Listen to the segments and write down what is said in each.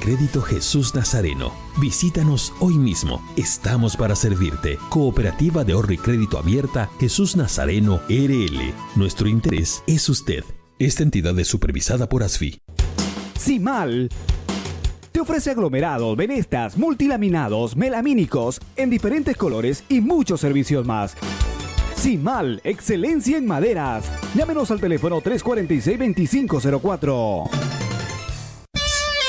Crédito Jesús Nazareno. Visítanos hoy mismo. Estamos para servirte. Cooperativa de Ahorro y Crédito Abierta Jesús Nazareno RL. Nuestro interés es usted. Esta entidad es supervisada por ASFI. mal. te ofrece aglomerados, venestas, multilaminados, melamínicos en diferentes colores y muchos servicios más. mal. excelencia en maderas. Llámenos al teléfono 346-2504.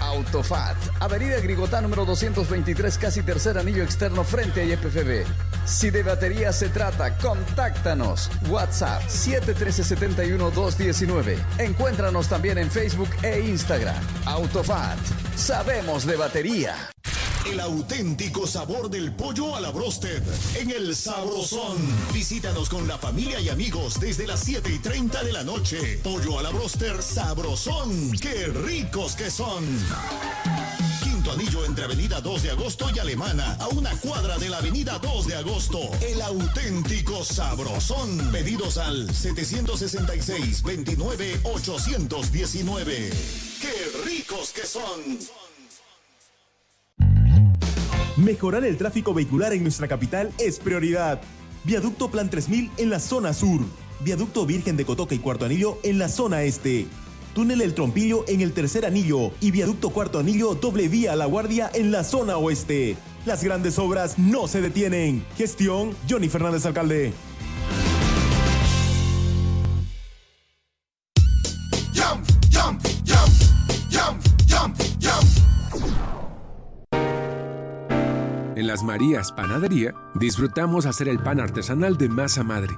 Autofat, Avenida Grigotá número 223, casi tercer anillo externo frente a IPFB. Si de batería se trata, contáctanos. WhatsApp 713-71-219. Encuéntranos también en Facebook e Instagram. Autofat, sabemos de batería. El auténtico sabor del pollo a la brosted en el Sabrosón. Visítanos con la familia y amigos desde las 7 y 30 de la noche. Pollo a la broster Sabrosón. ¡Qué ricos que son! Quinto anillo entre Avenida 2 de Agosto y Alemana, a una cuadra de la Avenida 2 de Agosto. El auténtico Sabrosón. Pedidos al 766-29-819. ¡Qué ricos que son! Mejorar el tráfico vehicular en nuestra capital es prioridad. Viaducto Plan 3000 en la zona sur. Viaducto Virgen de Cotoca y Cuarto Anillo en la zona este. Túnel El Trompillo en el tercer anillo y viaducto Cuarto Anillo doble vía a La Guardia en la zona oeste. Las grandes obras no se detienen. Gestión Johnny Fernández Alcalde. En las Marías Panadería disfrutamos hacer el pan artesanal de masa madre.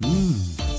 Mmm,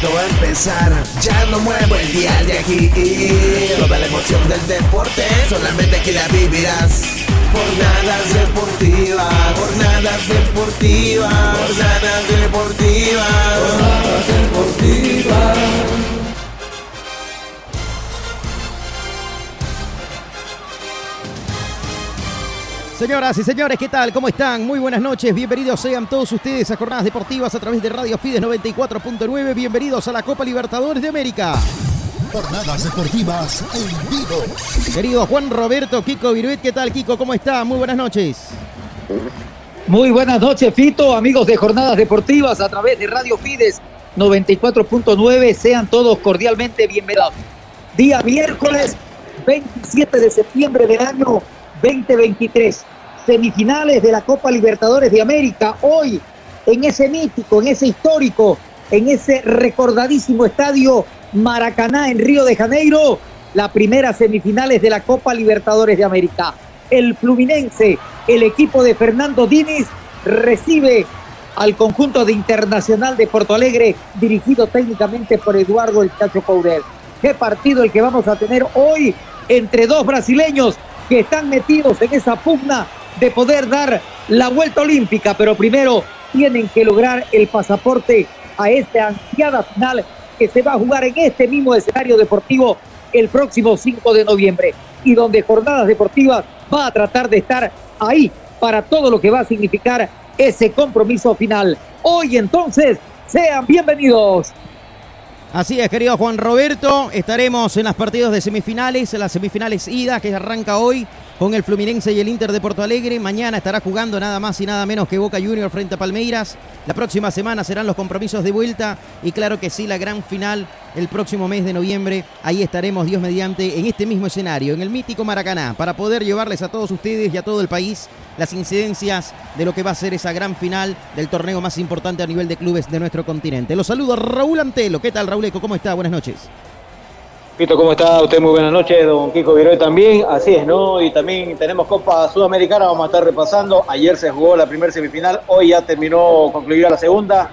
Va a empezar, ya no muevo el día de aquí. Toda la emoción del deporte, solamente aquí la vivirás. Jornadas deportivas, jornadas deportivas, jornadas deportivas, jornadas deportivas. Señoras y señores, ¿qué tal? ¿Cómo están? Muy buenas noches. Bienvenidos sean todos ustedes a Jornadas Deportivas a través de Radio Fides 94.9. Bienvenidos a la Copa Libertadores de América. Jornadas deportivas en vivo. Querido Juan Roberto Kiko Viruet, ¿qué tal Kiko? ¿Cómo está? Muy buenas noches. Muy buenas noches, Fito, amigos de Jornadas Deportivas a través de Radio Fides 94.9. Sean todos cordialmente bienvenidos. Día miércoles 27 de septiembre del año 2023. Semifinales de la Copa Libertadores de América. Hoy, en ese mítico, en ese histórico, en ese recordadísimo estadio Maracaná en Río de Janeiro, la primera semifinales de la Copa Libertadores de América. El Fluminense, el equipo de Fernando Diniz, recibe al conjunto de Internacional de Porto Alegre, dirigido técnicamente por Eduardo El Chacho Courel. Qué partido el que vamos a tener hoy entre dos brasileños que están metidos en esa pugna de poder dar la vuelta olímpica, pero primero tienen que lograr el pasaporte a esta ansiada final que se va a jugar en este mismo escenario deportivo el próximo 5 de noviembre y donde Jornadas Deportivas va a tratar de estar ahí para todo lo que va a significar ese compromiso final. Hoy entonces, sean bienvenidos. Así es, querido Juan Roberto. Estaremos en las partidos de semifinales, en las semifinales ida que arranca hoy con el Fluminense y el Inter de Porto Alegre. Mañana estará jugando nada más y nada menos que Boca Junior frente a Palmeiras. La próxima semana serán los compromisos de vuelta y claro que sí, la gran final el próximo mes de noviembre. Ahí estaremos, Dios mediante, en este mismo escenario, en el mítico Maracaná, para poder llevarles a todos ustedes y a todo el país las incidencias de lo que va a ser esa gran final del torneo más importante a nivel de clubes de nuestro continente. Los saludo Raúl Antelo. ¿Qué tal, Raúl Eco? ¿Cómo está? Buenas noches. Pito, ¿cómo está? Usted muy buenas noches, don Kiko Viroy también. Así es, ¿no? Y también tenemos Copa Sudamericana, vamos a estar repasando. Ayer se jugó la primera semifinal, hoy ya terminó concluida la segunda.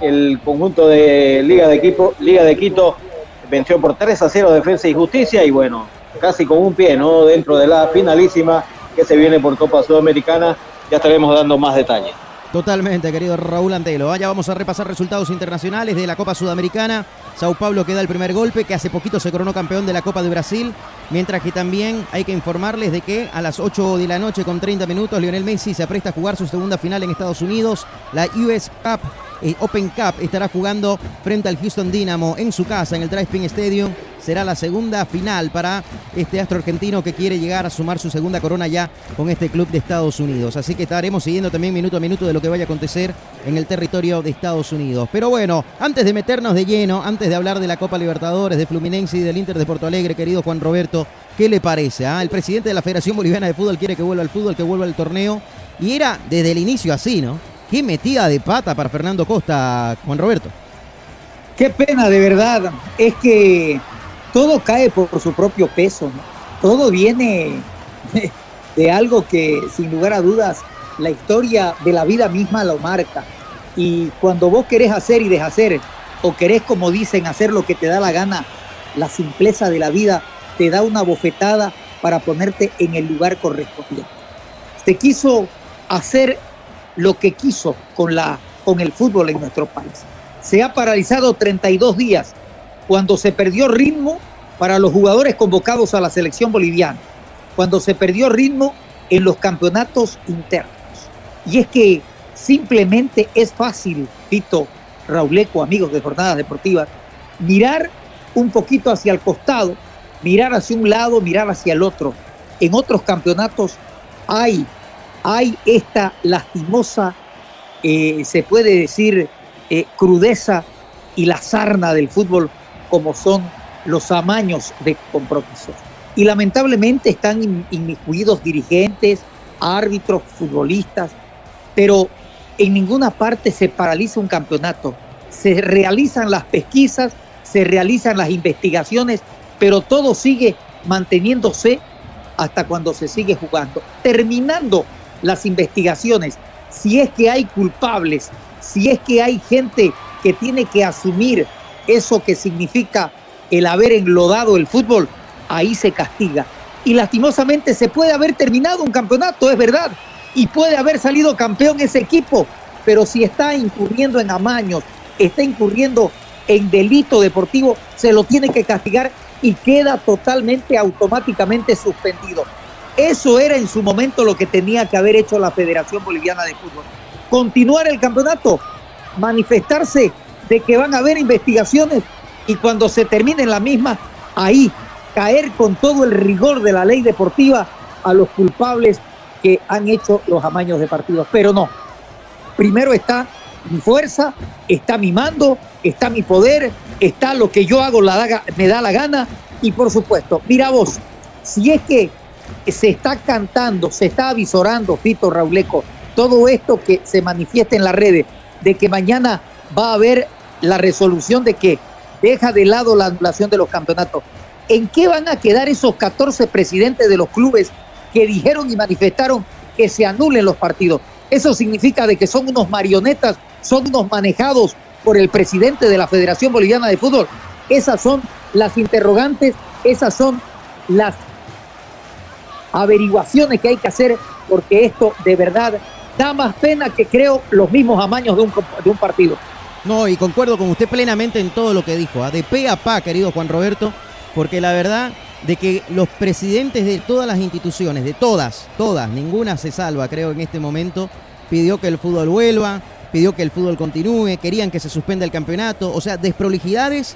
El conjunto de Liga de, Equipo, Liga de Quito venció por 3 a 0 Defensa y Justicia y bueno, casi con un pie, ¿no? Dentro de la finalísima que se viene por Copa Sudamericana, ya estaremos dando más detalles. Totalmente, querido Raúl Antelo. Ya vamos a repasar resultados internacionales de la Copa Sudamericana. Sao Paulo queda el primer golpe, que hace poquito se coronó campeón de la Copa de Brasil. Mientras que también hay que informarles de que a las 8 de la noche con 30 minutos Lionel Messi se apresta a jugar su segunda final en Estados Unidos. La US Cup, eh, Open Cup, estará jugando frente al Houston Dynamo en su casa, en el Drive Stadium será la segunda final para este astro argentino que quiere llegar a sumar su segunda corona ya con este club de Estados Unidos. Así que estaremos siguiendo también minuto a minuto de lo que vaya a acontecer en el territorio de Estados Unidos. Pero bueno, antes de meternos de lleno, antes de hablar de la Copa Libertadores, de Fluminense y del Inter de Porto Alegre, querido Juan Roberto, ¿qué le parece? Ah? El presidente de la Federación Boliviana de Fútbol quiere que vuelva al fútbol, que vuelva al torneo. Y era desde el inicio así, ¿no? Qué metida de pata para Fernando Costa, Juan Roberto. Qué pena, de verdad. Es que todo cae por, su propio peso, todo viene de, algo que sin lugar a dudas la historia de la vida misma lo marca. Y cuando vos querés hacer y deshacer, o querés, como dicen, hacer lo que te da la gana, la simpleza de la vida te da una bofetada para ponerte en el lugar correspondiente. Se quiso hacer lo que quiso con, la, con el fútbol en nuestro país. Se ha paralizado 32 días cuando se perdió ritmo para los jugadores convocados a la selección boliviana, cuando se perdió ritmo en los campeonatos internos. Y es que simplemente es fácil, Tito, Rauleco, amigos de Jornadas Deportivas, mirar un poquito hacia el costado, mirar hacia un lado, mirar hacia el otro. En otros campeonatos hay, hay esta lastimosa, eh, se puede decir, eh, crudeza y la sarna del fútbol como son los amaños de compromisos. Y lamentablemente están inmiscuidos dirigentes, árbitros, futbolistas, pero en ninguna parte se paraliza un campeonato. Se realizan las pesquisas, se realizan las investigaciones, pero todo sigue manteniéndose hasta cuando se sigue jugando. Terminando las investigaciones, si es que hay culpables, si es que hay gente que tiene que asumir eso que significa el haber enlodado el fútbol, ahí se castiga. Y lastimosamente se puede haber terminado un campeonato, es verdad, y puede haber salido campeón ese equipo, pero si está incurriendo en amaños, está incurriendo en delito deportivo, se lo tiene que castigar y queda totalmente automáticamente suspendido. Eso era en su momento lo que tenía que haber hecho la Federación Boliviana de Fútbol. Continuar el campeonato, manifestarse de que van a haber investigaciones y cuando se termine la misma, ahí caer con todo el rigor de la ley deportiva a los culpables que han hecho los amaños de partidos. Pero no, primero está mi fuerza, está mi mando, está mi poder, está lo que yo hago, me da la gana y por supuesto, mira vos, si es que se está cantando, se está avisorando, Fito Rauleco, todo esto que se manifiesta en las redes, de que mañana va a haber la resolución de que deja de lado la anulación de los campeonatos. ¿En qué van a quedar esos 14 presidentes de los clubes que dijeron y manifestaron que se anulen los partidos? Eso significa de que son unos marionetas, son unos manejados por el presidente de la Federación Boliviana de Fútbol. Esas son las interrogantes, esas son las averiguaciones que hay que hacer porque esto de verdad da más pena que creo los mismos amaños de un, de un partido. No, y concuerdo con usted plenamente en todo lo que dijo, ¿ah? de pe a pa, querido Juan Roberto, porque la verdad de que los presidentes de todas las instituciones, de todas, todas, ninguna se salva, creo, en este momento, pidió que el fútbol vuelva, pidió que el fútbol continúe, querían que se suspenda el campeonato, o sea, desprolijidades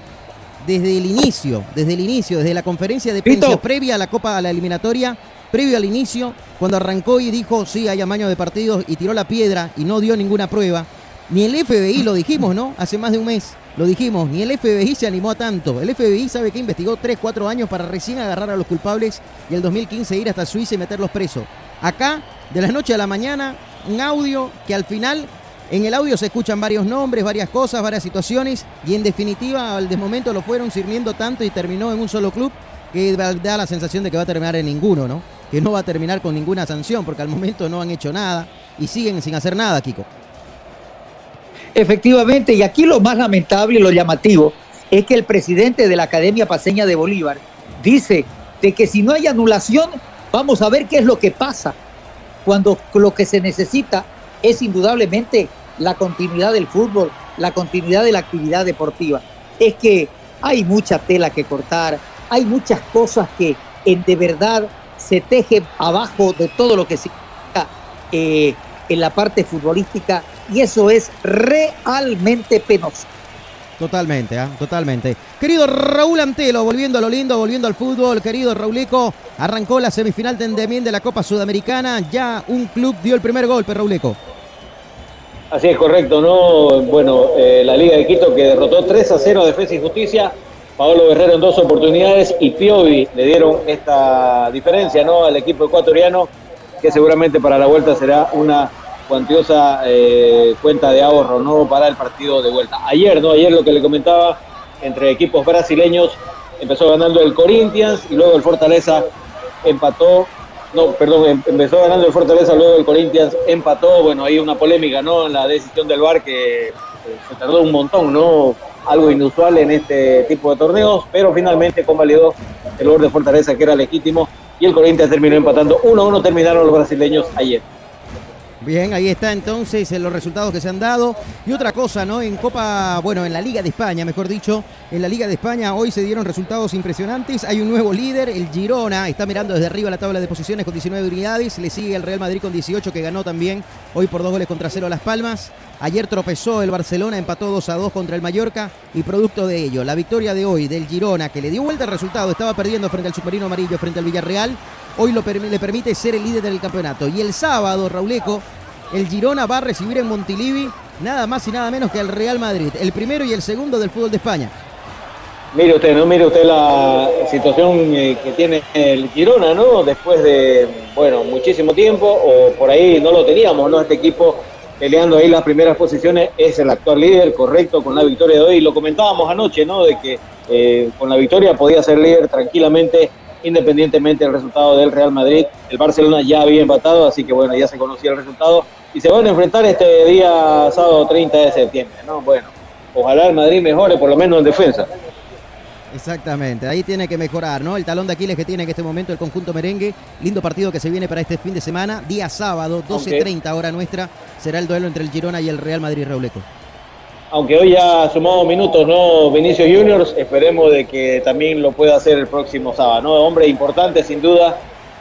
desde el inicio, desde el inicio, desde la conferencia de prensa previa a la Copa, a la eliminatoria, previo al inicio, cuando arrancó y dijo, sí, hay amaño de partidos y tiró la piedra y no dio ninguna prueba, ni el FBI lo dijimos, ¿no? Hace más de un mes lo dijimos, ni el FBI se animó a tanto. El FBI sabe que investigó 3, 4 años para recién agarrar a los culpables y el 2015 ir hasta Suiza y meterlos presos. Acá, de la noche a la mañana, un audio que al final, en el audio se escuchan varios nombres, varias cosas, varias situaciones y en definitiva, al de momento lo fueron sirviendo tanto y terminó en un solo club que da la sensación de que va a terminar en ninguno, ¿no? Que no va a terminar con ninguna sanción porque al momento no han hecho nada y siguen sin hacer nada, Kiko. Efectivamente, y aquí lo más lamentable y lo llamativo es que el presidente de la Academia Paseña de Bolívar dice de que si no hay anulación, vamos a ver qué es lo que pasa, cuando lo que se necesita es indudablemente la continuidad del fútbol, la continuidad de la actividad deportiva. Es que hay mucha tela que cortar, hay muchas cosas que de verdad se tejen abajo de todo lo que significa eh, en la parte futbolística y eso es realmente penoso. Totalmente, ¿eh? totalmente. Querido Raúl Antelo, volviendo a lo lindo, volviendo al fútbol, querido Rauleco, arrancó la semifinal también de la Copa Sudamericana, ya un club dio el primer golpe, Rauleco. Así es correcto, ¿no? Bueno, eh, la Liga de Quito que derrotó 3 a 0 a Defensa y Justicia, Paolo Guerrero en dos oportunidades y Piovi le dieron esta diferencia, ¿no? Al equipo ecuatoriano, que seguramente para la vuelta será una cuantiosa eh, cuenta de ahorro no para el partido de vuelta. Ayer, ¿no? Ayer lo que le comentaba, entre equipos brasileños, empezó ganando el Corinthians y luego el Fortaleza empató, no, perdón, em, empezó ganando el Fortaleza, luego el Corinthians empató, bueno, hay una polémica, ¿no? En la decisión del VAR que se tardó un montón, ¿no? Algo inusual en este tipo de torneos, pero finalmente convalidó el gol de Fortaleza que era legítimo y el Corinthians terminó empatando 1-1, terminaron los brasileños ayer. Bien, ahí está entonces los resultados que se han dado. Y otra cosa, ¿no? En Copa, bueno, en la Liga de España, mejor dicho, en la Liga de España hoy se dieron resultados impresionantes. Hay un nuevo líder, el Girona, está mirando desde arriba la tabla de posiciones con 19 unidades. Le sigue el Real Madrid con 18, que ganó también hoy por dos goles contra cero Las Palmas. Ayer tropezó el Barcelona, empató 2 a 2 contra el Mallorca y producto de ello, la victoria de hoy del Girona, que le dio vuelta al resultado, estaba perdiendo frente al Submarino Amarillo, frente al Villarreal, hoy le permite ser el líder del campeonato. Y el sábado, Rauleco, el Girona va a recibir en Montilivi nada más y nada menos que al Real Madrid, el primero y el segundo del fútbol de España. Mire usted, ¿no? Mire usted la situación eh, que tiene el Girona, ¿no? Después de, bueno, muchísimo tiempo, o por ahí no lo teníamos, ¿no? Este equipo peleando ahí las primeras posiciones es el actual líder, correcto, con la victoria de hoy. Lo comentábamos anoche, ¿no? De que eh, con la victoria podía ser líder tranquilamente, independientemente del resultado del Real Madrid. El Barcelona ya había empatado, así que bueno, ya se conocía el resultado. Y se van a enfrentar este día sábado 30 de septiembre, ¿no? Bueno, ojalá el Madrid mejore, por lo menos en defensa. Exactamente, ahí tiene que mejorar, ¿no? El talón de Aquiles que tiene en este momento el conjunto merengue. Lindo partido que se viene para este fin de semana. Día sábado, 12.30 hora nuestra, será el duelo entre el Girona y el Real Madrid Rauleco. Aunque hoy ya ha sumado minutos, ¿no? Vinicius Juniors, esperemos de que también lo pueda hacer el próximo sábado, ¿no? Hombre importante, sin duda,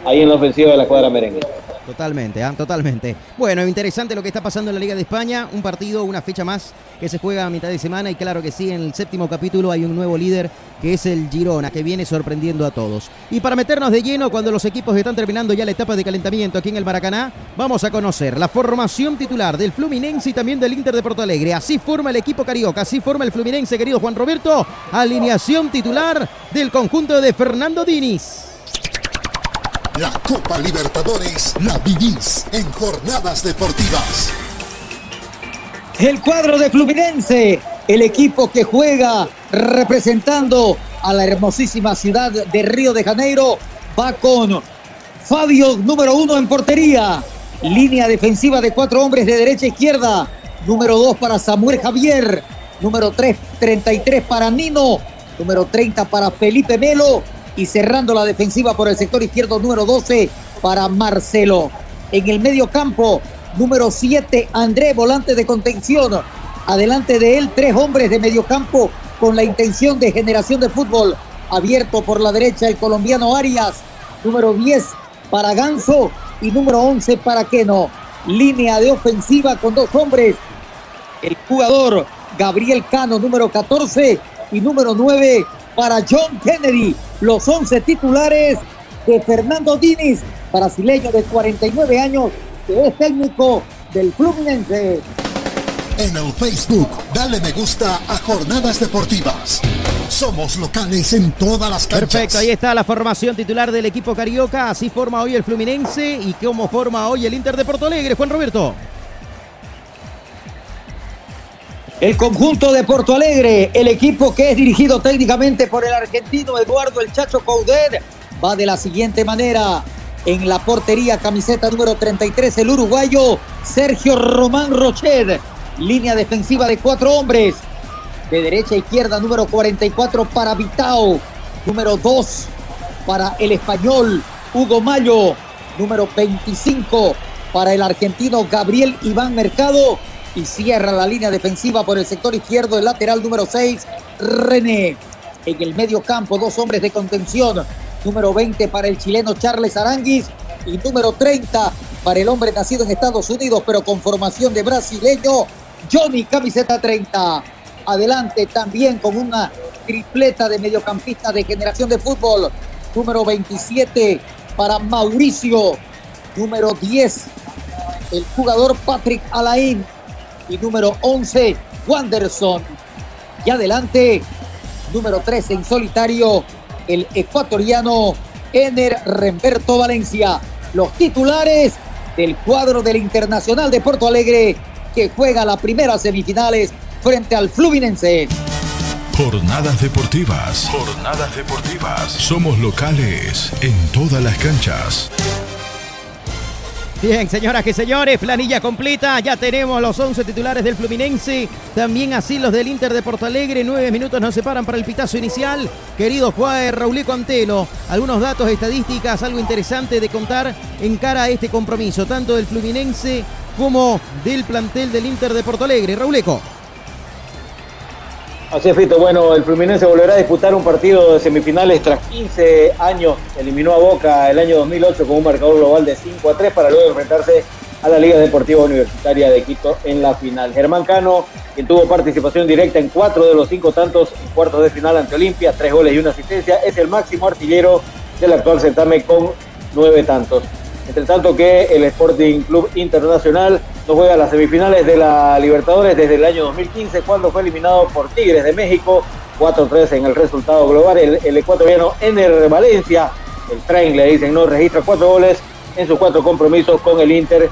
ahí en la ofensiva de la cuadra merengue. Totalmente, ¿ah? totalmente. Bueno, interesante lo que está pasando en la Liga de España. Un partido, una fecha más que se juega a mitad de semana y claro que sí, en el séptimo capítulo hay un nuevo líder que es el Girona, que viene sorprendiendo a todos. Y para meternos de lleno, cuando los equipos están terminando ya la etapa de calentamiento aquí en el Maracaná, vamos a conocer la formación titular del Fluminense y también del Inter de Porto Alegre. Así forma el equipo carioca, así forma el Fluminense, querido Juan Roberto. Alineación titular del conjunto de Fernando Diniz. La Copa Libertadores la vivís en jornadas deportivas. El cuadro de Fluminense, el equipo que juega representando a la hermosísima ciudad de Río de Janeiro, va con Fabio número uno en portería, línea defensiva de cuatro hombres de derecha a izquierda, número dos para Samuel Javier, número tres, 33 para Nino, número 30 para Felipe Melo y cerrando la defensiva por el sector izquierdo número 12 para Marcelo. En el medio campo, número 7, André, volante de contención. Adelante de él, tres hombres de medio campo con la intención de generación de fútbol. Abierto por la derecha el colombiano Arias. Número 10 para Ganso y número 11 para Keno. Línea de ofensiva con dos hombres. El jugador Gabriel Cano, número 14 y número 9 para John Kennedy. Los 11 titulares de Fernando Diniz, brasileño de 49 años, que es técnico del Fluminense. En el Facebook, dale me gusta a Jornadas Deportivas. Somos locales en todas las canchas. Perfecto, ahí está la formación titular del equipo carioca. Así forma hoy el Fluminense y cómo forma hoy el Inter de Porto Alegre. Juan Roberto. El conjunto de Porto Alegre, el equipo que es dirigido técnicamente por el argentino Eduardo El Chacho Coudet, va de la siguiente manera. En la portería, camiseta número 33, el uruguayo Sergio Román Rochet. Línea defensiva de cuatro hombres. De derecha a izquierda, número 44 para Vitao. Número 2 para el español Hugo Mayo. Número 25 para el argentino Gabriel Iván Mercado y cierra la línea defensiva por el sector izquierdo, el lateral número 6, René. En el medio campo, dos hombres de contención, número 20 para el chileno Charles Aranguis y número 30 para el hombre nacido en Estados Unidos, pero con formación de brasileño, Johnny, camiseta 30. Adelante también con una tripleta de mediocampistas de generación de fútbol, número 27 para Mauricio, número 10 el jugador Patrick Alain y número 11, Wanderson. Y adelante, número 13 en solitario, el ecuatoriano Ener Remberto Valencia. Los titulares del cuadro del Internacional de Porto Alegre que juega las primeras semifinales frente al Fluminense. Jornadas deportivas. Jornadas deportivas. Somos locales en todas las canchas. Bien, señoras y señores, planilla completa. Ya tenemos los 11 titulares del Fluminense. También así los del Inter de Porto Alegre. Nueve minutos nos separan para el pitazo inicial. Querido Juan Raulico Antelo, algunos datos, estadísticas, algo interesante de contar en cara a este compromiso, tanto del Fluminense como del plantel del Inter de Porto Alegre. Rauleco. Así es, Fito. Bueno, el Fluminense volverá a disputar un partido de semifinales tras 15 años. Eliminó a Boca el año 2008 con un marcador global de 5 a 3 para luego enfrentarse a la Liga Deportiva Universitaria de Quito en la final. Germán Cano, quien tuvo participación directa en cuatro de los cinco tantos en cuartos de final ante Olimpia, tres goles y una asistencia, es el máximo artillero del actual certamen con nueve tantos. Entre tanto que el Sporting Club Internacional no juega las semifinales de la Libertadores desde el año 2015, cuando fue eliminado por Tigres de México, 4-3 en el resultado global. El, ecuatoriano Ener Valencia, el train le dicen, no registra cuatro goles en sus cuatro compromisos con el Inter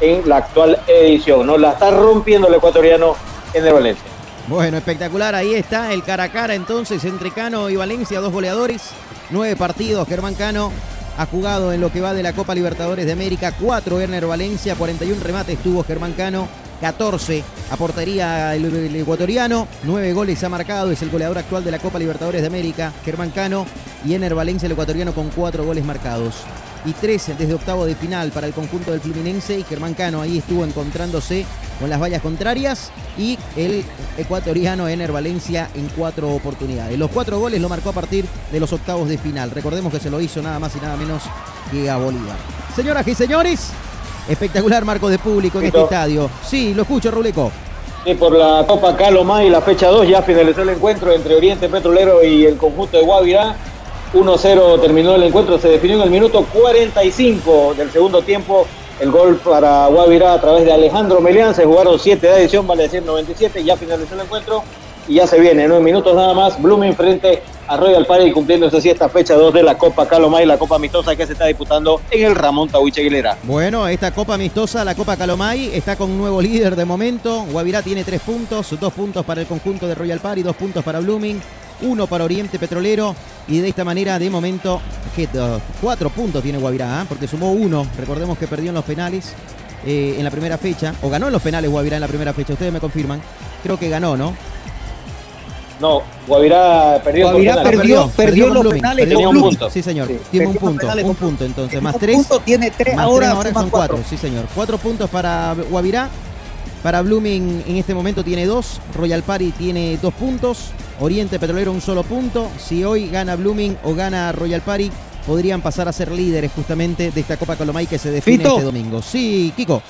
en la actual edición. ¿no? La está rompiendo el ecuatoriano Ener Valencia. Bueno, espectacular. Ahí está el cara a cara entonces entre Cano y Valencia, dos goleadores. Nueve partidos. Germán Cano ha jugado en lo que va de la Copa Libertadores de América. Cuatro Werner Valencia, 41 remates tuvo Germán Cano. 14 a portería el, ecuatoriano, 9 goles ha marcado, es el goleador actual de la Copa Libertadores de América, Germán Cano, y Ener Valencia el ecuatoriano con 4 goles marcados. Y 3 desde octavo de final para el conjunto del Fluminense y Germán Cano ahí estuvo encontrándose con las vallas contrarias y el ecuatoriano Ener Valencia en cuatro oportunidades. Los cuatro goles lo marcó a partir de los octavos de final. Recordemos que se lo hizo nada más y nada menos que a Bolívar. Señoras y señores, Espectacular marco de público en este estadio. Sí, lo escucho, Ruleco. Sí, por la Copa y la fecha 2 ya finalizó el encuentro entre Oriente Petrolero y el conjunto de Guavirá. 1-0 terminó el encuentro, se definió en el minuto 45 del segundo tiempo. El gol para Guavirá a través de Alejandro Melián. Se jugaron 7 de edición, vale decir 97. Ya finalizó el encuentro y ya se viene, nueve minutos nada más, Blooming frente a Royal Party cumpliendo así esta fecha 2 de la Copa Calomay, la Copa Amistosa que se está disputando en el Ramón Tahuiche Aguilera. Bueno, esta Copa Amistosa, la Copa Calomay, está con un nuevo líder de momento. Guavirá tiene tres puntos, dos puntos para el conjunto de Royal Party, dos puntos para Blooming, uno para Oriente Petrolero y de esta manera de momento cuatro puntos tiene Guavirá, ¿ah? porque sumó uno, recordemos que perdió en los penales. Eh, en la primera fecha, o ganó en los penales Guavirá en la primera fecha, ustedes me confirman, creo que ganó, ¿no? No, Guavirá perdió. Guavirá perdió, perdió, los penales. Tenía un punto. Sí, señor. tiene un punto. Un punto, entonces. Más tres. Punto, tiene tres. ahora, son cuatro. Sí, señor. Cuatro puntos para Guavirá. Para Blooming en este momento tiene dos. Royal Party tiene dos puntos. Oriente Petrolero un solo punto. Si hoy gana Blooming o gana Royal Party, podrían pasar a ser líderes justamente de esta Copa Colomay que se define este domingo. Sí, Kiko.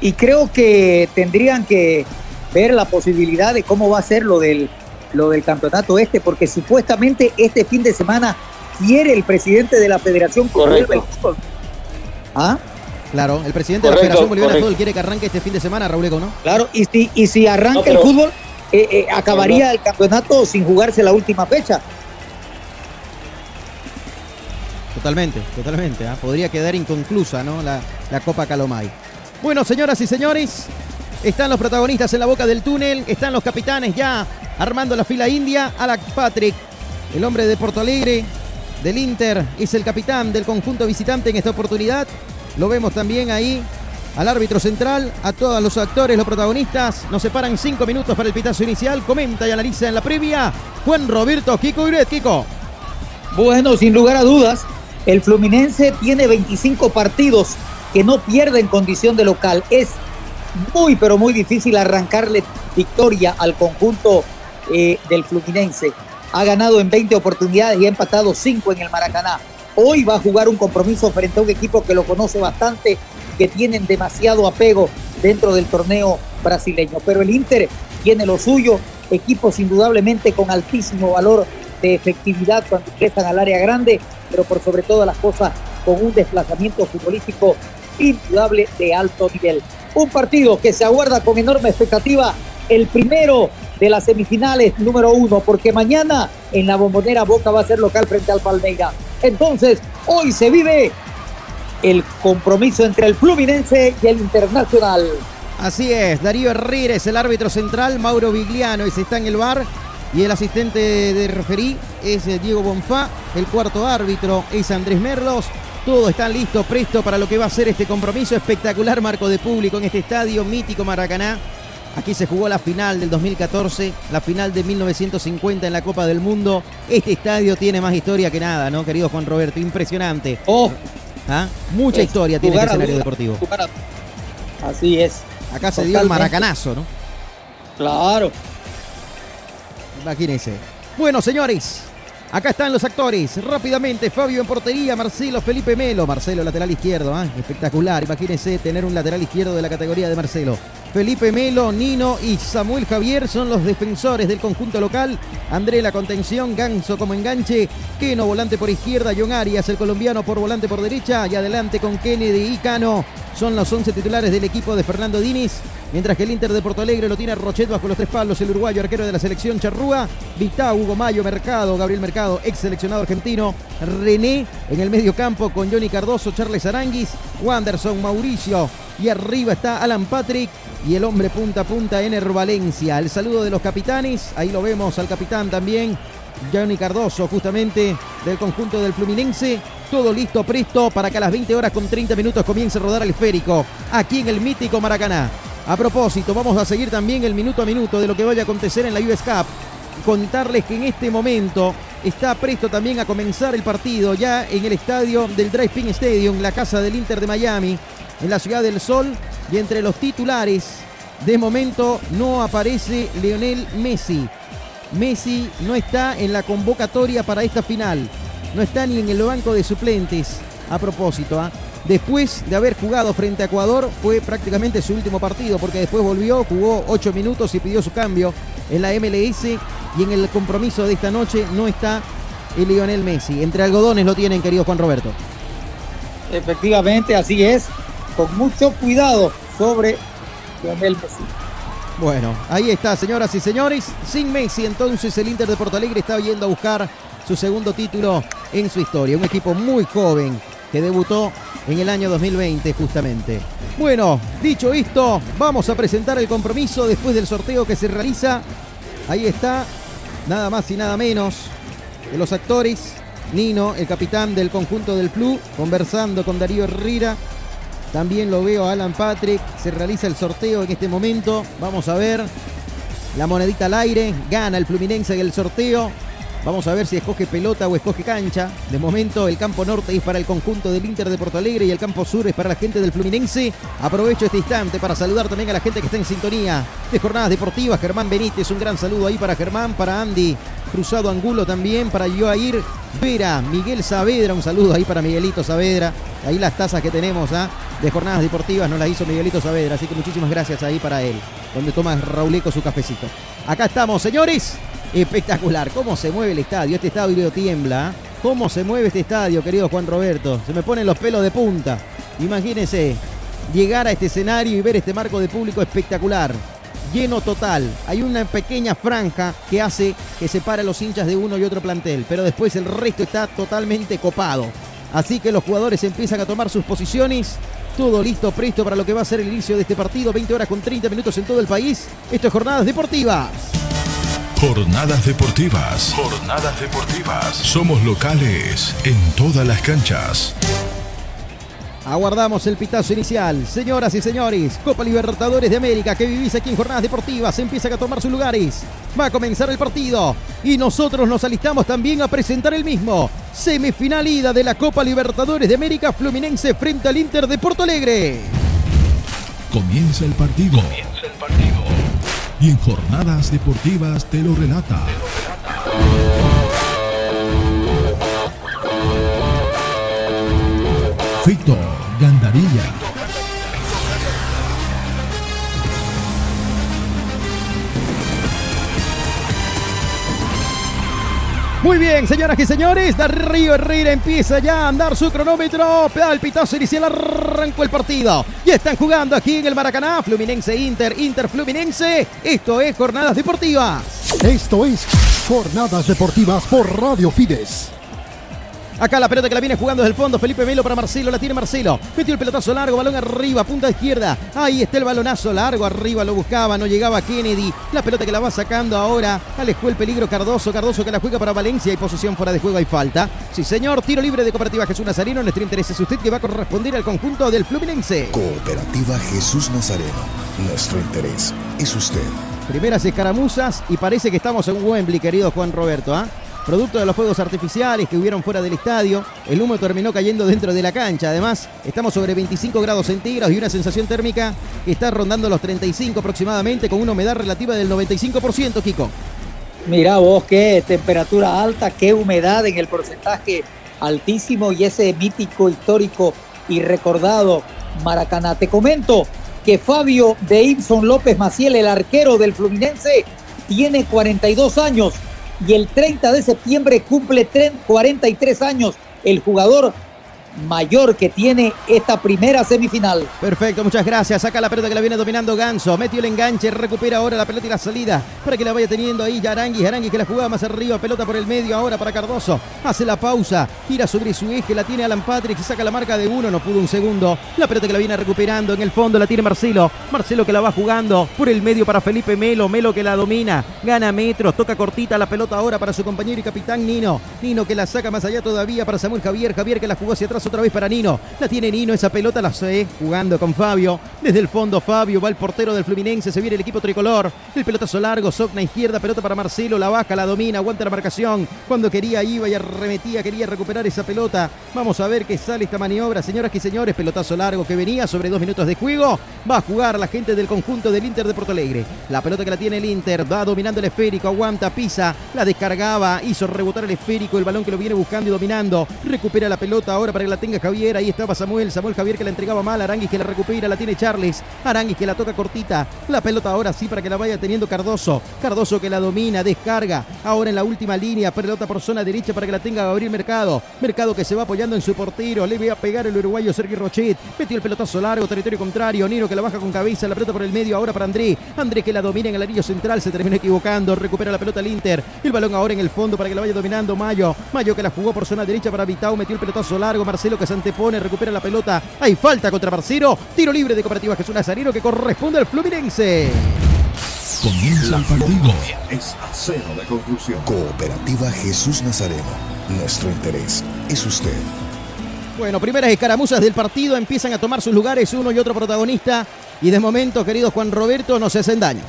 Y creo que tendrían que ver la posibilidad de cómo va a ser lo del lo del campeonato este, porque supuestamente este fin de semana quiere el presidente de la Federación Correcto. ¿Ah? Claro, el presidente de la Federación Boliviana de Fútbol quiere que arranque este fin de semana, Raúl ¿no? Claro, y si, y si arranca el fútbol, eh, eh, acabaría el campeonato sin jugarse la última fecha. Totalmente, totalmente. ¿ah? Podría quedar inconclusa, ¿no? La, la Copa Calomay. Bueno, señoras y señores, están los protagonistas en la boca del túnel, están los capitanes ya armando la fila india. Alec Patrick, el hombre de Porto Alegre, del Inter, es el capitán del conjunto visitante en esta oportunidad. Lo vemos también ahí al árbitro central, a todos los actores, los protagonistas. Nos separan cinco minutos para el pitazo inicial. Comenta y analiza en la previa Juan Roberto Kiko Iret. Kiko. Bueno, sin lugar a dudas, el Fluminense tiene 25 partidos que no pierde en condición de local. Es muy, pero muy difícil arrancarle victoria al conjunto eh, del Fluminense. Ha ganado en 20 oportunidades y ha empatado 5 en el Maracaná. Hoy va a jugar un compromiso frente a un equipo que lo conoce bastante, que tienen demasiado apego dentro del torneo brasileño. Pero el Inter tiene lo suyo, equipos indudablemente con altísimo valor de efectividad cuando ingresan al área grande, pero por sobre todas las cosas con un desplazamiento futbolístico indudable de alto nivel. Un partido que se aguarda con enorme expectativa, el primero de las semifinales número uno, porque mañana en la bombonera Boca va a ser local frente al Palmeira. Entonces, hoy se vive el compromiso entre el Fluminense y el Internacional. Así es, Darío Herrera es el árbitro central, Mauro Vigliano ese está en el bar y el asistente de referí es Diego Bonfá, el cuarto árbitro es Andrés Merlos, todo está listo, presto para lo que va a ser este compromiso. Espectacular marco de público en este estadio mítico Maracaná. Aquí se jugó la final del 2014, la final de 1950 en la Copa del Mundo. Este estadio tiene más historia que nada, ¿no, querido Juan Roberto? Impresionante. Oh, ¿Ah? Mucha historia tiene este escenario deportivo. Así es. Acá se dio el maracanazo, ¿no? Claro. Imagínense. Bueno, señores, Acá están los actores. Rápidamente, Fabio en portería, Marcelo Felipe Melo. Marcelo, lateral izquierdo. ¿eh? Espectacular. Imagínense tener un lateral izquierdo de la categoría de Marcelo. Felipe Melo, Nino y Samuel Javier son los defensores del conjunto local. André la contención, Ganso como enganche, Keno volante por izquierda, John Arias el colombiano por volante por derecha y adelante con Kennedy y Cano. Son los 11 titulares del equipo de Fernando Diniz. Mientras que el Inter de Porto Alegre lo tiene Rochet bajo los tres palos, el uruguayo arquero de la selección Charrúa, Vitá, Hugo Mayo, Mercado, Gabriel Mercado, ex seleccionado argentino, René en el medio campo con Johnny Cardoso, Charles Aranguis, Wanderson, Mauricio y arriba está Alan Patrick y el hombre punta a punta Ener Valencia. El saludo de los capitanes, ahí lo vemos al capitán también, Johnny Cardoso, justamente del conjunto del Fluminense. Todo listo, presto para que a las 20 horas con 30 minutos comience a rodar el esférico aquí en el mítico Maracaná. A propósito, vamos a seguir también el minuto a minuto de lo que vaya a acontecer en la US Cup. Contarles que en este momento está presto también a comenzar el partido ya en el estadio del Drive Pin Stadium, la casa del Inter de Miami, en la Ciudad del Sol. Y entre los titulares, de momento no aparece Leonel Messi. Messi no está en la convocatoria para esta final. No está ni en el banco de suplentes. A propósito, ¿ah? Después de haber jugado frente a Ecuador, fue prácticamente su último partido, porque después volvió, jugó ocho minutos y pidió su cambio en la MLS. Y en el compromiso de esta noche no está el Lionel Messi. Entre algodones lo tienen, querido Juan Roberto. Efectivamente, así es. Con mucho cuidado sobre Lionel Messi. Bueno, ahí está, señoras y señores. Sin Messi, entonces el Inter de Porto Alegre está yendo a buscar su segundo título en su historia. Un equipo muy joven que debutó en el año 2020 justamente. Bueno, dicho esto, vamos a presentar el compromiso después del sorteo que se realiza. Ahí está, nada más y nada menos de los actores. Nino, el capitán del conjunto del Flu, conversando con Darío Herrera. También lo veo a Alan Patrick. Se realiza el sorteo en este momento. Vamos a ver. La monedita al aire. Gana el Fluminense en el sorteo. Vamos a ver si escoge pelota o escoge cancha. De momento el campo norte es para el conjunto del Inter de Porto Alegre y el campo sur es para la gente del Fluminense. Aprovecho este instante para saludar también a la gente que está en sintonía de jornadas deportivas. Germán Benítez, un gran saludo ahí para Germán, para Andy Cruzado Angulo también, para Joair Vera, Miguel Saavedra, un saludo ahí para Miguelito Saavedra. Ahí las tazas que tenemos ¿ah? de jornadas deportivas nos las hizo Miguelito Saavedra, así que muchísimas gracias ahí para él, donde toma Rauleco su cafecito. Acá estamos, señores. Espectacular. ¿Cómo se mueve el estadio? Este estadio tiembla. ¿Cómo se mueve este estadio, querido Juan Roberto? Se me ponen los pelos de punta. Imagínense llegar a este escenario y ver este marco de público espectacular. Lleno total. Hay una pequeña franja que hace que separe a los hinchas de uno y otro plantel. Pero después el resto está totalmente copado. Así que los jugadores empiezan a tomar sus posiciones. Todo listo, presto para lo que va a ser el inicio de este partido. 20 horas con 30 minutos en todo el país. Esto es Jornadas Deportivas. Jornadas deportivas. Jornadas deportivas. Somos locales en todas las canchas. Aguardamos el pitazo inicial. Señoras y señores, Copa Libertadores de América que vivís aquí en Jornadas Deportivas empiezan a tomar sus lugares. Va a comenzar el partido y nosotros nos alistamos también a presentar el mismo. Semifinal ida de la Copa Libertadores de América Fluminense frente al Inter de Porto Alegre. Comienza el partido. Comienza el partido. Y en Jornadas Deportivas te lo relata. Fito Gandarilla. Muy bien, señoras y señores, Darío Herrera empieza ya a andar su cronómetro. Da el pitazo inicial, arrancó el partido. Y están jugando aquí en el Maracaná, Fluminense Inter, Inter Fluminense. Esto es Jornadas Deportivas. Esto es Jornadas Deportivas por Radio Fides. Acá la pelota que la viene jugando desde el fondo. Felipe Melo para Marcelo. La tiene Marcelo. Metió el pelotazo largo. Balón arriba. Punta izquierda. Ahí está el balonazo largo. Arriba lo buscaba. No llegaba Kennedy. La pelota que la va sacando ahora. Alejó el peligro Cardoso. Cardoso que la juega para Valencia. Hay posición fuera de juego. Hay falta. Sí, señor. Tiro libre de Cooperativa Jesús Nazareno. Nuestro interés es usted que va a corresponder al conjunto del Fluminense. Cooperativa Jesús Nazareno. Nuestro interés es usted. Primeras escaramuzas y parece que estamos en Wembley, querido Juan Roberto. ¿ah? Producto de los fuegos artificiales que hubieron fuera del estadio. El humo terminó cayendo dentro de la cancha. Además, estamos sobre 25 grados centígrados y una sensación térmica que está rondando los 35 aproximadamente, con una humedad relativa del 95%, Kiko. Mira vos, qué temperatura alta, qué humedad en el porcentaje altísimo y ese mítico, histórico y recordado Maracaná. Te comento, que Fabio de Ibson López Maciel, el arquero del Fluminense, tiene 42 años y el 30 de septiembre cumple 43 años. El jugador mayor que tiene esta primera semifinal. Perfecto, muchas gracias. Saca la pelota que la viene dominando Ganso. Metió el enganche, recupera ahora la pelota y la salida para que la vaya teniendo ahí Yarangui. Yarangui que la jugaba más arriba, pelota por el medio ahora para Cardoso. Hace la pausa, gira sobre su eje, la tiene Alan Patrick, saca la marca de uno, no pudo un segundo. La pelota que la viene recuperando en el fondo la tiene Marcelo. Marcelo que la va jugando por el medio para Felipe Melo. Melo que la domina, gana metros, toca cortita la pelota ahora para su compañero y capitán Nino. Nino que la saca más allá todavía para Samuel Javier. Javier que la jugó hacia atrás otra vez para Nino. La tiene Nino, esa pelota la sé jugando con Fabio. Desde el fondo Fabio va el portero del Fluminense, se viene el equipo tricolor. El pelotazo largo, Socna izquierda, pelota para Marcelo, la baja, la domina, aguanta la marcación. Cuando quería iba y arremetía, quería recuperar esa pelota. Vamos a ver qué sale esta maniobra, señoras y señores. Pelotazo largo que venía sobre dos minutos de juego. Va a jugar la gente del conjunto del Inter de Porto Alegre. La pelota que la tiene el Inter, va dominando el esférico, aguanta, pisa, la descargaba, hizo rebotar el esférico, el balón que lo viene buscando y dominando. Recupera la pelota ahora para que la tenga Javier. Ahí estaba Samuel. Samuel Javier que la entregaba mal. Aranguis que la recupera. La tiene Charles. Aranguis que la toca cortita. La pelota ahora sí para que la vaya teniendo Cardoso. Cardoso que la domina. Descarga. Ahora en la última línea. Pelota por zona derecha para que la tenga Gabriel Mercado. Mercado que se va apoyando en su portero. Le voy a pegar el uruguayo Sergio Rochet. Metió el pelotazo largo. Territorio contrario. Nino que la baja con cabeza. La pelota por el medio. Ahora para André. André que la domina en el anillo central. Se termina equivocando. Recupera la pelota al Inter. El balón ahora en el fondo para que la vaya dominando Mayo. Mayo que la jugó por zona derecha para Vitao. Metió el pelotazo largo. Marcelo que se antepone recupera la pelota. Hay falta contra Marcelo. Tiro libre de Cooperativa Jesús Nazareno que corresponde al Fluminense. Comienza el partido. Es acero de conclusión. Cooperativa Jesús Nazareno. Nuestro interés es usted. Bueno, primeras escaramuzas del partido empiezan a tomar sus lugares uno y otro protagonista. Y de momento, querido Juan Roberto, no se hacen daño.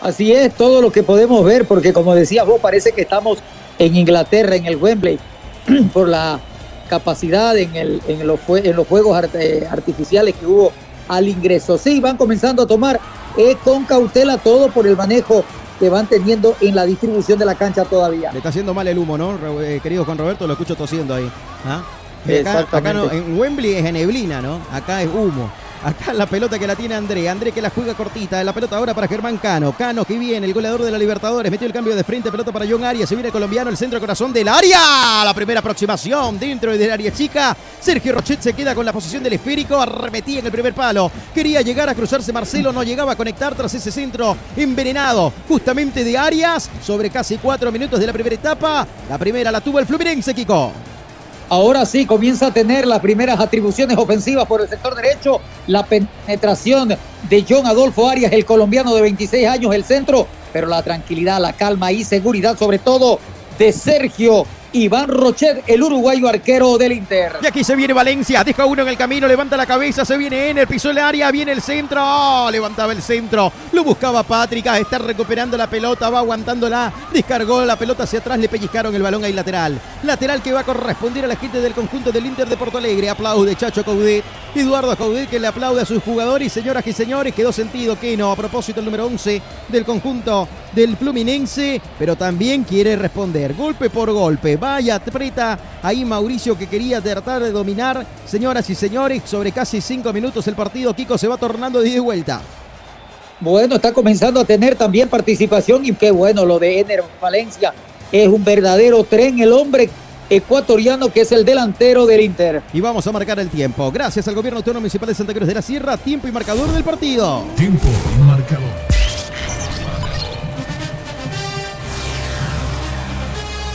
Así es, todo lo que podemos ver, porque como decías vos, parece que estamos en Inglaterra, en el Wembley, por la capacidad en, el, en, los, en los juegos art, eh, artificiales que hubo al ingreso. Sí, van comenzando a tomar eh, con cautela todo por el manejo que van teniendo en la distribución de la cancha todavía. Le está haciendo mal el humo, ¿no? Eh, querido Juan Roberto, lo escucho tosiendo ahí. ¿Ah? Acá, acá no, en Wembley es neblina, ¿no? Acá es humo. Acá la pelota que la tiene André. André que la juega cortita. La pelota ahora para Germán Cano. Cano que viene, el goleador de la Libertadores. Metió el cambio de frente. Pelota para John Arias. Se viene el colombiano, el centro corazón del área. La primera aproximación dentro del área chica. Sergio Rochet se queda con la posición del esférico. Arremetía en el primer palo. Quería llegar a cruzarse Marcelo. No llegaba a conectar tras ese centro envenenado. Justamente de Arias. Sobre casi cuatro minutos de la primera etapa. La primera la tuvo el Fluminense, Kiko. Ahora sí comienza a tener las primeras atribuciones ofensivas por el sector derecho. La penetración de John Adolfo Arias, el colombiano de 26 años, el centro. Pero la tranquilidad, la calma y seguridad, sobre todo de Sergio Iván Rochet, el uruguayo arquero del Inter. Y aquí se viene Valencia, deja uno en el camino, levanta la cabeza, se viene en el piso del área, viene el centro, oh, levantaba el centro, lo buscaba Patrick, está recuperando la pelota, va aguantándola, descargó la pelota hacia atrás, le pellizcaron el balón ahí lateral. Lateral que va a corresponder a la gente del conjunto del Inter de Porto Alegre. Aplaude Chacho Coudet, Eduardo Coudet que le aplaude a sus jugadores, señoras y señores, quedó sentido que no, a propósito el número 11 del conjunto del Fluminense, pero también quiere responder golpe por golpe. Vaya, aprieta ahí Mauricio que quería tratar de dominar. Señoras y señores, sobre casi cinco minutos el partido, Kiko se va tornando de vuelta. Bueno, está comenzando a tener también participación y qué bueno lo de Ener Valencia. Es un verdadero tren el hombre ecuatoriano que es el delantero del Inter. Y vamos a marcar el tiempo. Gracias al gobierno autónomo municipal de Santa Cruz de la Sierra, tiempo y marcador del partido. Tiempo y marcador.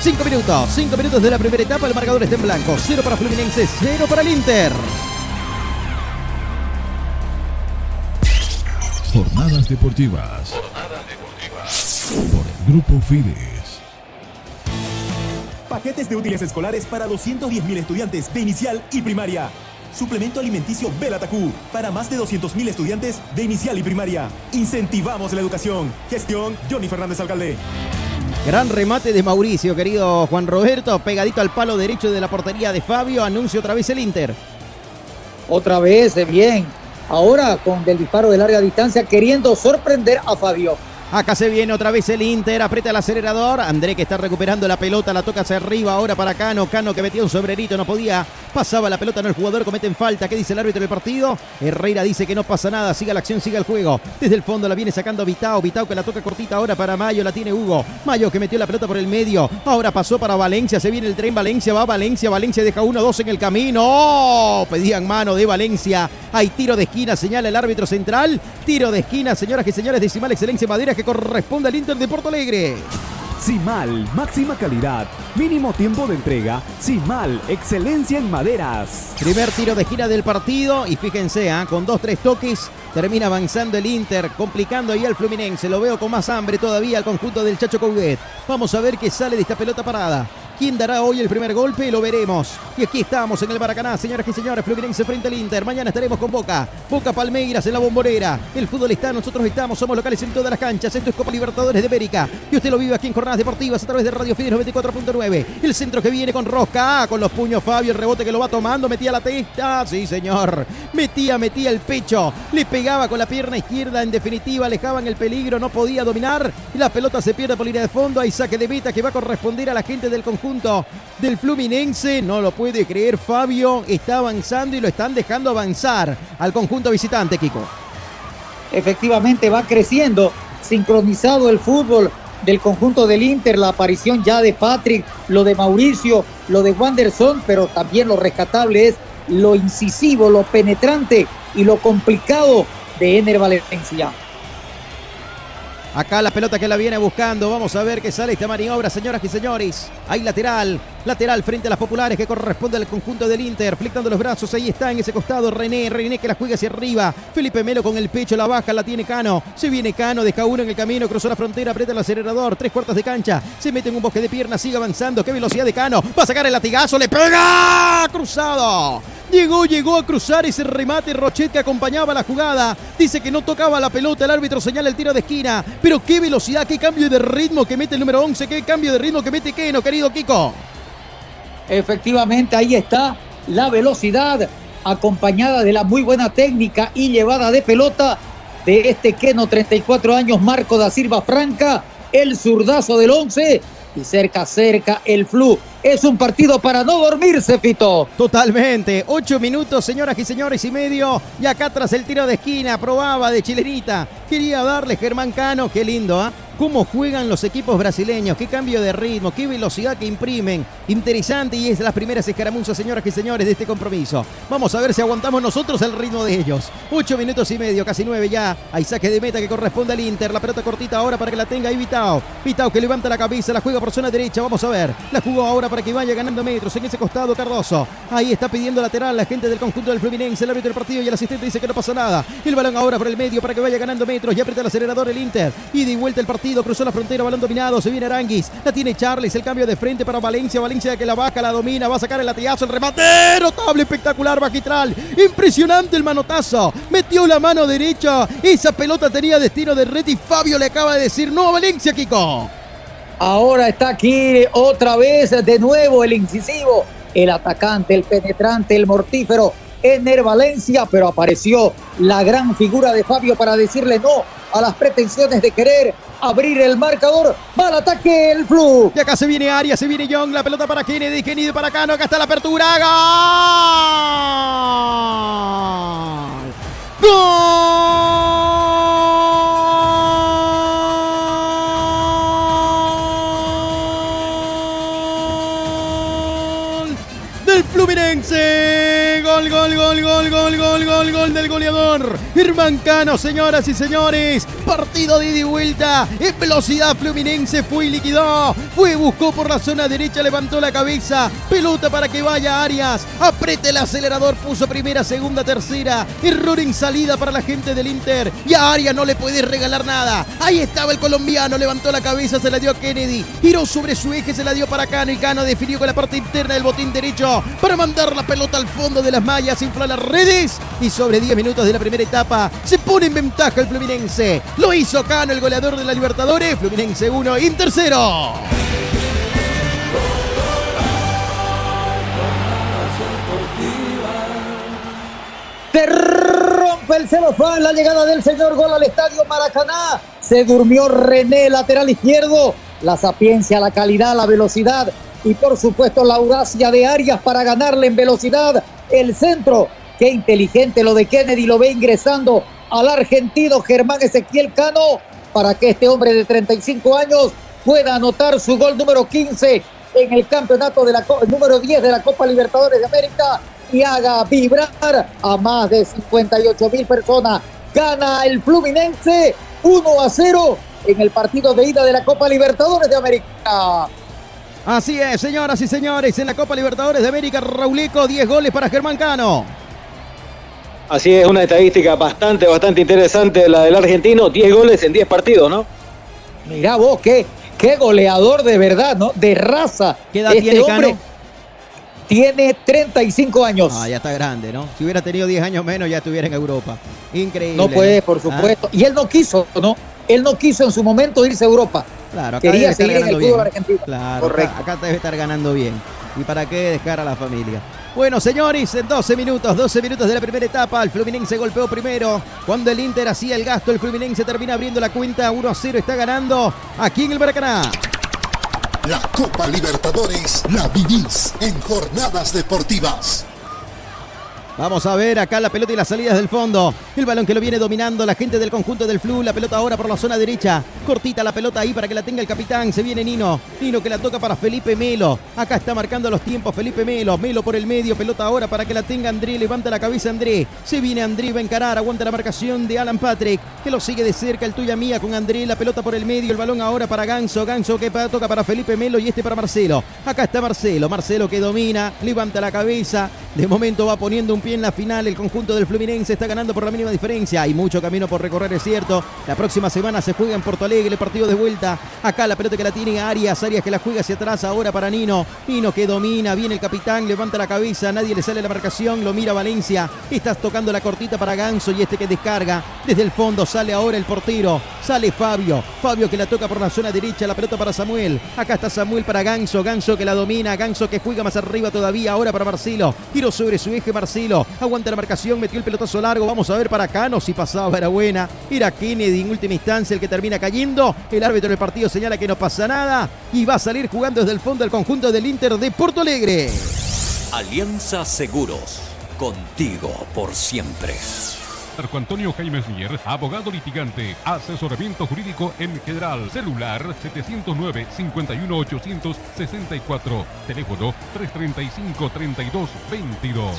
Cinco minutos, cinco minutos de la primera etapa, el marcador está en blanco. Cero para Fluminense, cero para el Inter. Jornadas deportivas. Jornadas deportivas. Por el Grupo Fides. Paquetes de útiles escolares para 210.000 estudiantes de inicial y primaria. Suplemento alimenticio Belatacú para más de 200.000 estudiantes de inicial y primaria. Incentivamos la educación. Gestión Johnny Fernández Alcalde. Gran remate de Mauricio, querido Juan Roberto, pegadito al palo derecho de la portería de Fabio, anuncia otra vez el Inter. Otra vez, bien. Ahora con el disparo de larga distancia, queriendo sorprender a Fabio. Acá se viene otra vez el Inter, aprieta el acelerador. André que está recuperando la pelota, la toca hacia arriba ahora para Cano. Cano que metió un sobrerito, no podía Pasaba la pelota, no el jugador, cometen falta. ¿Qué dice el árbitro del partido? Herrera dice que no pasa nada, siga la acción, siga el juego. Desde el fondo la viene sacando Vitao, Vitao que la toca cortita ahora para Mayo, la tiene Hugo. Mayo que metió la pelota por el medio. Ahora pasó para Valencia, se viene el tren Valencia, va Valencia, Valencia deja uno, dos en el camino. ¡Oh! Pedían mano de Valencia. Hay tiro de esquina, señala el árbitro central. Tiro de esquina, señoras y señores, decimal excelencia madera que corresponde al Inter de Porto Alegre. Simal, máxima calidad, mínimo tiempo de entrega. Simal, excelencia en maderas. Primer tiro de esquina del partido y fíjense, ¿ah? con dos, tres toques termina avanzando el Inter, complicando ahí al Fluminense. Lo veo con más hambre todavía al conjunto del Chacho Coudet. Vamos a ver qué sale de esta pelota parada. ¿Quién dará hoy el primer golpe? Lo veremos. Y aquí estamos en el Maracaná, señoras y señores. Fluminense frente al Inter. Mañana estaremos con Boca. Boca Palmeiras en la bombonera. El fútbol está, nosotros estamos, somos locales en todas las canchas. Esto es Copa Libertadores de América. Y usted lo vive aquí en Jornadas Deportivas a través de Radio Fides 94.9. El centro que viene con Rosca. Ah, con los puños Fabio. El rebote que lo va tomando. Metía la testa. Sí, señor. Metía, metía el pecho. Le pegaba con la pierna izquierda. En definitiva, alejaban el peligro. No podía dominar. Y la pelota se pierde por línea de fondo. Hay saque de meta que va a corresponder a la gente del conjunto del Fluminense. No lo puede creer Fabio. Está avanzando y lo están dejando avanzar al conjunto visitante, Kiko. Efectivamente va creciendo, sincronizado el fútbol del conjunto del Inter, la aparición ya de Patrick, lo de Mauricio, lo de Wanderson, pero también lo rescatable es lo incisivo, lo penetrante y lo complicado de Ener Valencia. Acá la pelota que la viene buscando. Vamos a ver qué sale esta maniobra, señoras y señores. Hay lateral. Lateral frente a las populares que corresponde al conjunto del Inter. Flictando los brazos. Ahí está en ese costado René. René que la juega hacia arriba. Felipe Melo con el pecho. La baja. La tiene Cano. Se viene Cano. Deja uno en el camino. Cruzó la frontera. Aprieta el acelerador. Tres cuartos de cancha. Se mete en un bosque de piernas. Sigue avanzando. Qué velocidad de Cano. Va a sacar el latigazo. Le pega. Cruzado. Llegó, llegó a cruzar ese remate. Rochet que acompañaba la jugada. Dice que no tocaba la pelota. El árbitro señala el tiro de esquina. Pero qué velocidad, qué cambio de ritmo que mete el número 11. Qué cambio de ritmo que mete Keno, querido Kiko. Efectivamente, ahí está la velocidad acompañada de la muy buena técnica y llevada de pelota de este Keno, 34 años, Marco da Silva Franca, el zurdazo del 11 y cerca, cerca el flu. Es un partido para no dormirse, Fito. Totalmente. Ocho minutos, señoras y señores, y medio. Y acá tras el tiro de esquina, probaba de chilenita. Quería darle Germán Cano. Qué lindo, ¿ah? Cómo juegan los equipos brasileños, qué cambio de ritmo, qué velocidad que imprimen. Interesante y es las primeras escaramuzas, señoras y señores, de este compromiso. Vamos a ver si aguantamos nosotros el ritmo de ellos. Ocho minutos y medio, casi nueve ya. Hay saque de meta que corresponde al Inter. La pelota cortita ahora para que la tenga ahí Vitao. Vitao que levanta la cabeza, la juega por zona derecha. Vamos a ver. La jugó ahora para que vaya ganando metros en ese costado Cardoso. Ahí está pidiendo lateral la gente del conjunto del Fluminense, el árbitro del partido y el asistente dice que no pasa nada. El balón ahora por el medio para que vaya ganando metros. Ya aprieta el acelerador el Inter. Y de vuelta el partido cruzó la frontera, balón dominado, se viene Aranguis, la tiene Charles, el cambio de frente para Valencia, Valencia que la baja, la domina, va a sacar el latigazo, el remate, notable, espectacular, magistral, impresionante el manotazo, metió la mano derecha, esa pelota tenía destino de red y Fabio le acaba de decir no a Valencia, Kiko. Ahora está aquí otra vez, de nuevo el incisivo, el atacante, el penetrante, el mortífero, Ener Valencia, pero apareció la gran figura de Fabio para decirle no a las pretensiones de querer abrir el marcador. Va al ataque el Flu. Y acá se viene Arias, se viene Young, la pelota para Kennedy, Kennedy para Cano, acá está la apertura. ¡Gol! ¡Gol! Del Fluminense. Gol, gol, gol, gol, gol, gol, gol, del goleador. Germán Cano, señoras y señores. Partido de ida y vuelta. En velocidad Fluminense fue y liquidó. Fue, buscó por la zona derecha, levantó la cabeza. Pelota para que vaya Arias. Apriete el acelerador, puso primera, segunda, tercera. Error en salida para la gente del Inter. Y a Arias no le puede regalar nada. Ahí estaba el colombiano, levantó la cabeza, se la dio a Kennedy. Giró sobre su eje, se la dio para Cano. Y Cano definió con la parte interna del botín derecho para mandar la pelota al fondo de las mallas, infla las redes. Y sobre 10 minutos de la primera etapa se pone en ventaja el Fluminense. Lo hizo Cano, el goleador de la Libertadores. Fluminense 1, Inter 0. Se rompe el celofán, la llegada del señor gol al estadio Maracaná. Se durmió René, lateral izquierdo. La sapiencia, la calidad, la velocidad y por supuesto la audacia de Arias para ganarle en velocidad el centro. Qué inteligente lo de Kennedy, lo ve ingresando al argentino Germán Ezequiel Cano para que este hombre de 35 años pueda anotar su gol número 15 en el campeonato de la número 10 de la Copa Libertadores de América y haga vibrar a más de 58 mil personas. Gana el Fluminense 1 a 0 en el partido de ida de la Copa Libertadores de América. Así es, señoras y señores, en la Copa Libertadores de América, Raulico, 10 goles para Germán Cano. Así es, una estadística bastante, bastante interesante la del argentino, 10 goles en 10 partidos, ¿no? Mirá vos, qué, qué goleador de verdad, ¿no? De raza. ¿Qué edad tiene Cano? Tiene 35 años. Ah, ya está grande, ¿no? Si hubiera tenido 10 años menos, ya estuviera en Europa. Increíble. No puede, por supuesto. Y él no quiso, ¿no? Él no quiso en su momento irse a Europa. Claro, acá Quería debe estar seguir en el ganando bien. argentino. Claro, Correcto. Acá, acá debe estar ganando bien. ¿Y para qué dejar a la familia? Bueno, señores, en 12 minutos, 12 minutos de la primera etapa, el Fluminense golpeó primero. Cuando el Inter hacía el gasto, el Fluminense termina abriendo la cuenta 1 a 0, está ganando aquí en el Maracaná. La Copa Libertadores la vivís en jornadas deportivas. Vamos a ver acá la pelota y las salidas del fondo. El balón que lo viene dominando la gente del conjunto del Flu. La pelota ahora por la zona derecha. Cortita la pelota ahí para que la tenga el capitán. Se viene Nino. Nino que la toca para Felipe Melo. Acá está marcando los tiempos Felipe Melo. Melo por el medio. Pelota ahora para que la tenga André. Levanta la cabeza André. Se viene André. Va a encarar. Aguanta la marcación de Alan Patrick. Que lo sigue de cerca el tuya mía con André. La pelota por el medio. El balón ahora para Ganso. Ganso que toca para Felipe Melo y este para Marcelo. Acá está Marcelo. Marcelo que domina. Levanta la cabeza. De momento va poniendo un en la final. El conjunto del Fluminense está ganando por la mínima diferencia. Hay mucho camino por recorrer, es cierto. La próxima semana se juega en Porto Alegre el partido de vuelta. Acá la pelota que la tiene Arias. Arias que la juega hacia atrás ahora para Nino. Nino que domina. Viene el capitán. Levanta la cabeza. Nadie le sale la marcación. Lo mira Valencia. Estás tocando la cortita para Ganso y este que descarga. Desde el fondo sale ahora el portero. Sale Fabio. Fabio que la toca por la zona derecha. La pelota para Samuel. Acá está Samuel para Ganso. Ganso que la domina. Ganso que juega más arriba todavía. Ahora para Marcelo. Giro sobre su eje Marcelo. Aguanta la marcación. Metió el pelotazo largo. Vamos a ver para Cano si pasaba. Era buena. Era Kennedy en última instancia el que termina cayendo. El árbitro del partido señala que no pasa nada. Y va a salir jugando desde el fondo el conjunto del Inter de Porto Alegre. Alianza Seguros. Contigo por siempre. Marco Antonio Jaimes Mier, abogado litigante, asesoramiento jurídico en general, celular 709-51864, teléfono 335-3222.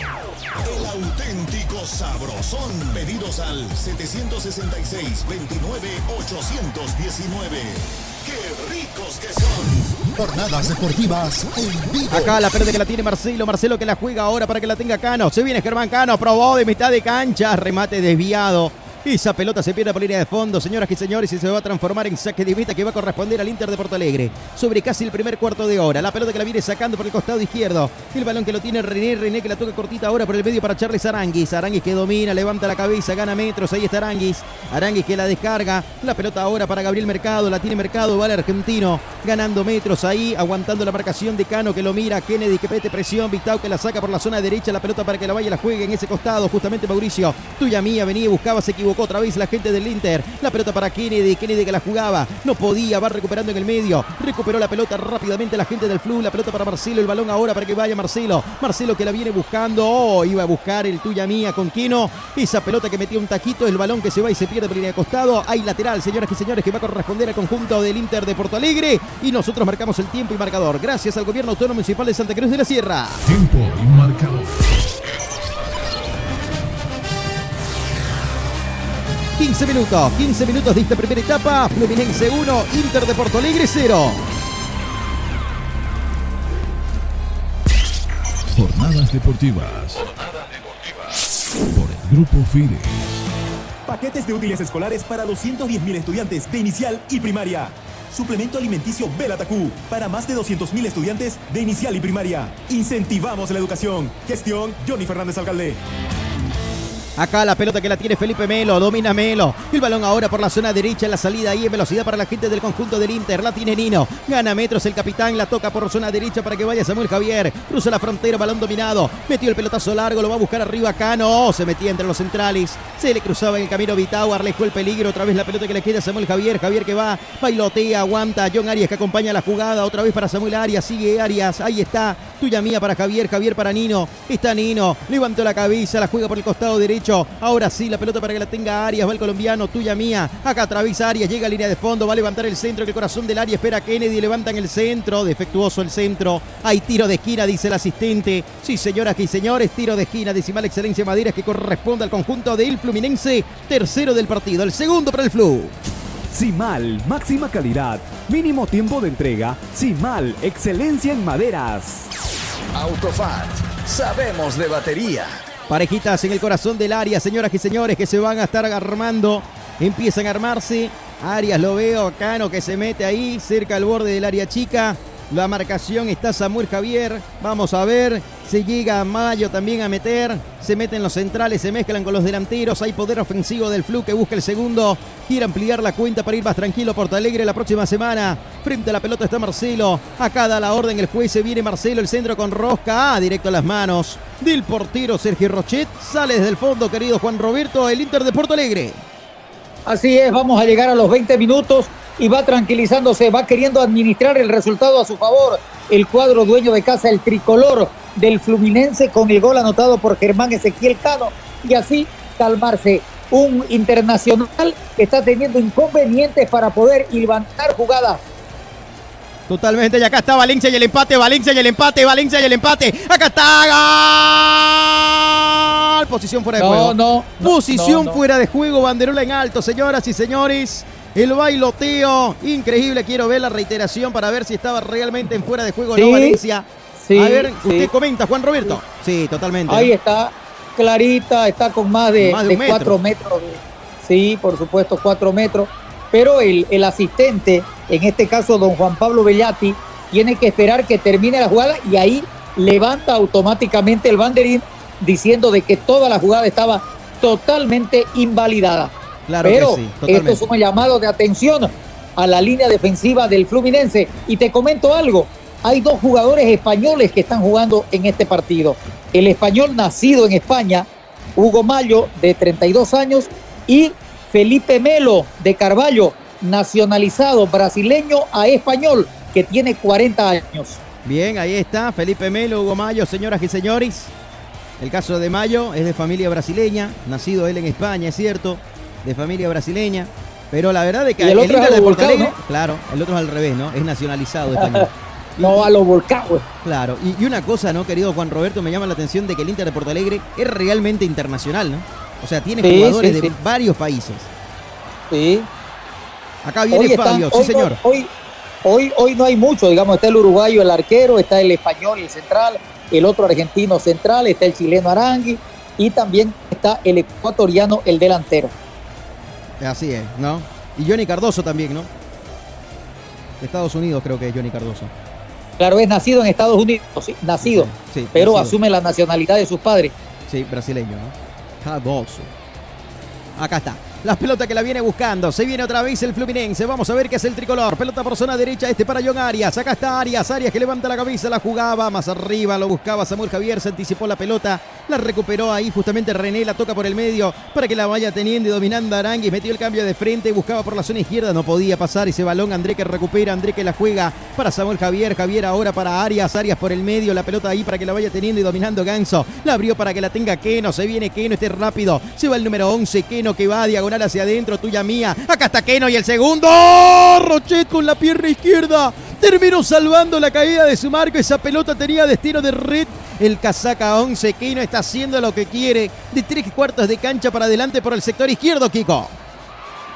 El auténtico sabrosón. Pedidos al 766-29-819. ¡Qué ricos que son! Jornadas deportivas en vivo. Acá la pelota que la tiene Marcelo. Marcelo que la juega ahora para que la tenga Cano. Se viene Germán Cano. Probó de mitad de cancha. Remate desviado. Esa pelota se pierde por línea de fondo, señoras y señores, y se va a transformar en saque de meta que va a corresponder al Inter de Porto Alegre. Sobre casi el primer cuarto de hora. La pelota que la viene sacando por el costado izquierdo. El balón que lo tiene René. René que la toca cortita ahora por el medio para Charles Aranguis. Aranguis que domina, levanta la cabeza, gana metros. Ahí está Aranguis. Aranguis que la descarga. La pelota ahora para Gabriel Mercado. La tiene Mercado. Va el argentino. Ganando metros ahí. Aguantando la marcación de Cano que lo mira. Kennedy que mete presión. Vitao que la saca por la zona derecha. La pelota para que la vaya la juegue en ese costado. Justamente Mauricio. Tuya mía. Venía buscaba. Se equivocó otra vez la gente del Inter. La pelota para Kennedy. Kennedy que la jugaba. No podía. Va recuperando en el medio. Recuperó la pelota rápidamente la gente del Flu. La pelota para Marcelo. El balón ahora para que vaya Marcelo. Marcelo que la viene buscando. Oh, iba a buscar el tuya mía con Kino. Esa pelota que metió un taquito. El balón que se va y se pierde por línea de costado. Hay lateral, señoras y señores, que va a corresponder al conjunto del Inter de Porto Alegre. Y nosotros marcamos el tiempo y marcador. Gracias al gobierno autónomo municipal de Santa Cruz de la Sierra. Tiempo y marcador. 15 minutos, 15 minutos de esta primera etapa. Fluminense 1, Inter de Porto Alegre 0. Jornadas deportivas. Por el Grupo FIDE. Paquetes de útiles escolares para 210.000 estudiantes de inicial y primaria. Suplemento alimenticio Belatacú para más de 200.000 estudiantes de inicial y primaria. Incentivamos la educación. Gestión Johnny Fernández Alcalde. Acá la pelota que la tiene Felipe Melo, domina Melo. El balón ahora por la zona derecha en la salida ahí en velocidad para la gente del conjunto del Inter. La tiene Nino. Gana metros el capitán, la toca por zona derecha para que vaya Samuel Javier. Cruza la frontera, balón dominado. Metió el pelotazo largo, lo va a buscar arriba acá. No, se metía entre los centrales. Se le cruzaba en el camino Vitao, arlejó el peligro. Otra vez la pelota que le queda a Samuel Javier. Javier que va, bailotea, aguanta. John Arias que acompaña la jugada. Otra vez para Samuel Arias. Sigue Arias. Ahí está. Tuya mía para Javier. Javier para Nino. Está Nino. Levantó la cabeza. La juega por el costado derecho. Ahora sí, la pelota para que la tenga Arias. Va el colombiano. Tuya mía. Acá atraviesa Arias. Llega a línea de fondo. Va a levantar el centro. Que el corazón del área espera a Kennedy. Levanta en el centro. Defectuoso el centro. Hay tiro de esquina, dice el asistente. Sí, señoras y señores. Tiro de esquina. Decimal excelencia Maderas que corresponde al conjunto del Fluminense. Tercero del partido. El segundo para el Flu. Simal, máxima calidad, mínimo tiempo de entrega. Simal, excelencia en maderas. Autofat, sabemos de batería. Parejitas en el corazón del área, señoras y señores, que se van a estar armando. Empiezan a armarse. Arias lo veo, Cano que se mete ahí, cerca al borde del área chica. La marcación está Samuel Javier. Vamos a ver. Se llega Mayo también a meter. Se meten los centrales, se mezclan con los delanteros. Hay poder ofensivo del Flu que busca el segundo. Quiere ampliar la cuenta para ir más tranquilo Porto Alegre la próxima semana. Frente a la pelota está Marcelo. Acá da la orden el juez. Se viene Marcelo, el centro con Rosca. Ah, directo a las manos del portero Sergio Rochet. Sale desde el fondo, querido Juan Roberto, el Inter de Porto Alegre. Así es, vamos a llegar a los 20 minutos y va tranquilizándose, va queriendo administrar el resultado a su favor. El cuadro dueño de casa, el tricolor del Fluminense con el gol anotado por Germán Ezequiel Cano y así calmarse. Un internacional que está teniendo inconvenientes para poder levantar jugadas. Totalmente, y acá está Valencia y el empate, Valencia y el empate, Valencia y el empate. Acá está. Gol. Posición fuera de No, juego. no, Posición no, no. fuera de juego, banderola en alto, señoras y señores. El bailoteo, increíble. Quiero ver la reiteración para ver si estaba realmente en fuera de juego Sí, no Valencia. sí, A ver, sí. usted comenta, Juan Roberto. Sí, totalmente. Ahí está, clarita, está con más de, Más de de un metro. cuatro metros. sí, por supuesto, cuatro metros. Pero el, el asistente, en este caso don Juan Pablo Bellati, tiene que esperar que termine la jugada y ahí levanta automáticamente el banderín diciendo de que toda la jugada estaba totalmente invalidada. Claro Pero que sí, esto es un llamado de atención a la línea defensiva del Fluminense. Y te comento algo, hay dos jugadores españoles que están jugando en este partido. El español nacido en España, Hugo Mayo, de 32 años, y Felipe Melo, de Carballo, nacionalizado brasileño a español, que tiene 40 años. Bien, ahí está. Felipe Melo, Hugo Mayo, señoras y señores. El caso de Mayo es de familia brasileña, nacido él en España, es cierto, de familia brasileña. Pero la verdad es que Y el otro Inter de Porto Alegre, claro, el otro es al revés, ¿no? Es nacionalizado español. No a los volcados. Claro, y, y una cosa, ¿no, querido Juan Roberto? Me llama la atención de que el Inter de Porto Alegre es realmente internacional, ¿no? O sea, tiene Sí, jugadores sí, de sí. varios países. Sí. Acá viene Hoy están- Fabio, hoy sí no- señor. hoy, hoy, hoy no hay mucho, digamos, está el uruguayo, el arquero, está el español, el central, el otro argentino central, está el chileno Arangui y también está el ecuatoriano, el delantero. Así es, ¿no? Y Johnny Cardoso también, ¿no? De Estados Unidos creo que es Johnny Cardoso. Claro, es nacido en Estados Unidos, sí, nacido, Sí, pero nacido. asume la nacionalidad de sus padres. Sí, brasileño, ¿no? Cardoso. Acá está. La pelota que la viene buscando. Se viene otra vez el Fluminense. Vamos a ver qué es el tricolor. Pelota por zona derecha. Este para John Arias. Acá está Arias. Arias que levanta la cabeza. La jugaba más arriba. Lo buscaba Samuel Javier. Se anticipó la pelota. La recuperó ahí justamente René. La toca por el medio para que la vaya teniendo y dominando Aranguis. Metió el cambio de frente. Buscaba por la zona izquierda. No podía pasar ese balón. André que recupera. André que la juega para Samuel Javier. Javier ahora para Arias. Arias por el medio. La pelota ahí para que la vaya teniendo y dominando Ganso. La abrió para que la tenga Keno. Se viene Keno. Este es rápido. Se va el número 11. Keno que va diagonal hacia adentro. Tuya mía. Acá está Keno y el segundo. Rochet con la pierna izquierda. Terminó salvando la caída de su marco. Esa pelota tenía destino de red. El casaca 11. Keno está haciendo lo que quiere. De tres cuartos de cancha para adelante por el sector izquierdo, Kiko.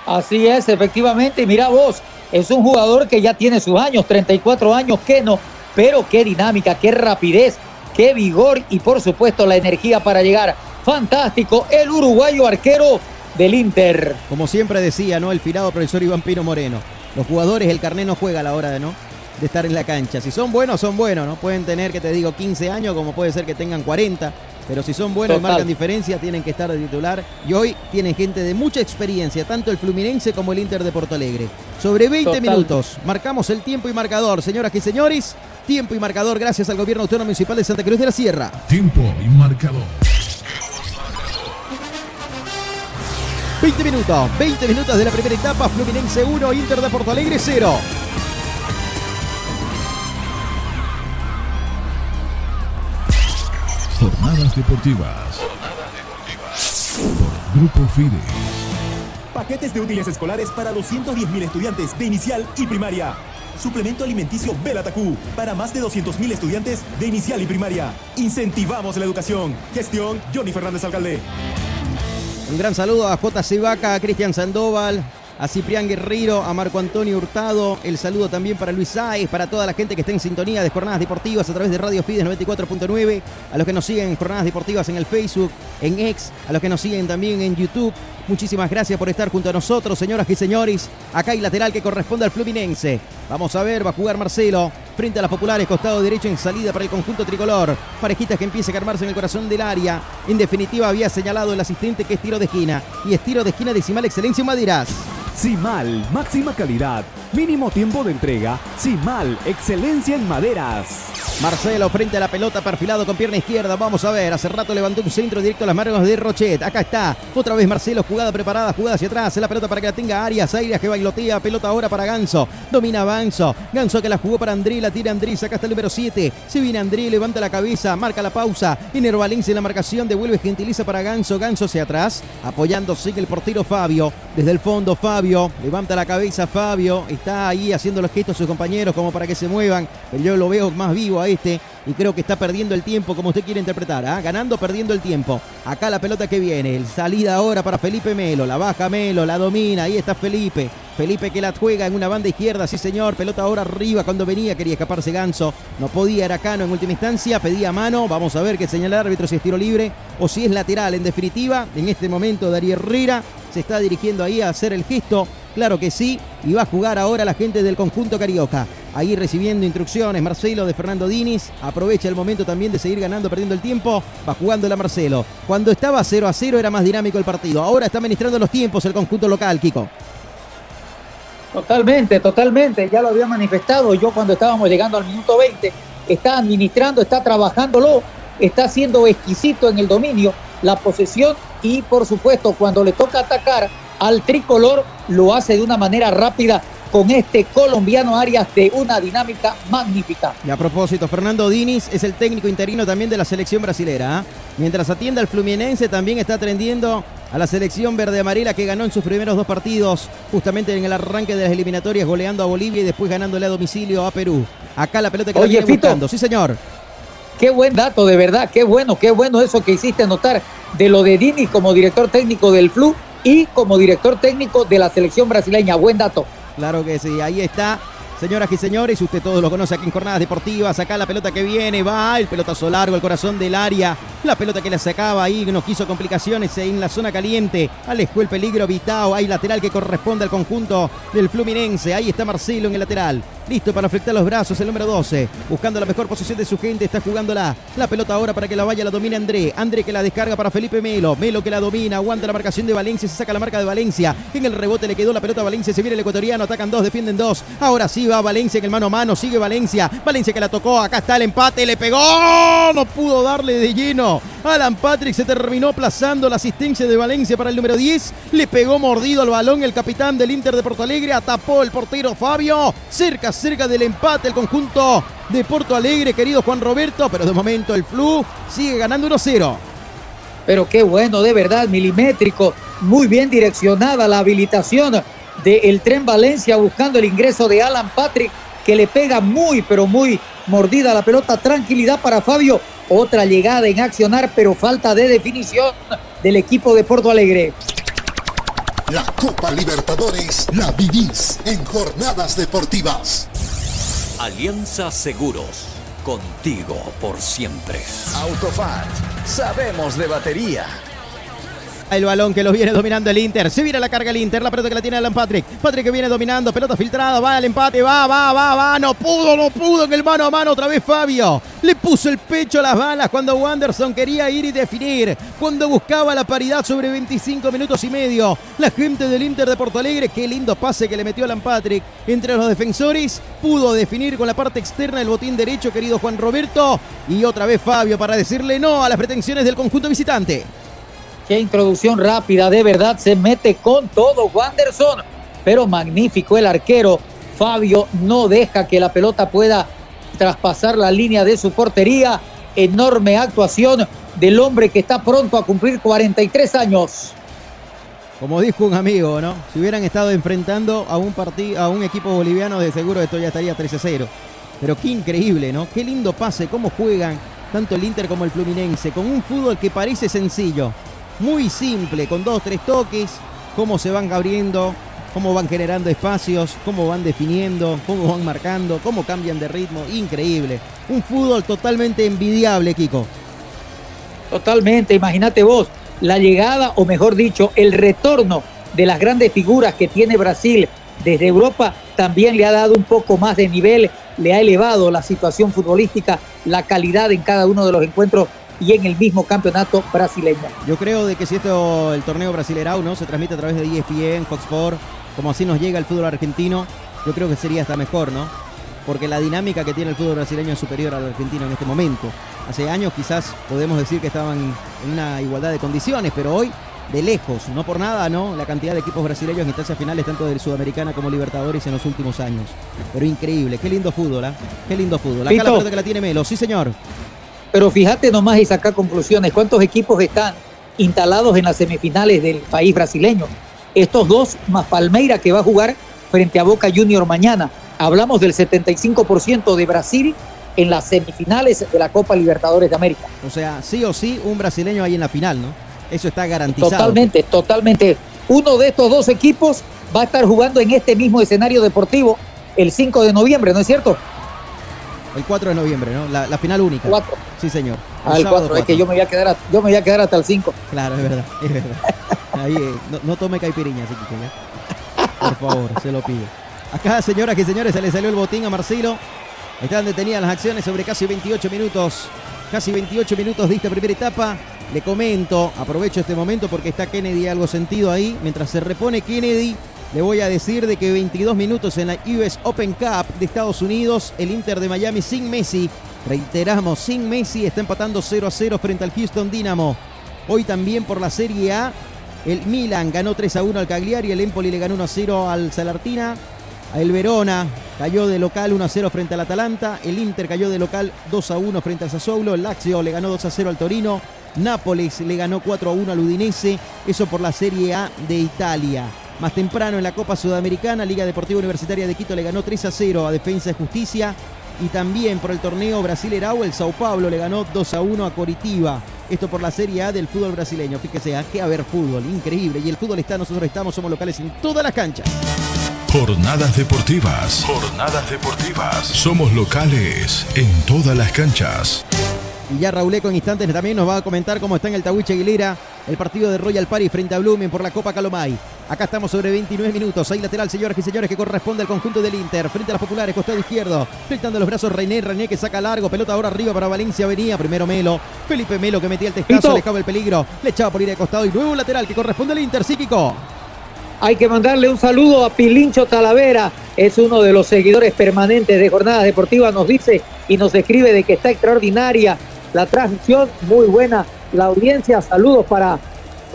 Así es, efectivamente. Mira vos, es un jugador que ya tiene sus años, 34 años, que no, pero qué dinámica, qué rapidez, qué vigor y por supuesto la energía para llegar. Fantástico, el uruguayo arquero del Inter. Como siempre decía, ¿no? El finado profesor Iván Pino Moreno. Los jugadores, el carné no juega a la hora de, ¿no? de estar en la cancha. Si son buenos, son buenos, ¿no? Pueden tener, que te digo, 15 años, como puede ser que tengan 40. Pero si son buenos y marcan diferencia, tienen que estar de titular. Y hoy tienen gente de mucha experiencia, tanto el Fluminense como el Inter de Porto Alegre. Sobre 20 Total. minutos, marcamos el tiempo y marcador. Señoras y señores, tiempo y marcador gracias al Gobierno Autónomo Municipal de Santa Cruz de la Sierra. Tiempo y marcador. 20 minutos, 20 minutos de la primera etapa, Fluminense 1, Inter de Porto Alegre 0. Jornadas deportivas. Por Grupo Fide. Paquetes de útiles escolares para 210.000 estudiantes de inicial y primaria. Suplemento alimenticio Belatacú para más de 200.000 estudiantes de inicial y primaria. Incentivamos la educación. Gestión Johnny Fernández Alcalde. Un gran saludo a JC Vaca, a Cristian Sandoval, a Ciprián Guerrero, a Marco Antonio Hurtado. El saludo también para Luis Sáez, para toda la gente que está en sintonía de Jornadas Deportivas a través de Radio Fides 94.9, a los que nos siguen en Jornadas Deportivas en el Facebook, en X, a los que nos siguen también en YouTube. Muchísimas gracias por estar junto a nosotros, señoras y señores. Acá hay lateral que corresponde al Fluminense. Vamos a ver, va a jugar Marcelo frente a las populares, costado derecho en salida para el conjunto tricolor. Parejitas que empieza a armarse en el corazón del área. En definitiva, había señalado el asistente que es tiro de esquina. Y es tiro de esquina decimal excelencia en Maderas. Simal, máxima calidad, mínimo tiempo de entrega. Simal, excelencia en maderas. Marcelo frente a la pelota, perfilado con pierna izquierda. Vamos a ver, hace rato levantó un centro directo a las manos de Rochet. Acá está, otra vez Marcelo, jugada preparada, jugada hacia atrás. La pelota para que la tenga Arias, Arias que bailotea, pelota ahora para Ganso. Domina Ganso, Ganso que la jugó para André, la tira André, acá está el número 7. Se viene André, levanta la cabeza, marca la pausa. Iner Valencia en la marcación, devuelve, gentiliza para Ganso, Ganso hacia atrás, apoyando, sigue el portero Fabio. Desde el fondo, Fabio, levanta la cabeza Fabio, está ahí haciendo los gestos a sus compañeros como para que se muevan. Pero yo lo veo más vivo a este y creo que está perdiendo el tiempo como usted quiere interpretar, ¿ah? ganando, perdiendo el tiempo. Acá la pelota que viene, salida ahora para Felipe Melo, la baja Melo, la domina, ahí está Felipe. Felipe que la juega en una banda izquierda, sí señor, pelota ahora arriba cuando venía, quería escaparse Ganso, no podía, era Cano en última instancia, pedía mano, vamos a ver qué señala el árbitro si es tiro libre o si es lateral. En definitiva, en este momento Darío Herrera se está dirigiendo ahí a hacer el gesto, claro que sí, y va a jugar ahora la gente del conjunto carioca. Ahí recibiendo instrucciones Marcelo de Fernando Diniz. Aprovecha el momento también de seguir ganando, perdiendo el tiempo. Va jugando la Marcelo. Cuando estaba 0 a 0 era más dinámico el partido. Ahora está administrando los tiempos el conjunto local, Kiko. Totalmente, totalmente. Ya lo había manifestado yo cuando estábamos llegando al minuto 20. Está administrando, está trabajándolo, está siendo exquisito en el dominio, la posesión y por supuesto cuando le toca atacar al tricolor lo hace de una manera rápida con este colombiano Arias de una dinámica magnífica. Y a propósito, Fernando Diniz es el técnico interino también de la selección brasilera. ¿ah? Mientras atiende al Fluminense, también está atendiendo a la selección verde-amarela que ganó en sus primeros dos partidos, justamente en el arranque de las eliminatorias, goleando a Bolivia y después ganándole a domicilio a Perú. Acá la pelota que la Oye, viene Fito. buscando. Sí, señor. Qué buen dato, de verdad, qué bueno, qué bueno eso que hiciste notar de lo de Dini como director técnico del Flu y como director técnico de la selección brasileña. Buen dato. Claro que sí, ahí está. Señoras y señores, usted todos lo conoce aquí en Jornadas Deportivas. Acá la pelota que viene, va el pelotazo largo, el corazón del área. La pelota que la sacaba ahí, nos quiso complicaciones en la zona caliente. Alejó el peligro Vitao. Hay lateral que corresponde al conjunto del Fluminense. Ahí está Marcelo en el lateral. Listo para afectar los brazos, el número 12. Buscando la mejor posición de su gente, está jugándola. La pelota ahora para que la vaya, la domina André. André que la descarga para Felipe Melo. Melo que la domina, aguanta la marcación de Valencia, se saca la marca de Valencia. En el rebote le quedó la pelota a Valencia, se viene el ecuatoriano, atacan dos, defienden dos. Ahora sí va Valencia en el mano a mano, sigue Valencia. Valencia que la tocó, acá está el empate, le pegó. No pudo darle de lleno. Alan Patrick se terminó aplazando la asistencia de Valencia para el número 10. Le pegó mordido al balón el capitán del Inter de Porto Alegre. Atapó el portero Fabio. Cerca, cerca del empate el conjunto de Porto Alegre, querido Juan Roberto. Pero de momento el Flu sigue ganando 1-0. Pero qué bueno, de verdad, milimétrico, muy bien direccionada la habilitación del Tren Valencia buscando el ingreso de Alan Patrick, que le pega muy, pero muy mordida la pelota. Tranquilidad para Fabio. Otra llegada en accionar, pero falta de definición del equipo de Porto Alegre. La Copa Libertadores la vivís en jornadas deportivas. Alianza Seguros, contigo por siempre. Autofat, sabemos de batería. El balón que lo viene dominando el Inter. Se viene la carga el Inter. La pelota que la tiene Alan Patrick. Patrick que viene dominando. Pelota filtrada. Va al empate. Va, va, va, va. No pudo, no pudo. En el mano a mano otra vez Fabio. Le puso el pecho a las balas cuando Wanderson quería ir y definir. Cuando buscaba la paridad sobre 25 minutos y medio. La gente del Inter de Porto Alegre. Qué lindo pase que le metió Alan Patrick entre los defensores. Pudo definir con la parte externa el botín derecho, querido Juan Roberto. Y otra vez Fabio para decirle no a las pretensiones del conjunto visitante. Qué introducción rápida, de verdad se mete con todo Wanderson. Pero magnífico el arquero. Fabio no deja que la pelota pueda traspasar la línea de su portería. Enorme actuación del hombre que está pronto a cumplir 43 años. Como dijo un amigo, ¿no? Si hubieran estado enfrentando a un a un equipo boliviano, de seguro esto ya estaría 13-0. Pero qué increíble, ¿no? Qué lindo pase, cómo juegan tanto el Inter como el Fluminense, con un fútbol que parece sencillo, muy simple, con dos, tres toques, cómo se van abriendo, cómo van generando espacios, cómo van definiendo, cómo van marcando, cómo cambian de ritmo, increíble. Un fútbol totalmente envidiable, Kiko. Totalmente, imagínate vos, la llegada, o mejor dicho, el retorno de las grandes figuras que tiene Brasil desde Europa también le ha dado un poco más de nivel, le ha elevado la situación futbolística, la calidad en cada uno de los encuentros y en el mismo campeonato brasileño. Yo creo de que si esto, el torneo brasilerao, ¿no? Se transmite a través de ESPN, Fox Sports, como así nos llega el fútbol argentino, yo creo que sería hasta mejor, ¿no? Porque la dinámica que tiene el fútbol brasileño es superior al argentino en este momento. Hace años quizás podemos decir que estaban en una igualdad de condiciones, pero hoy de lejos, no por nada, ¿no? La cantidad de equipos brasileños en instancias finales, tanto de Sudamericana como Libertadores en los últimos años. Pero increíble, qué lindo fútbol, ¿ah? Qué lindo fútbol. Acá la pelota que la tiene Melo, sí señor. Pero fíjate nomás y saca conclusiones. ¿Cuántos equipos están instalados en las semifinales del país brasileño? Estos dos, más Palmeira que va a jugar frente a Boca Junior mañana. Hablamos del 75% de Brasil en las semifinales de la Copa Libertadores de América. O sea, sí o sí, un brasileño ahí en la final, ¿no? Eso está garantizado. Totalmente, totalmente. Uno de estos dos equipos va a estar jugando en este mismo escenario deportivo el 5 de noviembre, ¿no es cierto? El 4 de noviembre, ¿no? La, final única. 4. Sí, señor. El, ah, el 4. Es que yo me voy a quedar, yo me voy a quedar hasta el 5. Claro, es verdad, es verdad. Ahí, eh, no, tome caipiriña, así que Por favor, se lo pido. Acá, señoras y señores, se le salió el botín a Marcelo. Están detenidas las acciones sobre casi 28 minutos. Casi 28 minutos de esta primera etapa. Le comento, aprovecho este momento porque está Kennedy algo sentido ahí. Mientras se repone Kennedy, le voy a decir de que 22 minutos en la US Open Cup de Estados Unidos, el Inter de Miami sin Messi. Reiteramos, sin Messi está empatando 0 a 0 frente al Houston Dynamo. Hoy también por la Serie A, el Milan ganó 3 a 1 al Cagliari, el Empoli le ganó 1 a 0 al Salartina. El Verona cayó de local 1 a 0 frente al Atalanta. El Inter cayó de local 2 a 1 frente al Sassuolo. El Lazio le ganó 2 a 0 al Torino. Nápoles le ganó 4 a 1 al Udinese. Eso por la Serie A de Italia. Más temprano en la Copa Sudamericana, Liga Deportiva Universitaria de Quito le ganó 3 a 0 a Defensa y Justicia. Y también por el torneo Brasilerao, el Sao Paulo le ganó 2 a 1 a Coritiba. Esto por la Serie A del fútbol brasileño. Fíjese, ¿a qué haber fútbol? Increíble. Y el fútbol está, nosotros estamos, somos locales en todas las canchas. Jornadas deportivas. Jornadas deportivas. Somos locales en todas las canchas. Y ya Rauleco en instantes también nos va a comentar cómo está en el Tahuiche Aguilera el partido de Royal Party frente a Blumen por la Copa Calomay. Acá estamos sobre 29 minutos. Ahí lateral, señores y señores, que corresponde al conjunto del Inter. Frente a las populares, costado izquierdo. Flectando los brazos René. René que saca largo. Pelota ahora arriba para Valencia. Venía primero Melo. Felipe Melo que metía el testazo. Le echaba el peligro. Le echaba por ir de costado. Y nuevo lateral que corresponde al Inter. Psíquico. Hay que mandarle un saludo a Pilincho Talavera. Es uno de los seguidores permanentes de Jornadas Deportivas. Nos dice y nos describe de que está extraordinaria la transmisión. Muy buena la audiencia. Saludos para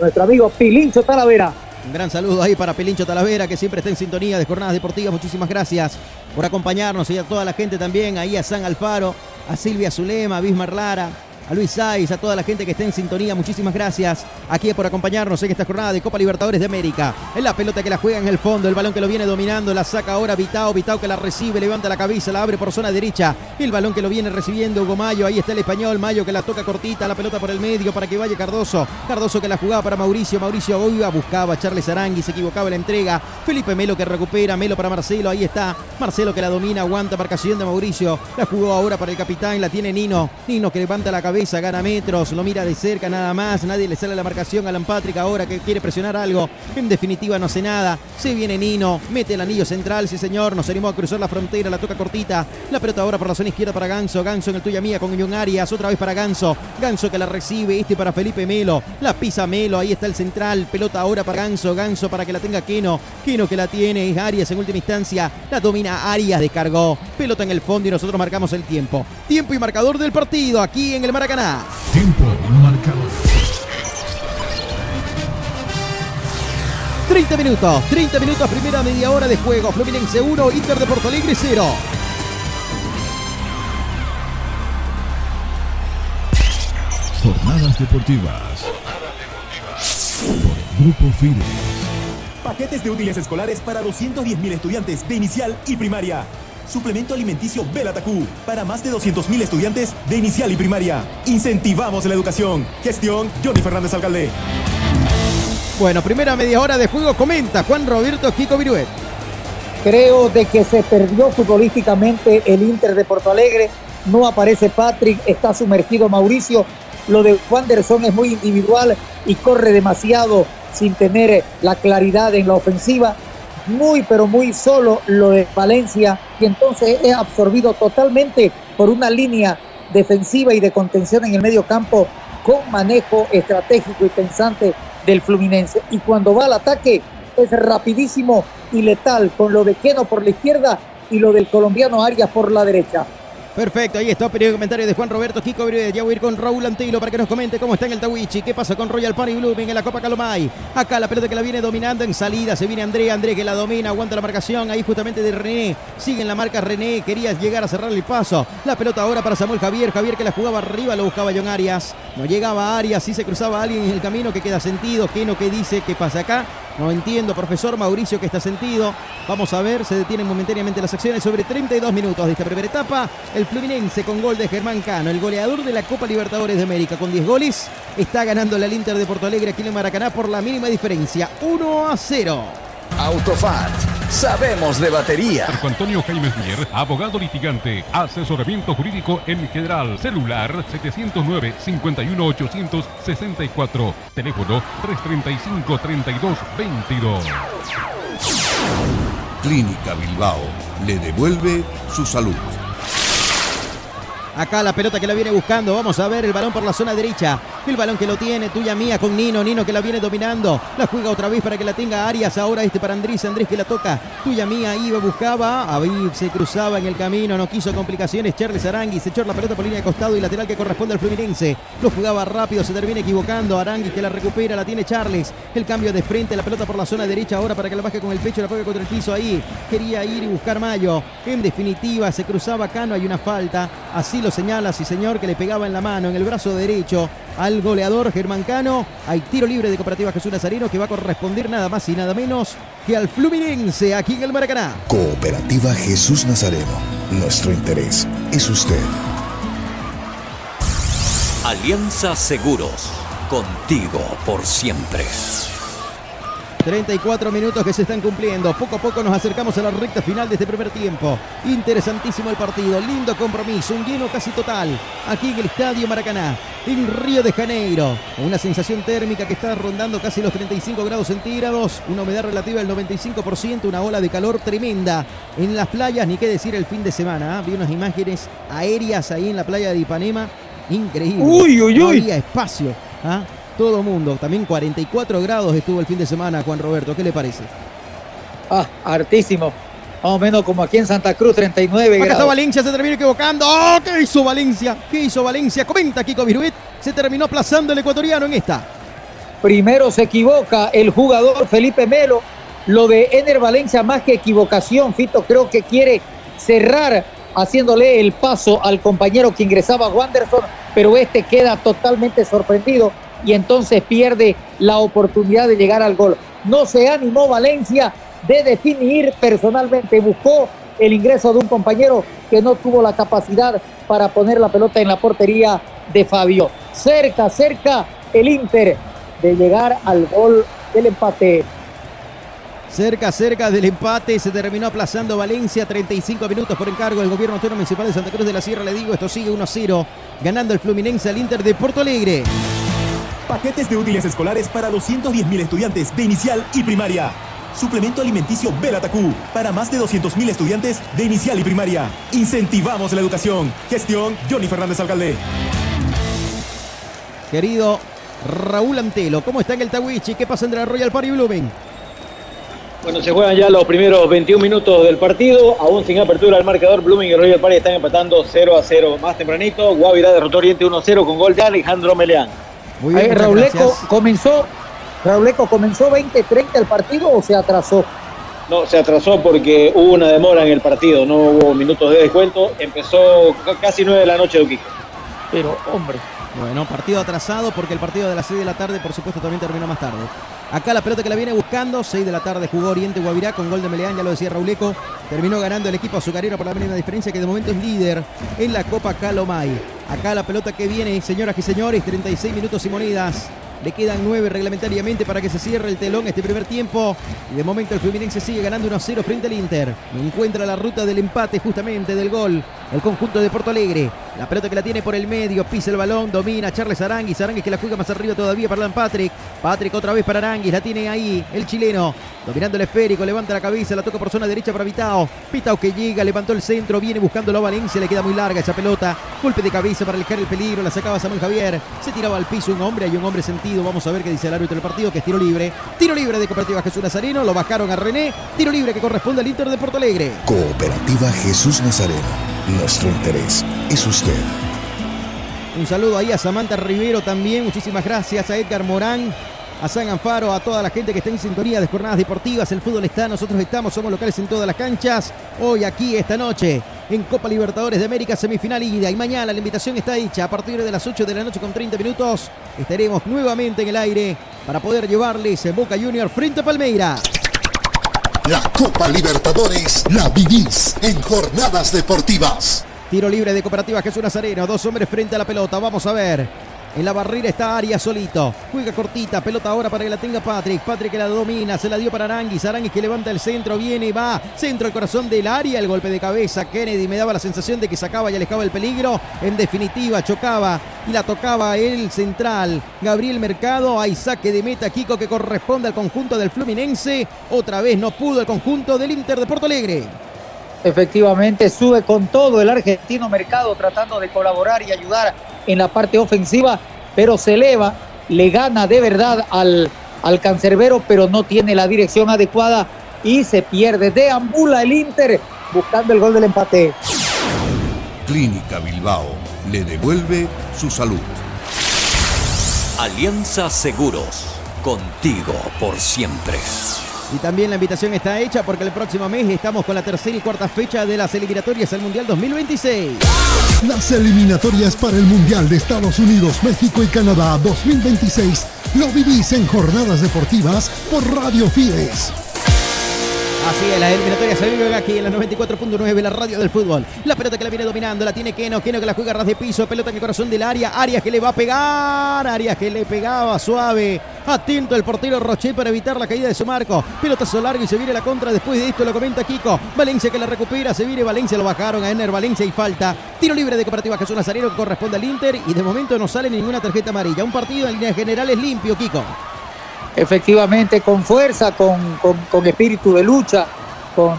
nuestro amigo Pilincho Talavera. Un gran saludo ahí para Pilincho Talavera, que siempre está en sintonía de Jornadas Deportivas. Muchísimas gracias por acompañarnos y a toda la gente también, ahí a San Alfaro, a Silvia Zulema, a Bismar Lara, a Luis Saiz, a toda la gente que está en sintonía. Muchísimas gracias aquí por acompañarnos en esta jornada de Copa Libertadores de América. En la pelota que la juega en el fondo, el balón que lo viene dominando, la saca ahora Vitao, Vitao que la recibe, levanta la cabeza, la abre por zona derecha. El balón que lo viene recibiendo Hugo Mayo, ahí está el español, Mayo que la toca cortita, la pelota por el medio para que vaya Cardoso. Cardoso que la jugaba para Mauricio, Mauricio iba, buscaba Charles Arangui, se equivocaba la entrega. Felipe Melo que recupera, Melo para Marcelo, ahí está. Marcelo que la domina, aguanta marcación de Mauricio. La jugó ahora para el capitán, la tiene Nino. Nino que levanta la cabeza cabeza, gana metros, lo mira de cerca nada más, nadie le sale la marcación a Alan Patrick ahora que quiere presionar algo. En definitiva no hace nada. Se viene Nino, mete el anillo central, sí señor, nos animó a cruzar la frontera, la toca cortita. La pelota ahora por la zona izquierda para Ganso, Ganso en el tuya mía con John Arias, otra vez para Ganso. Ganso que la recibe, este para Felipe Melo, la pisa Melo, ahí está el central, pelota ahora para Ganso, Ganso para que la tenga Keno, Keno que la tiene, es Arias en última instancia, la domina Arias, descargó, pelota en el fondo y nosotros marcamos el tiempo. Tiempo y marcador del partido aquí en el Maracaná. Tiempo y marcador. 30 minutos, 30 minutos, primera media hora de juego. Fluminense 1, Inter de Porto Alegre 0. Jornadas deportivas. Por Grupo Fide. Paquetes de útiles escolares para 210.000 estudiantes de inicial y primaria. Suplemento alimenticio Belatacú para más de 200.000 estudiantes de inicial y primaria. Incentivamos la educación. Gestión Johnny Fernández Alcalde. Bueno, primera media hora de juego comenta Juan Roberto Kiko Viruet. Creo de que se perdió futbolísticamente el Inter de Porto Alegre. No aparece Patrick, está sumergido Mauricio. Lo de Wanderson es muy individual y corre demasiado sin tener la claridad en la ofensiva. Muy, pero muy solo lo de Valencia y entonces es absorbido totalmente por una línea defensiva y de contención en el medio campo con manejo estratégico y pensante del Fluminense. Y cuando va al ataque es rapidísimo y letal con lo de Keno por la izquierda y lo del colombiano Arias por la derecha. Perfecto, ahí está periodo de comentarios de Juan Roberto Kiko Viruet. Ya voy a ir con Raúl Antilo para que nos comente cómo está en el Tawichi, qué pasa con Royal Party Blooming en la Copa Calomay. Acá la pelota que la viene dominando en salida, se viene André, André que la domina, aguanta la marcación, ahí justamente de René. Sigue en la marca René, quería llegar a cerrar el paso. La pelota ahora para Samuel Javier, Javier que la jugaba arriba, lo buscaba John Arias. No llegaba Arias, sí se cruzaba alguien en el camino que queda sentido. ¿Qué no que dice? ¿Qué pasa acá? No entiendo, profesor Mauricio, que está sentido. Vamos a ver, se detienen momentáneamente las acciones sobre 32 minutos de esta primera etapa. El Fluminense con gol de Germán Cano, el goleador de la Copa Libertadores de América con 10 goles, está ganando el Inter de Porto Alegre aquí en el Maracaná por la mínima diferencia, 1 a 0. Autofat, sabemos de batería. Marco Antonio Jaimes Mier, abogado litigante, asesoramiento jurídico en general, celular 709-51864, teléfono 335-3222. Clínica Bilbao le devuelve su salud. Acá la pelota que la viene buscando. Vamos a ver el balón por la zona derecha. El balón que lo tiene, tuya mía con Nino. Nino que la viene dominando. La juega otra vez para que la tenga Arias. Ahora este para Andrés. Andrés que la toca. Tuya mía iba, buscaba. Ahí se cruzaba en el camino. No quiso complicaciones. Charles Aranguis se echó la pelota por línea de costado y lateral que corresponde al Fluminense. Lo jugaba rápido. Se termina equivocando. Aranguis que la recupera. La tiene Charles. El cambio de frente. La pelota por la zona derecha ahora para que la baje con el pecho. La ponga contra el piso ahí. Quería ir y buscar Mayo. En definitiva, se cruzaba Cano. Hay una falta. Así lo señala, sí señor, que le pegaba en la mano, en el brazo derecho al goleador Germán Cano. Hay tiro libre de Cooperativa Jesús Nazareno que va a corresponder nada más y nada menos que al Fluminense aquí en el Maracaná. Cooperativa Jesús Nazareno. Nuestro interés es usted. Alianza Seguros. Contigo por siempre. 34 minutos que se están cumpliendo. Poco a poco nos acercamos a la recta final de este primer tiempo. Interesantísimo el partido. Lindo compromiso. Un lleno casi total. Aquí en el Estadio Maracaná. En Río de Janeiro. Una sensación térmica que está rondando casi los 35 grados centígrados. Una humedad relativa del 95%. Una ola de calor tremenda. En las playas, ni qué decir el fin de semana. ¿ah? Vi unas imágenes aéreas ahí en la playa de Ipanema. Increíble. Uy, uy, No uy. había espacio. ¿ah? Todo mundo. También 44 grados estuvo el fin de semana, Juan Roberto. ¿Qué le parece? Ah, hartísimo. Más o menos como aquí en Santa Cruz, 39 Acá está. Valencia, se termina equivocando. ¡Oh! ¿Qué hizo Valencia? ¿Qué hizo Valencia? Comenta Kiko Viruet. Se terminó aplazando el ecuatoriano en esta. Primero se equivoca el jugador Felipe Melo. Lo de Ener Valencia, más que equivocación, Fito creo que quiere cerrar haciéndole el paso al compañero que ingresaba Wanderson, pero este queda totalmente sorprendido y entonces pierde la oportunidad de llegar al gol. No se animó Valencia de definir personalmente, buscó el ingreso de un compañero que no tuvo la capacidad para poner la pelota en la portería de Fabio. Cerca, cerca el Inter de llegar al gol del empate. Cerca, cerca del empate, se terminó aplazando Valencia, 35 minutos por encargo del gobierno autónomo municipal de Santa Cruz de la Sierra. Le digo, esto sigue 1-0, ganando el Fluminense al Inter de Porto Alegre. Paquetes de útiles escolares para 210.000 estudiantes de inicial y primaria. Suplemento alimenticio Belatacú para más de 200.000 estudiantes de inicial y primaria. Incentivamos la educación. Gestión Johnny Fernández Alcalde. Querido Raúl Antelo, ¿cómo está en el Tawichi? ¿Qué pasa entre la Royal Party Blumen? Bueno, se juegan ya los primeros 21 minutos del partido, aún sin apertura al marcador, Blooming y Royal Party están empatando 0 a 0. Más tempranito, Guavirá derrotó Oriente 1-0 con gol de Alejandro Meleán. Muy bien, Rauleco comenzó, Rauleco comenzó 20-30 el partido o se atrasó. No, se atrasó porque hubo una demora en el partido, no hubo minutos de descuento, empezó casi 9 de la noche de Pero, hombre. Bueno, partido atrasado porque el partido de las 6 de la tarde, por supuesto, también terminó más tarde. Acá la pelota que la viene buscando, 6 de la tarde jugó Oriente Guavirá con gol de Meleán, ya lo decía Rauleco. Terminó ganando el equipo azucarero por la mínima diferencia que de momento es líder en la Copa Calomay. Acá la pelota que viene, señoras y señores, 36 minutos y monedas. Le quedan 9 reglamentariamente para que se cierre el telón este primer tiempo. Y de momento el Fluminense sigue ganando 1-0 frente al Inter. Encuentra la ruta del empate justamente del gol. El conjunto de Porto Alegre. La pelota que la tiene por el medio. Pisa el balón. Domina Charles Aranguis. Aranguis que la juega más arriba todavía para Dan Patrick. Patrick otra vez para Aranguis. La tiene ahí el chileno. Dominando el esférico. Levanta la cabeza. La toca por zona derecha para Vitao. Vitao que llega. Levantó el centro. Viene buscándolo a Valencia. Le queda muy larga esa pelota. Golpe de cabeza para alejar el peligro. La sacaba Samuel Javier. Se tiraba al piso un hombre. Hay un hombre sentido. Vamos a ver qué dice el árbitro del partido, que es tiro libre. Tiro libre de Cooperativa Jesús Nazareno. Lo bajaron a René. Tiro libre que corresponde al Inter de Porto Alegre. Cooperativa Jesús Nazareno. Nuestro interés es usted. Un saludo ahí a Samantha Rivero también. Muchísimas gracias a Edgar Morán a San Anfaro, a toda la gente que está en sintonía de jornadas deportivas. El fútbol está, nosotros estamos, somos locales en todas las canchas. Hoy, aquí, esta noche, en Copa Libertadores de América, semifinal ida. Y mañana la invitación está hecha a partir de las 8 de la noche con 30 minutos. Estaremos nuevamente en el aire para poder llevarles en Boca Junior frente a Palmeira. La Copa Libertadores la vivís en jornadas deportivas. Tiro libre de Cooperativa Jesús Nazareno. Dos hombres frente a la pelota. Vamos a ver. En la barrera está Arias solito. Juega cortita. Pelota ahora para que la tenga Patrick. Patrick que la domina. Se la dio para Aranguis. Aranguis que levanta el centro. Viene y va. Centro al corazón del área. El golpe de cabeza. Kennedy me daba la sensación de que sacaba y alejaba el peligro. En definitiva, chocaba y la tocaba el central. Gabriel Mercado. Hay saque de meta. Kiko que corresponde al conjunto del Fluminense. Otra vez no pudo el conjunto del Inter de Porto Alegre. Efectivamente, sube con todo el argentino Mercado tratando de colaborar y ayudar en la parte ofensiva, pero se eleva, le gana de verdad al, al cancerbero, pero no tiene la dirección adecuada y se pierde. Deambula el Inter buscando el gol del empate. Clínica Bilbao le devuelve su salud. Alianza Seguros, contigo por siempre. Y también la invitación está hecha porque el próximo mes estamos con la tercera y cuarta fecha de las eliminatorias al Mundial 2026. Las eliminatorias para el Mundial de Estados Unidos, México y Canadá 2026 lo vivís en jornadas deportivas por Radio Fides. Así es, la eliminatoria se vive aquí en la 94.9, la radio del fútbol. La pelota que la viene dominando, la tiene Keno, Keno que la juega a ras de piso, pelota en el corazón del área, Arias que le va a pegar, Arias que le pegaba suave, atento el portero Roche para evitar la caída de su marco. Pelotazo largo y se viene la contra, después de esto lo comenta Kiko. Valencia que la recupera, se viene Valencia, lo bajaron a Ener Valencia y falta. Tiro libre de Cooperativa Jesús Nazareno que corresponde al Inter y de momento no sale ninguna tarjeta amarilla. Un partido en líneas generales limpio, Kiko efectivamente con fuerza, con, con, espíritu de lucha, con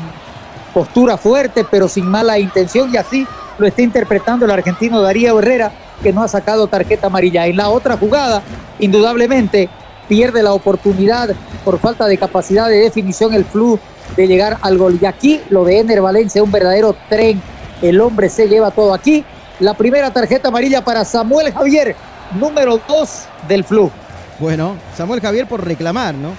postura fuerte, pero sin mala intención, y así lo está interpretando el argentino Darío Herrera, que no ha sacado tarjeta amarilla. En la otra jugada, indudablemente, pierde la oportunidad por falta de capacidad de definición el flu de llegar al gol. Y aquí lo de Ener Valencia, un verdadero tren. El hombre se lleva todo aquí. La primera tarjeta amarilla para Samuel Javier, número 2 del flu. Bueno, Samuel Javier por reclamar, ¿no?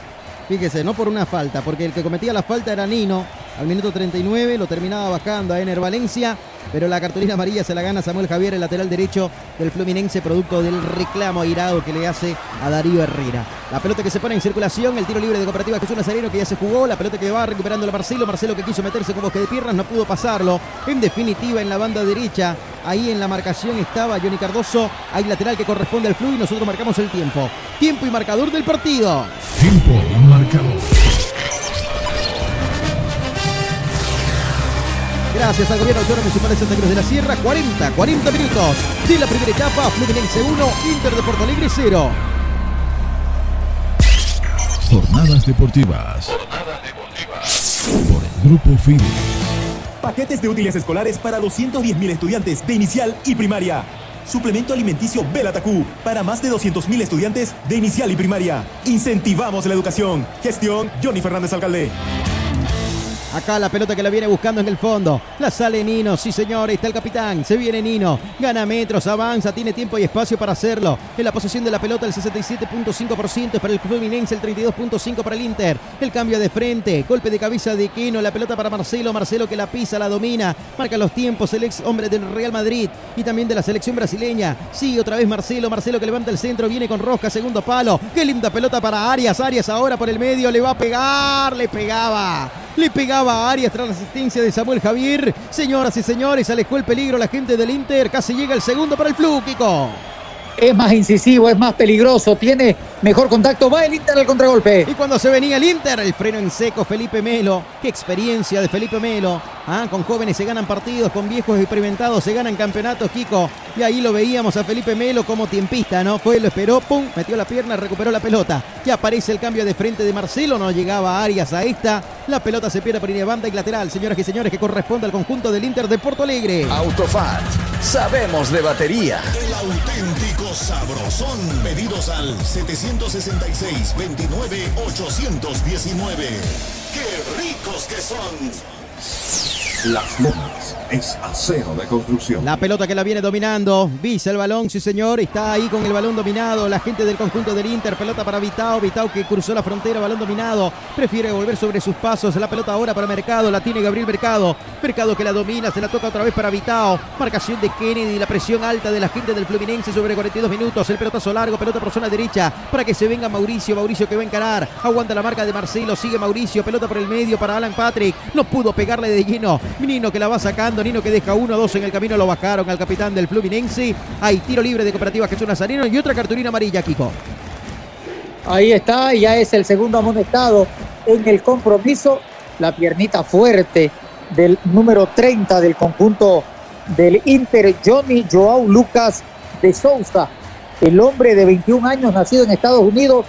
Fíjese, no por una falta, porque el que cometía la falta era Nino. Al minuto 39 lo terminaba bajando a Ener Valencia, pero la cartulina amarilla se la gana Samuel Javier, el lateral derecho del Fluminense, producto del reclamo airado que le hace a Darío Herrera. La pelota que se pone en circulación, el tiro libre de Cooperativa Jesús Nazareno que ya se jugó, la pelota que va recuperando la Marcelo, Marcelo que quiso meterse con bosque de piernas, no pudo pasarlo. En definitiva, en la banda derecha, ahí en la marcación estaba Johnny Cardoso, hay lateral que corresponde al Flu y nosotros marcamos el tiempo. Tiempo y marcador del partido. Tiempo y marcador. Gracias al gobierno autónomo municipal de Santa Cruz de la Sierra. 40, 40 minutos de la primera etapa. Fluminense 1, Inter de Porto Alegre 0. Jornadas deportivas. Jornadas deportivas. Por el Grupo FIDE. Paquetes de útiles escolares para 210.000 estudiantes de inicial y primaria. Suplemento alimenticio Belatacú para más de 200.000 estudiantes de inicial y primaria. Incentivamos la educación. Gestión Johnny Fernández Alcalde. Acá la pelota que la viene buscando en el fondo. La sale Nino, sí señor, está el capitán. Se viene Nino, gana metros, avanza, tiene tiempo y espacio para hacerlo. En la posesión de la pelota el 67.5% para el Fluminense, el 32.5% para el Inter. El cambio de frente, golpe de cabeza de Quino, la pelota para Marcelo, Marcelo que la pisa, la domina, marca los tiempos el ex hombre del Real Madrid y también de la selección brasileña. Sí, otra vez Marcelo, Marcelo que levanta el centro, viene con Rosca, segundo palo. Qué linda pelota para Arias, Arias ahora por el medio, le va a pegar, le pegaba. Le pegaba a Arias tras la asistencia de Samuel Javier. Señoras y señores, alejó el peligro la gente del Inter. Casi llega el segundo para el Flu, Kiko. Es más incisivo, es más peligroso, tiene mejor contacto. Va el Inter al contragolpe. Y cuando se venía el Inter, el freno en seco, Felipe Melo. Qué experiencia de Felipe Melo. Ah, con jóvenes se ganan partidos, con viejos experimentados se ganan campeonatos, Kiko. Y ahí lo veíamos a Felipe Melo como tiempista, ¿no? Fue, lo esperó, pum, metió la pierna, recuperó la pelota. Y aparece el cambio de frente de Marcelo, no llegaba Arias a esta. La pelota se pierde por línea banda y lateral, señoras y señores, que corresponde al conjunto del Inter de Porto Alegre. Autofat, sabemos de batería. El auténtico sabrosón. Pedidos al 766-29-819. ¡Qué ricos que son! Las Lomas es acero de construcción. La pelota que la viene dominando. Visa el balón, sí señor. Está ahí con el balón dominado. La gente del conjunto del Inter. Pelota para Vitao. Vitao que cruzó la frontera. Balón dominado. Prefiere volver sobre sus pasos. La pelota ahora para Mercado. La tiene Gabriel Mercado. Mercado que la domina. Se la toca otra vez para Vitao. Marcación de Kennedy. La presión alta de la gente del Fluminense sobre 42 minutos. El pelotazo largo. Pelota por zona derecha. Para que se venga Mauricio. Mauricio que va a encarar. Aguanta la marca de Marcelo. Sigue Mauricio. Pelota por el medio para Alan Patrick. No pudo pegarle de lleno. Nino que la va sacando, Nino que deja uno, dos en el camino, lo bajaron al capitán del Fluminense. Hay tiro libre de Cooperativa Jesús Nazareno y otra cartulina amarilla, Kiko. Ahí está, ya es el segundo amonestado en el compromiso. La piernita fuerte del número 30 del conjunto del Inter, Johnny Joao Lucas de Souza, el hombre de 21 años nacido en Estados Unidos,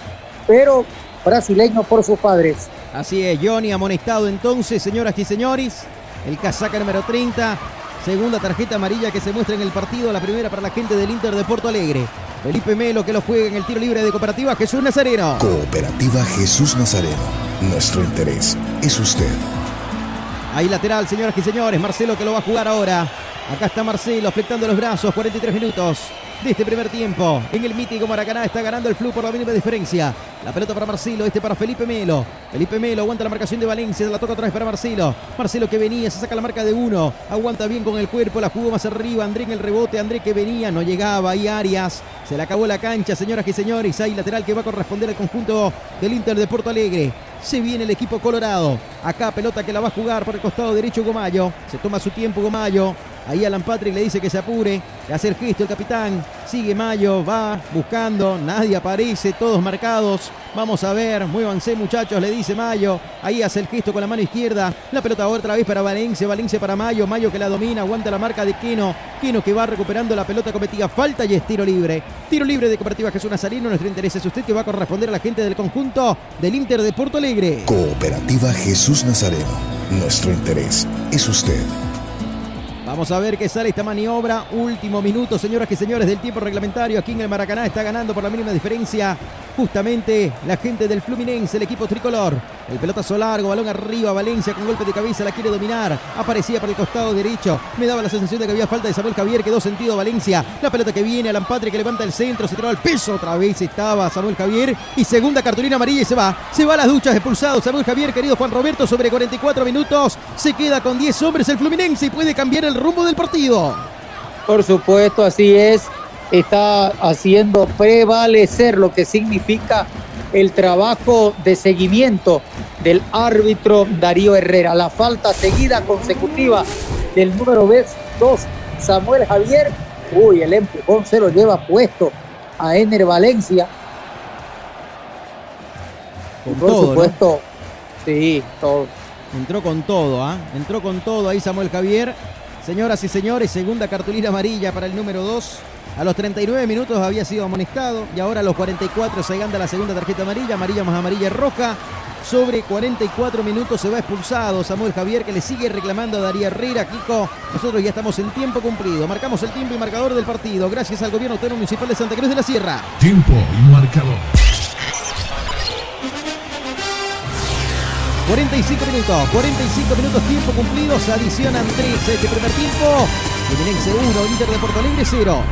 pero brasileño por sus padres. Así es, Johnny amonestado entonces, señoras y señores. El casaca número 30. Segunda tarjeta amarilla que se muestra en el partido. La primera para la gente del Inter de Porto Alegre. Felipe Melo que lo juega en el tiro libre de Cooperativa Jesús Nazareno. Cooperativa Jesús Nazareno. Nuestro interés es usted. Ahí lateral, señoras y señores. Marcelo que lo va a jugar ahora. Acá está Marcelo flectando los brazos. 43 minutos de este primer tiempo. En el mítico Maracaná está ganando el Flu por la mínima diferencia. La pelota para Marcelo, este para Felipe Melo. Felipe Melo aguanta la marcación de Valencia, la toca otra vez para Marcelo. Marcelo que venía, se saca la marca de uno. Aguanta bien con el cuerpo, la jugó más arriba. André en el rebote, André que venía, no llegaba. Ahí Arias, se le acabó la cancha, señoras y señores. Hay lateral que va a corresponder al conjunto del Inter de Porto Alegre. Se viene el equipo colorado. Acá pelota que la va a jugar por el costado derecho Gomayo. Se toma su tiempo Gomayo. Ahí Alan Patrick le dice que se apure, le hace el gesto el capitán. Sigue Mayo, va buscando, nadie aparece, todos marcados. Vamos a ver, muévanse muchachos, le dice Mayo. Ahí hace el gesto con la mano izquierda. La pelota otra vez para Valencia, Valencia para Mayo, Mayo que la domina, aguanta la marca de Quino. Quino que va recuperando la pelota cometida, falta y es tiro libre. Tiro libre de Cooperativa Jesús Nazarino, nuestro interés es usted que va a corresponder a la gente del conjunto del Inter de Porto Alegre. Cooperativa Jesús Nazareno. Nuestro interés es usted. Vamos a ver qué sale esta maniobra. Último minuto, señoras y señores, del tiempo reglamentario. Aquí en el Maracaná está ganando por la mínima diferencia. Justamente la gente del Fluminense, el equipo tricolor. El pelotazo largo, balón arriba, Valencia con golpe de cabeza, la quiere dominar. Aparecía por el costado derecho. Me daba la sensación de que había falta de Samuel Javier, quedó sentido Valencia. La pelota que viene, Alan Patri que levanta el centro, se tiró al piso. Otra vez estaba Samuel Javier. Y segunda cartulina amarilla y se va. Se va a las duchas expulsado. Samuel Javier, querido Juan Roberto, sobre 44 minutos. Se queda con 10 hombres el Fluminense y puede cambiar el rumbo del partido. Por supuesto, así es. Está haciendo prevalecer lo que significa el trabajo de seguimiento del árbitro Darío Herrera. La falta seguida consecutiva del número 2, Samuel Javier. Uy, el empujón se lo lleva puesto a Ener Valencia. Por todo, supuesto, sí, todo. Entró con todo, ¿ah? Entró con todo ahí Samuel Javier. Señoras y señores, segunda cartulina amarilla para el número 2. A los 39 minutos había sido amonestado y ahora a los 44 se gana la segunda tarjeta amarilla, amarilla más amarilla roja. Sobre 44 minutos se va expulsado Samuel Javier que le sigue reclamando a Darío Herrera. Kiko, nosotros ya estamos en tiempo cumplido. Marcamos el tiempo y marcador del partido gracias al gobierno autónomo municipal de Santa Cruz de la Sierra. Tiempo y marcador. 45 minutos, 45 minutos tiempo cumplidos, adicionan 13 este primer tiempo. Fluminense 1, Inter de Porto Alegre 0.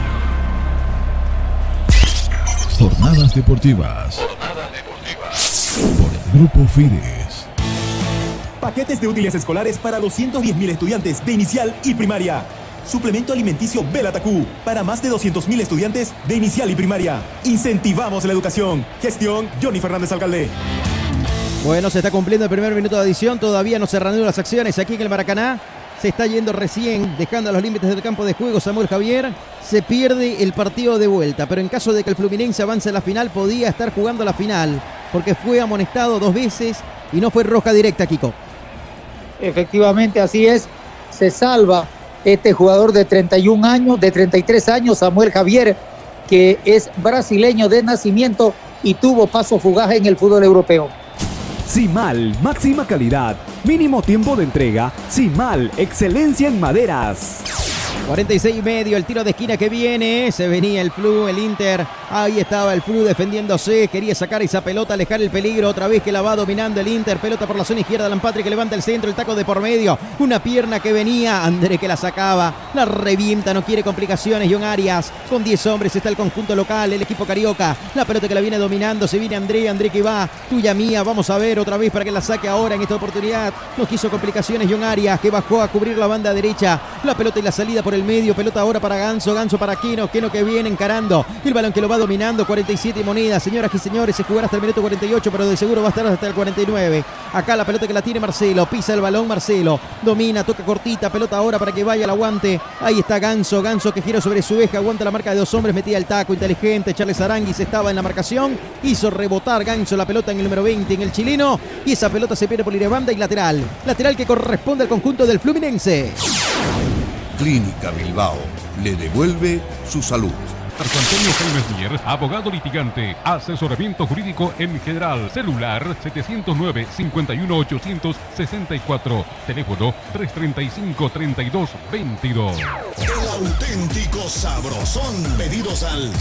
Jornadas deportivas. Jornadas deportivas. Por el Grupo Fides. Paquetes de útiles escolares para 210.000 estudiantes de inicial y primaria. Suplemento alimenticio Belatacú para más de 200.000 estudiantes de inicial y primaria. Incentivamos la educación. Gestión Johnny Fernández Alcalde. Bueno, se está cumpliendo el primer minuto de adición. Todavía no se reanudan las acciones aquí en el Maracaná. Se está yendo recién, dejando a los límites del campo de juego Samuel Javier. Se pierde el partido de vuelta, pero en caso de que el Fluminense avance a la final, podía estar jugando la final, porque fue amonestado dos veces y no fue roja directa, Kiko. Efectivamente, así es. Se salva este jugador de 31 años, de 33 años, Samuel Javier, que es brasileño de nacimiento y tuvo paso fugaz en el fútbol europeo. Simal, máxima calidad, mínimo tiempo de entrega. Simal, excelencia en maderas. 46 y medio, el tiro de esquina que viene. Se venía el flu, el Inter. Ahí estaba el flu defendiéndose. Quería sacar esa pelota, alejar el peligro. Otra vez que la va dominando el Inter. Pelota por la zona izquierda. Lampatri que levanta el centro. El taco de por medio. Una pierna que venía. André que la sacaba. La revienta. No quiere complicaciones. John Arias. Con 10 hombres está el conjunto local. El equipo carioca. La pelota que la viene dominando. Se viene André. André que va. Tuya mía. Vamos a ver otra vez para que la saque ahora en esta oportunidad. No quiso complicaciones. John Arias que bajó a cubrir la banda derecha. La pelota y la salida por el medio. Pelota ahora para Ganso. Ganso para Keno. Keno que viene encarando. El balón que lo va dominando. 47 monedas. Señoras y señores, se jugará hasta el minuto 48, pero de seguro va a estar hasta el 49. Acá la pelota que la tiene Marcelo. Pisa el balón Marcelo. Domina, toca cortita. Pelota ahora para que vaya al aguante. Ahí está Ganso. Ganso que gira sobre su eje. Aguanta la marca de dos hombres. Metía el taco inteligente. Charles Aranguis estaba en la marcación. Hizo rebotar Ganso la pelota en el número 20 en el chileno. Y esa pelota se pierde por ir banda y lateral. Lateral que corresponde al conjunto del Fluminense. Clínica Bilbao le devuelve su salud. Marco Antonio Jaime Mier, abogado litigante, asesoramiento jurídico en general, celular 709-51864, teléfono 335-3222. El auténtico sabrosón. Pedidos al 766-29-819.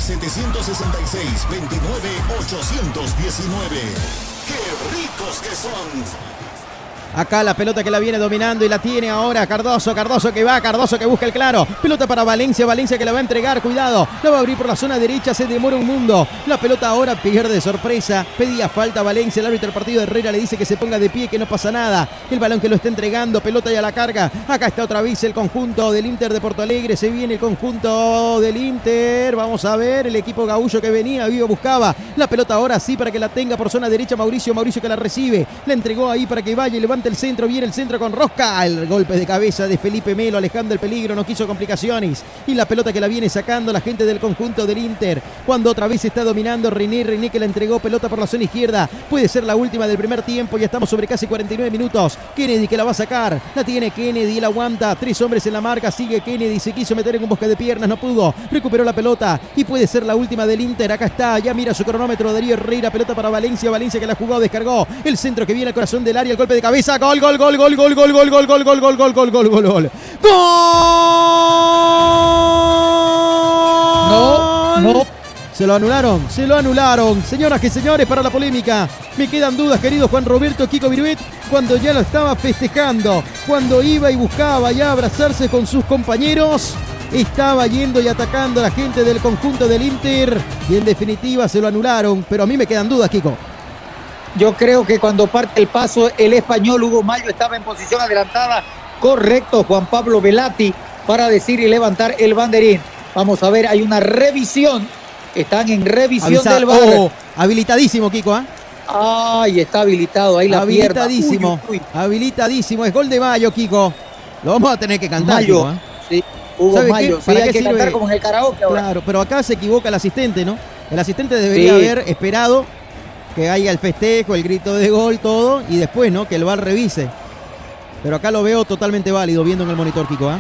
¡Qué ricos que son! Acá la pelota que la viene dominando y la tiene ahora Cardoso. Cardoso que va, Cardoso que busca el claro. Pelota para Valencia, Valencia que la va a entregar. Cuidado, la va a abrir por la zona derecha. Se demora un mundo. La pelota ahora pierde sorpresa. Pedía falta Valencia. El árbitro del partido de Herrera le dice que se ponga de pie, que no pasa nada. El balón que lo está entregando. Pelota ya la carga. Acá está otra vez el conjunto del Inter de Porto Alegre. Se viene el conjunto del Inter. Vamos a ver el equipo gaullo que venía. Vivo buscaba la pelota ahora sí para que la tenga por zona derecha. Mauricio, Mauricio que la recibe. La entregó ahí para que vaya y levante el centro, viene el centro con Rosca, el golpe de cabeza de Felipe Melo, alejando el peligro, no quiso complicaciones. Y la pelota que la viene sacando la gente del conjunto del Inter, cuando otra vez está dominando René, René que la entregó pelota por la zona izquierda, puede ser la última del primer tiempo, ya estamos sobre casi 49 minutos. Kennedy que la va a sacar, la tiene Kennedy, la aguanta, tres hombres en la marca, sigue Kennedy, se quiso meter en un bosque de piernas, no pudo, recuperó la pelota y puede ser la última del Inter, acá está, ya mira su cronómetro, Darío Herrera, pelota para Valencia, Valencia que la jugó, descargó, el centro que viene al corazón del área, el golpe de cabeza, gol, gol, gol, gol, gol, gol, gol, gol, gol, gol, gol, gol, gol, gol, gol, gol. No, no. Se lo anularon, se lo anularon. Señoras y señores, para la polémica. Me quedan dudas, querido Juan Roberto Kiko Viruet, cuando ya lo estaba festejando, cuando iba y buscaba ya abrazarse con sus compañeros. Estaba yendo y atacando a la gente del conjunto del Inter y en definitiva se lo anularon, pero a mí me quedan dudas, Kiko. Yo creo que cuando parte el paso, el español Hugo Mayo estaba en posición adelantada. Correcto, Juan Pablo Velati, para decir y levantar el banderín. Vamos a ver, hay una revisión. Están en revisión Avisa- del bar. Oh, habilitadísimo, Kiko, ¿ah? Ay, está habilitado ahí la. Habilitadísimo. Uy, uy, uy. Habilitadísimo. Es gol de Mayo, Kiko. Lo vamos a tener que cantar. Mayo, Kiko, ¿ah? sí, Hugo. Mayo. Sí, ¿Para hay que sirve? cantar como en el karaoke ahora. Claro, pero acá se equivoca el asistente, ¿no? El asistente debería Sí. haber esperado que haya el festejo, el grito de gol, todo, y después, ¿no? Que el VAR revise. Pero acá lo veo totalmente válido viendo en el monitor, Kiko. ¿ah?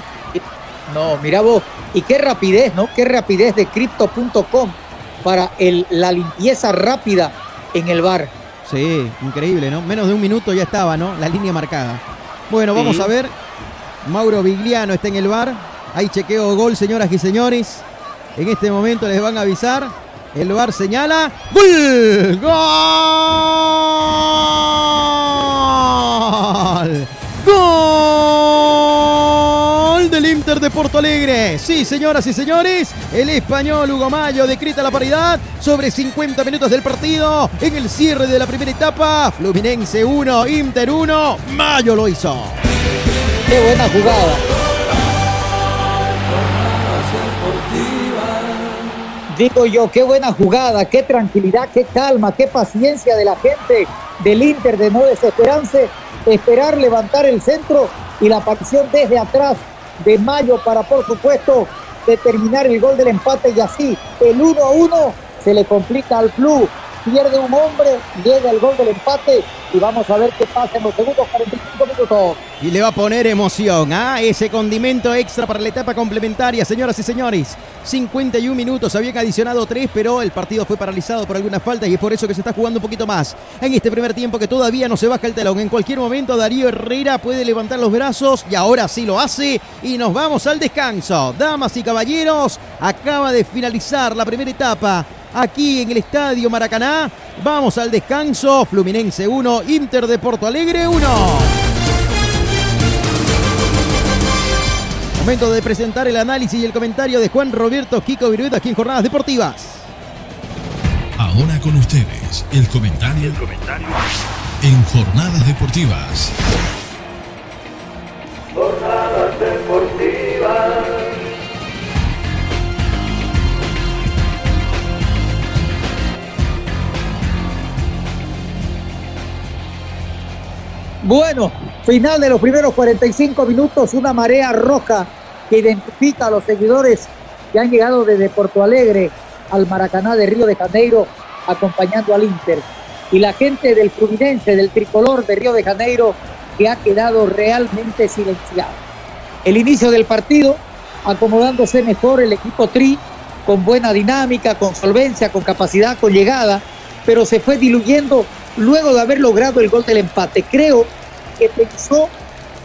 No, mira vos. Y qué rapidez, ¿no? Qué rapidez de crypto.com para el, la limpieza rápida en el bar. Sí, increíble, ¿no? Menos de un minuto ya estaba, ¿no? La línea marcada. Bueno, vamos Sí. a ver. Mauro Vigliano está en el bar. Hay chequeo gol, señoras y señores. En este momento les van a avisar. El bar señala. ¡Gol! ¡Gol! ¡Gol del Inter de Porto Alegre! Sí, señoras y señores, el español Hugo Mayo decreta la paridad sobre 50 minutos del partido en el cierre de la primera etapa. Fluminense 1, Inter 1, Mayo lo hizo. Qué buena jugada. Digo yo, qué buena jugada, qué tranquilidad, qué calma, qué paciencia de la gente del Inter de no desesperarse, esperar levantar el centro y la aparición desde atrás de Mayo para, por supuesto, determinar el gol del empate y así el 1 a 1 se le complica al club. Pierde un hombre, llega el gol del empate y vamos a ver qué pasa en los segundos 45 minutos. Y le va a poner emoción a ese condimento extra para la etapa complementaria, señoras y señores. 51 minutos, habían adicionado 3, pero el partido fue paralizado por algunas faltas y es por eso que se está jugando un poquito más. En este primer tiempo que todavía no se baja el telón. En cualquier momento Darío Herrera puede levantar los brazos y ahora sí lo hace. Y nos vamos al descanso. Damas y caballeros, acaba de finalizar la primera etapa aquí en el Estadio Maracaná. Vamos al descanso. Fluminense 1, Inter de Porto Alegre 1. Momento de presentar el análisis y el comentario de Juan Roberto Kiko Virueta aquí en Jornadas Deportivas. Ahora con ustedes, el comentario, en Jornadas Deportivas. Jornadas Bueno, final de los primeros 45 minutos, una marea roja que identifica a los seguidores que han llegado desde Porto Alegre al Maracaná de Río de Janeiro acompañando al Inter. Y la gente del Fluminense, del tricolor de Río de Janeiro, que ha quedado realmente silenciado. El inicio del partido, acomodándose mejor el equipo Tri, con buena dinámica, con solvencia, con capacidad, con llegada, pero se fue diluyendo luego de haber logrado el gol del empate. Creo que pensó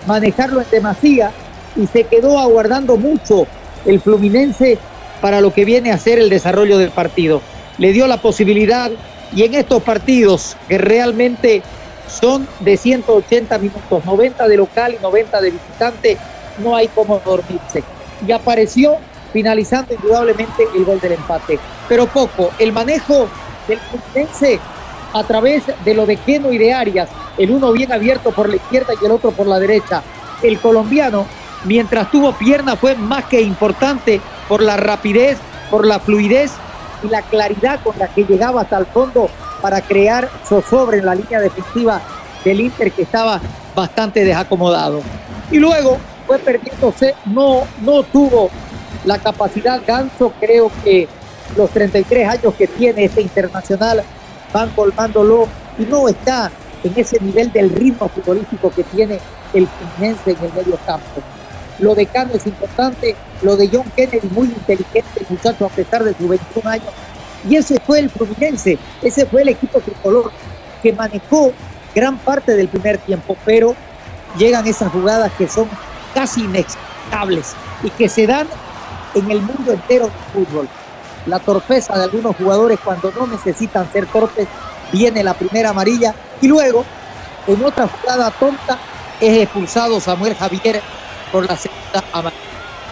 manejarlo en demasía y se quedó aguardando mucho el Fluminense para lo que viene a ser el desarrollo del partido. Le dio la posibilidad y en estos partidos que realmente son de 180 minutos, 90 de local y 90 de visitante, no hay como dormirse. Y apareció finalizando indudablemente el gol del empate. Pero poco, el manejo del Fluminense a través de lo de Keno y de Arias, el uno bien abierto por la izquierda y el otro por la derecha. El colombiano, mientras tuvo pierna, fue más que importante por la rapidez, por la fluidez y la claridad con la que llegaba hasta el fondo para crear zozobra en la línea defensiva del Inter que estaba bastante desacomodado. Y luego fue perdiéndose, no, no tuvo la capacidad Ganso, creo que los 33 años que tiene este internacional van colmándolo y no está en ese nivel del ritmo futbolístico que tiene el Fluminense en el medio campo. Lo de Cano es importante, lo de John Kennedy muy inteligente, el muchacho a pesar de sus 21 años. Y ese fue el Fluminense, ese fue el equipo tricolor que manejó gran parte del primer tiempo, pero llegan esas jugadas que son casi inexplicables y que se dan en el mundo entero del fútbol. La torpeza de algunos jugadores cuando no necesitan ser torpes, viene la primera amarilla y luego, en otra jugada tonta, es expulsado Samuel Javier por la segunda amarilla.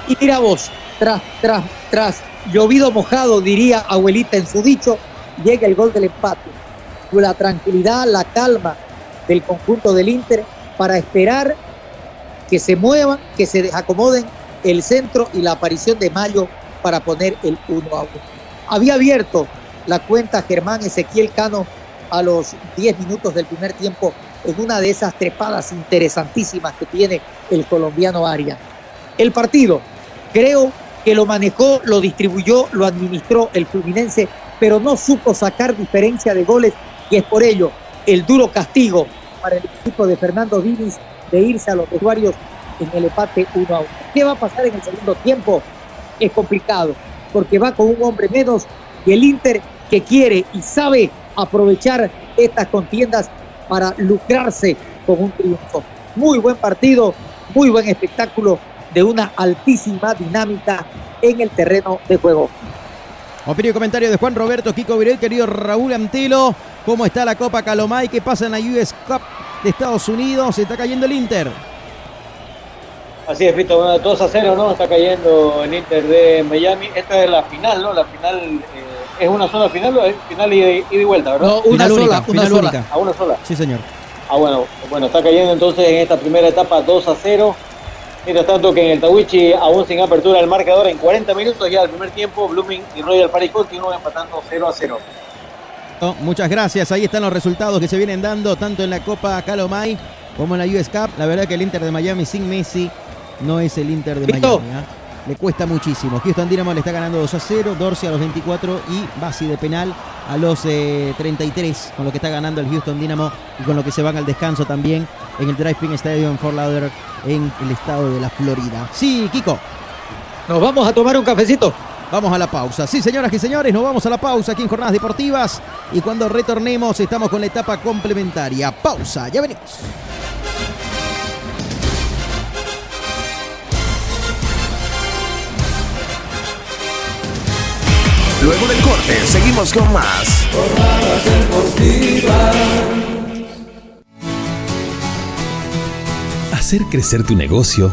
Y mira vos, tras, tras, tras llovido mojado, diría abuelita en su dicho, llega el gol del empate. La tranquilidad, la calma del conjunto del Inter para esperar que se muevan, que se desacomoden el centro y la aparición de Mayo para poner el 1 a 1. Había abierto la cuenta Germán Ezequiel Cano a los 10 minutos del primer tiempo en una de esas trepadas interesantísimas que tiene el colombiano Arias. El partido, creo que lo manejó, lo distribuyó, lo administró el Fluminense, pero no supo sacar diferencia de goles y es por ello el duro castigo para el equipo de Fernando Diniz de irse a los vestuarios en el empate 1 a 1. ¿Qué va a pasar en el segundo tiempo? Es complicado, porque va con un hombre menos y el Inter que quiere y sabe aprovechar estas contiendas para lucrarse con un triunfo. Muy buen partido, muy buen espectáculo de una altísima dinámica en el terreno de juego. Opinión y comentario de Juan Roberto Kiko Virel, querido Raúl Antelo. ¿Cómo está la Copa Calomay? ¿Qué pasa en la US Cup de Estados Unidos? Se está cayendo el Inter. Así es, bueno, 2 a 0, ¿no? Está cayendo el Inter de Miami. Esta es la final, ¿no? La final eh, es una sola final o es final y y vuelta, ¿verdad? No, una Final sola, única, una sola. única. A una sola. Sí, señor. Ah, bueno, bueno, está cayendo entonces en esta primera etapa 2 a 0. Mientras tanto que en el Tawichi, aún sin apertura el marcador en 40 minutos ya del primer tiempo, Blooming y Royal Party continúan empatando 0 a 0. No, Muchas gracias. Ahí están los resultados que se vienen dando tanto en la Copa Calomay como en la US Cup. La verdad que el Inter de Miami sin Messi no es el Inter de Listo. Miami. ¿ah? Le cuesta muchísimo. Houston Dynamo le está ganando 2 a 0, Dorsey a los 24 y Basi de penal a los eh, 33, con lo que está ganando el Houston Dynamo y con lo que se van al descanso también en el Drive-In Stadium en Fort Lauderdale en el estado de la Florida. Sí, Kiko. Nos vamos a tomar un cafecito. Vamos a la pausa. Sí, señoras y señores, nos vamos a la pausa aquí en Jornadas Deportivas. Y cuando retornemos, estamos con la etapa complementaria. Pausa, ya venimos. Luego del corte, seguimos con más. Hacer crecer tu negocio,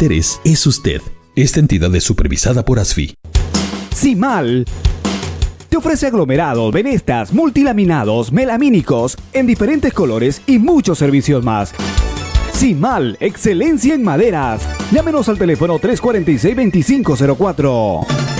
interés es usted. Esta entidad es supervisada por ASFI. Cimal te ofrece aglomerados, venestas, multilaminados, melamínicos en diferentes colores y muchos servicios más. Cimal, excelencia en maderas. Llámenos al teléfono 346-2504.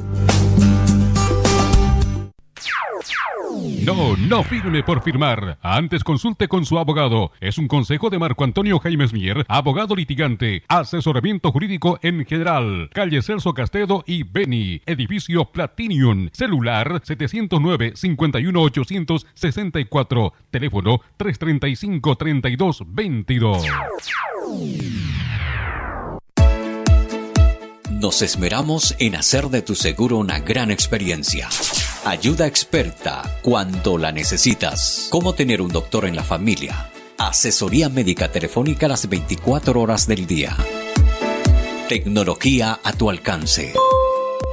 No, no firme por firmar. Antes consulte con su abogado. Es un consejo de Marco Antonio Jaimes Mier, abogado litigante, asesoramiento jurídico en general. Calle Celso Castedo y Beni, edificio Platinium, celular 709-51864, teléfono 335-3222. Nos esmeramos en hacer de tu seguro una gran experiencia. Ayuda experta cuando la necesitas. Cómo tener un doctor en la familia. Asesoría médica telefónica las 24 horas del día. Tecnología a tu alcance.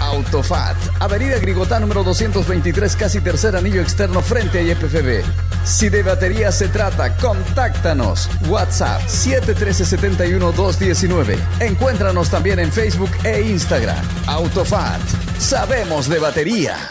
Autofat, Avenida Grigotá número 223, casi tercer anillo externo frente a IPFB. Si de batería se trata, contáctanos. WhatsApp 713-71-219. Encuéntranos también en Facebook e Instagram. Autofat, sabemos de batería.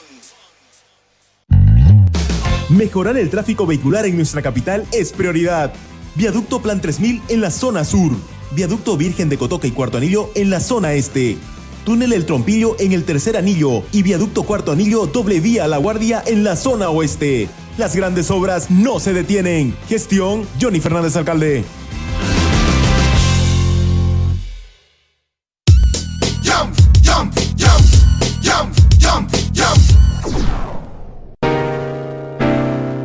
Mejorar el tráfico vehicular en nuestra capital es prioridad. Viaducto Plan 3000 en la zona sur. Viaducto Virgen de Cotoca y Cuarto Anillo en la zona este. Túnel El Trompillo en el tercer anillo y Viaducto Cuarto Anillo doble vía a La Guardia en la zona oeste. Las grandes obras no se detienen. Gestión Johnny Fernández Alcalde.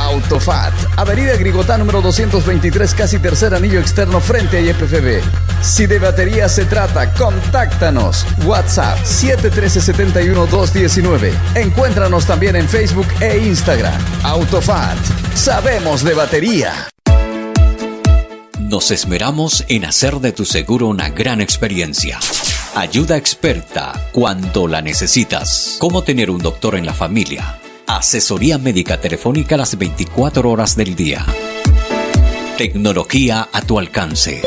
Autofat, Avenida Grigotá número 223, casi tercer anillo externo frente a IPFB. Si de batería se trata, contáctanos. WhatsApp 713-71-219. Encuéntranos también en Facebook e Instagram. Autofat, sabemos de batería. Nos esmeramos en hacer de tu seguro una gran experiencia. Ayuda experta cuando la necesitas. Cómo tener un doctor en la familia. Asesoría médica telefónica las 24 horas del día. Tecnología a tu alcance.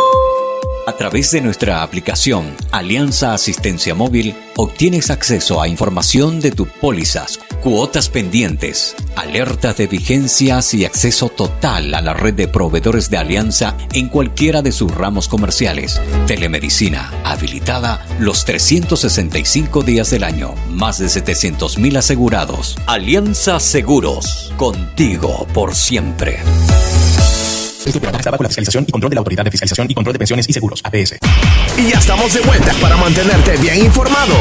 A través de nuestra aplicación Alianza Asistencia Móvil obtienes acceso a información de tus pólizas, cuotas pendientes, alertas de vigencias y acceso total a la red de proveedores de Alianza en cualquiera de sus ramos comerciales. Telemedicina habilitada los 365 días del año. Más de 700.000 asegurados. Alianza Seguros. Contigo por siempre. Este programa está bajo la fiscalización y control de la Autoridad de Fiscalización y Control de Pensiones y Seguros, APS. Y ya estamos de vuelta para mantenerte bien informado.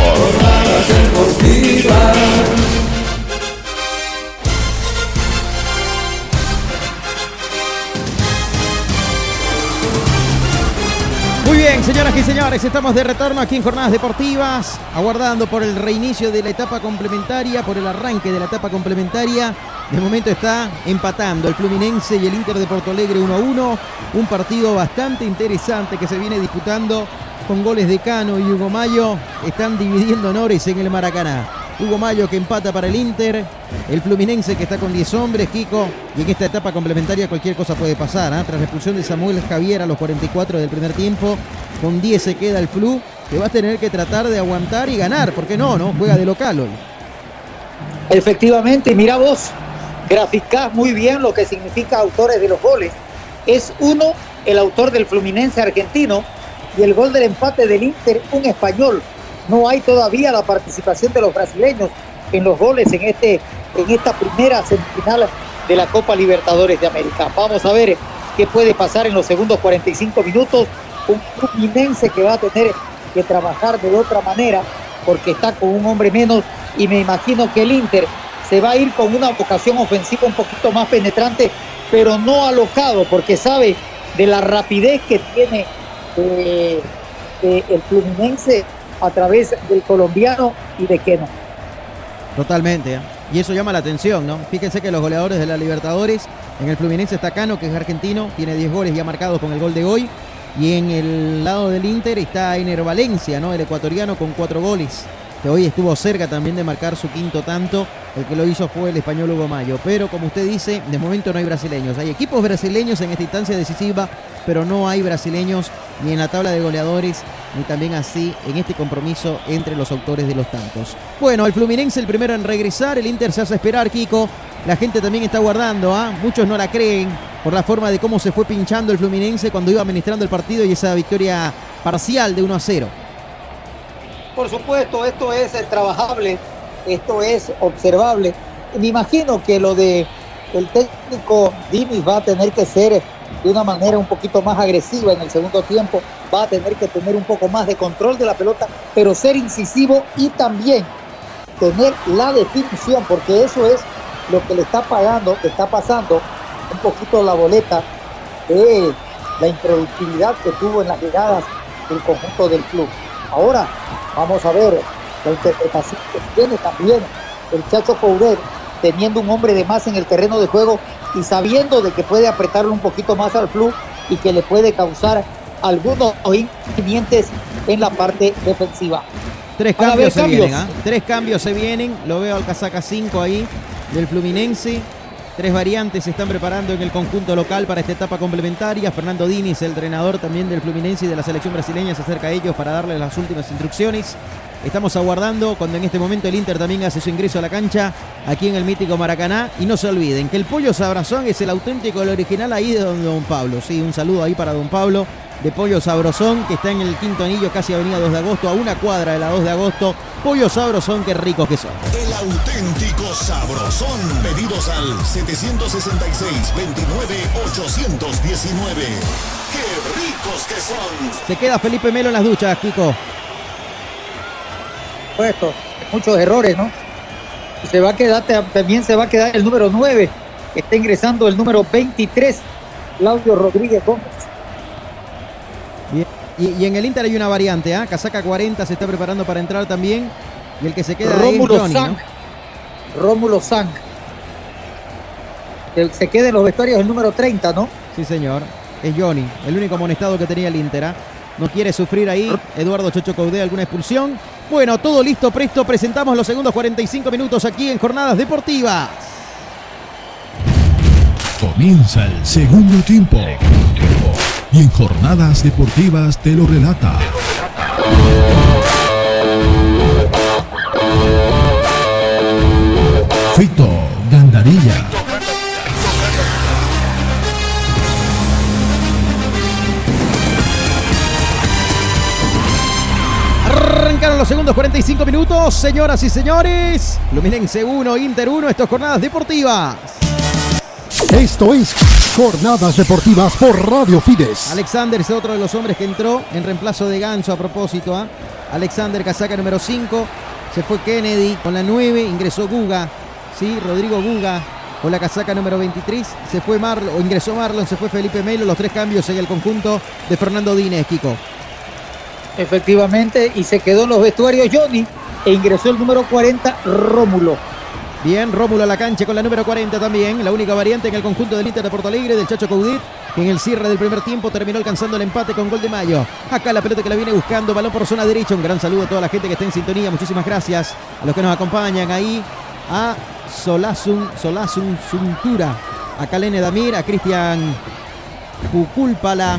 Señoras y señores, estamos de retorno aquí en Jornadas Deportivas, aguardando por el reinicio de la etapa complementaria, por el arranque de la etapa complementaria. De momento está empatando el Fluminense y el Inter de Porto Alegre 1 a 1. Un partido bastante interesante que se viene disputando con goles de Cano y Hugo Mayo están dividiendo honores en el Maracaná. Hugo Mayo que empata para el Inter, el Fluminense que está con 10 hombres, Kiko, y en esta etapa complementaria cualquier cosa puede pasar. ¿ah? Tras la expulsión de Samuel Javier a los 44 del primer tiempo, con 10 se queda el Flu, que va a tener que tratar de aguantar y ganar, porque no, no, juega de local hoy. Efectivamente, mira vos, graficás muy bien lo que significa autores de los goles. Es uno el autor del Fluminense argentino y el gol del empate del Inter un español. No hay todavía la participación de los brasileños en los goles en, este, en esta primera semifinal de la Copa Libertadores de América. Vamos a ver qué puede pasar en los segundos 45 minutos. Un Fluminense que va a tener que trabajar de otra manera porque está con un hombre menos y me imagino que el Inter se va a ir con una vocación ofensiva un poquito más penetrante, pero no alocado porque sabe de la rapidez que tiene eh, eh, el Fluminense a través del colombiano y de Keno. Totalmente. ¿eh? Y eso llama la atención, ¿no? Fíjense que los goleadores de la Libertadores, en el Fluminense está Cano, que es argentino, tiene 10 goles ya marcados con el gol de hoy. Y en el lado del Inter está Ener Valencia, ¿no? El ecuatoriano con 4 goles que hoy estuvo cerca también de marcar su quinto tanto. El que lo hizo fue el español Hugo Mayo. Pero como usted dice, de momento no hay brasileños. Hay equipos brasileños en esta instancia decisiva, pero no hay brasileños ni en la tabla de goleadores, ni también así en este compromiso entre los autores de los tantos. Bueno, el Fluminense el primero en regresar, el Inter se hace esperar, Kiko. La gente también está guardando, ¿ah? muchos no la creen por la forma de cómo se fue pinchando el Fluminense cuando iba administrando el partido y esa victoria parcial de 1 a 0. Por supuesto, esto es trabajable, esto es observable. Me imagino que lo de el técnico Dimis va a tener que ser de una manera un poquito más agresiva en el segundo tiempo, va a tener que tener un poco más de control de la pelota, pero ser incisivo y también tener la definición, porque eso es lo que le está pagando, le está pasando un poquito la boleta de la improductividad que tuvo en las llegadas del conjunto del club. Ahora vamos a ver la interpretación que tiene también el Chacho Couder, teniendo un hombre de más en el terreno de juego y sabiendo de que puede apretarle un poquito más al club y que le puede causar algunos inconvenientes en la parte defensiva. Tres cambios, se vienen, ¿ah? Tres cambios se vienen. Lo veo al casaca 5 ahí del Fluminense. Tres variantes se están preparando en el conjunto local para esta etapa complementaria. Fernando Diniz, el entrenador también del Fluminense y de la selección brasileña, se acerca a ellos para darles las últimas instrucciones. Estamos aguardando cuando en este momento el Inter también hace su ingreso a la cancha aquí en el mítico Maracaná. Y no se olviden que el pollo sabrazón es el auténtico, el original ahí de don, Pablo. Sí, un saludo ahí para don Pablo de Pollo Sabrosón, que está en el quinto anillo, casi Avenida 2 de Agosto, a una cuadra de la 2 de Agosto. Pollo Sabrosón, qué ricos que son. El auténtico Sabrosón. Pedidos al 766-29-819. ¡Qué ricos que son! Se queda Felipe Melo en las duchas, Kiko. Puesto, muchos errores, ¿no? Se va a quedar, también se va a quedar el número 9, está ingresando el número 23, Claudio Rodríguez Gómez. Y, en el Inter hay una variante, ¿ah? Casaca 40 se está preparando para entrar también. Y el que se queda Rómulo ahí es Johnny, Sang. Rómulo Sang. El- se queda en los vestuarios el número 30, ¿no? Sí, señor. Es Johnny, el único amonestado que tenía el Inter. ¿ah? No quiere sufrir ahí Eduardo Chocho Caudé alguna expulsión. Bueno, todo listo, presto. Presentamos los segundos 45 minutos aquí en Jornadas Deportivas. Comienza el segundo tiempo. Y en jornadas deportivas te lo relata. Fito Gandarilla. Arrancaron los segundos 45 minutos, señoras y señores. Fluminense 1, Inter 1, esto es Jornadas Deportivas. Esto es Jornadas Deportivas por Radio Fides. Alexander es otro de los hombres que entró en reemplazo de Ganso a propósito. ¿ah? Alexander casaca número 5. Se fue Kennedy con la 9. Ingresó Guga. Sí, Rodrigo Guga con la casaca número 23. Se fue Marlon, o ingresó Marlon, se fue Felipe Melo. Los tres cambios en el conjunto de Fernando Dínez, Kiko. Efectivamente, y se quedó en los vestuarios Johnny e ingresó el número 40, Rómulo. Bien, Rómulo a la cancha con la número 40 también. La única variante en el conjunto del Inter de Porto Alegre del Chacho Caudit, que en el cierre del primer tiempo terminó alcanzando el empate con gol de Mayo. Acá la pelota que la viene buscando, balón por zona derecha. Un gran saludo a toda la gente que está en sintonía. Muchísimas gracias a los que nos acompañan ahí. A Solazun, Solazun Suntura, a Kalene Damir, a Cristian Pucúlpala,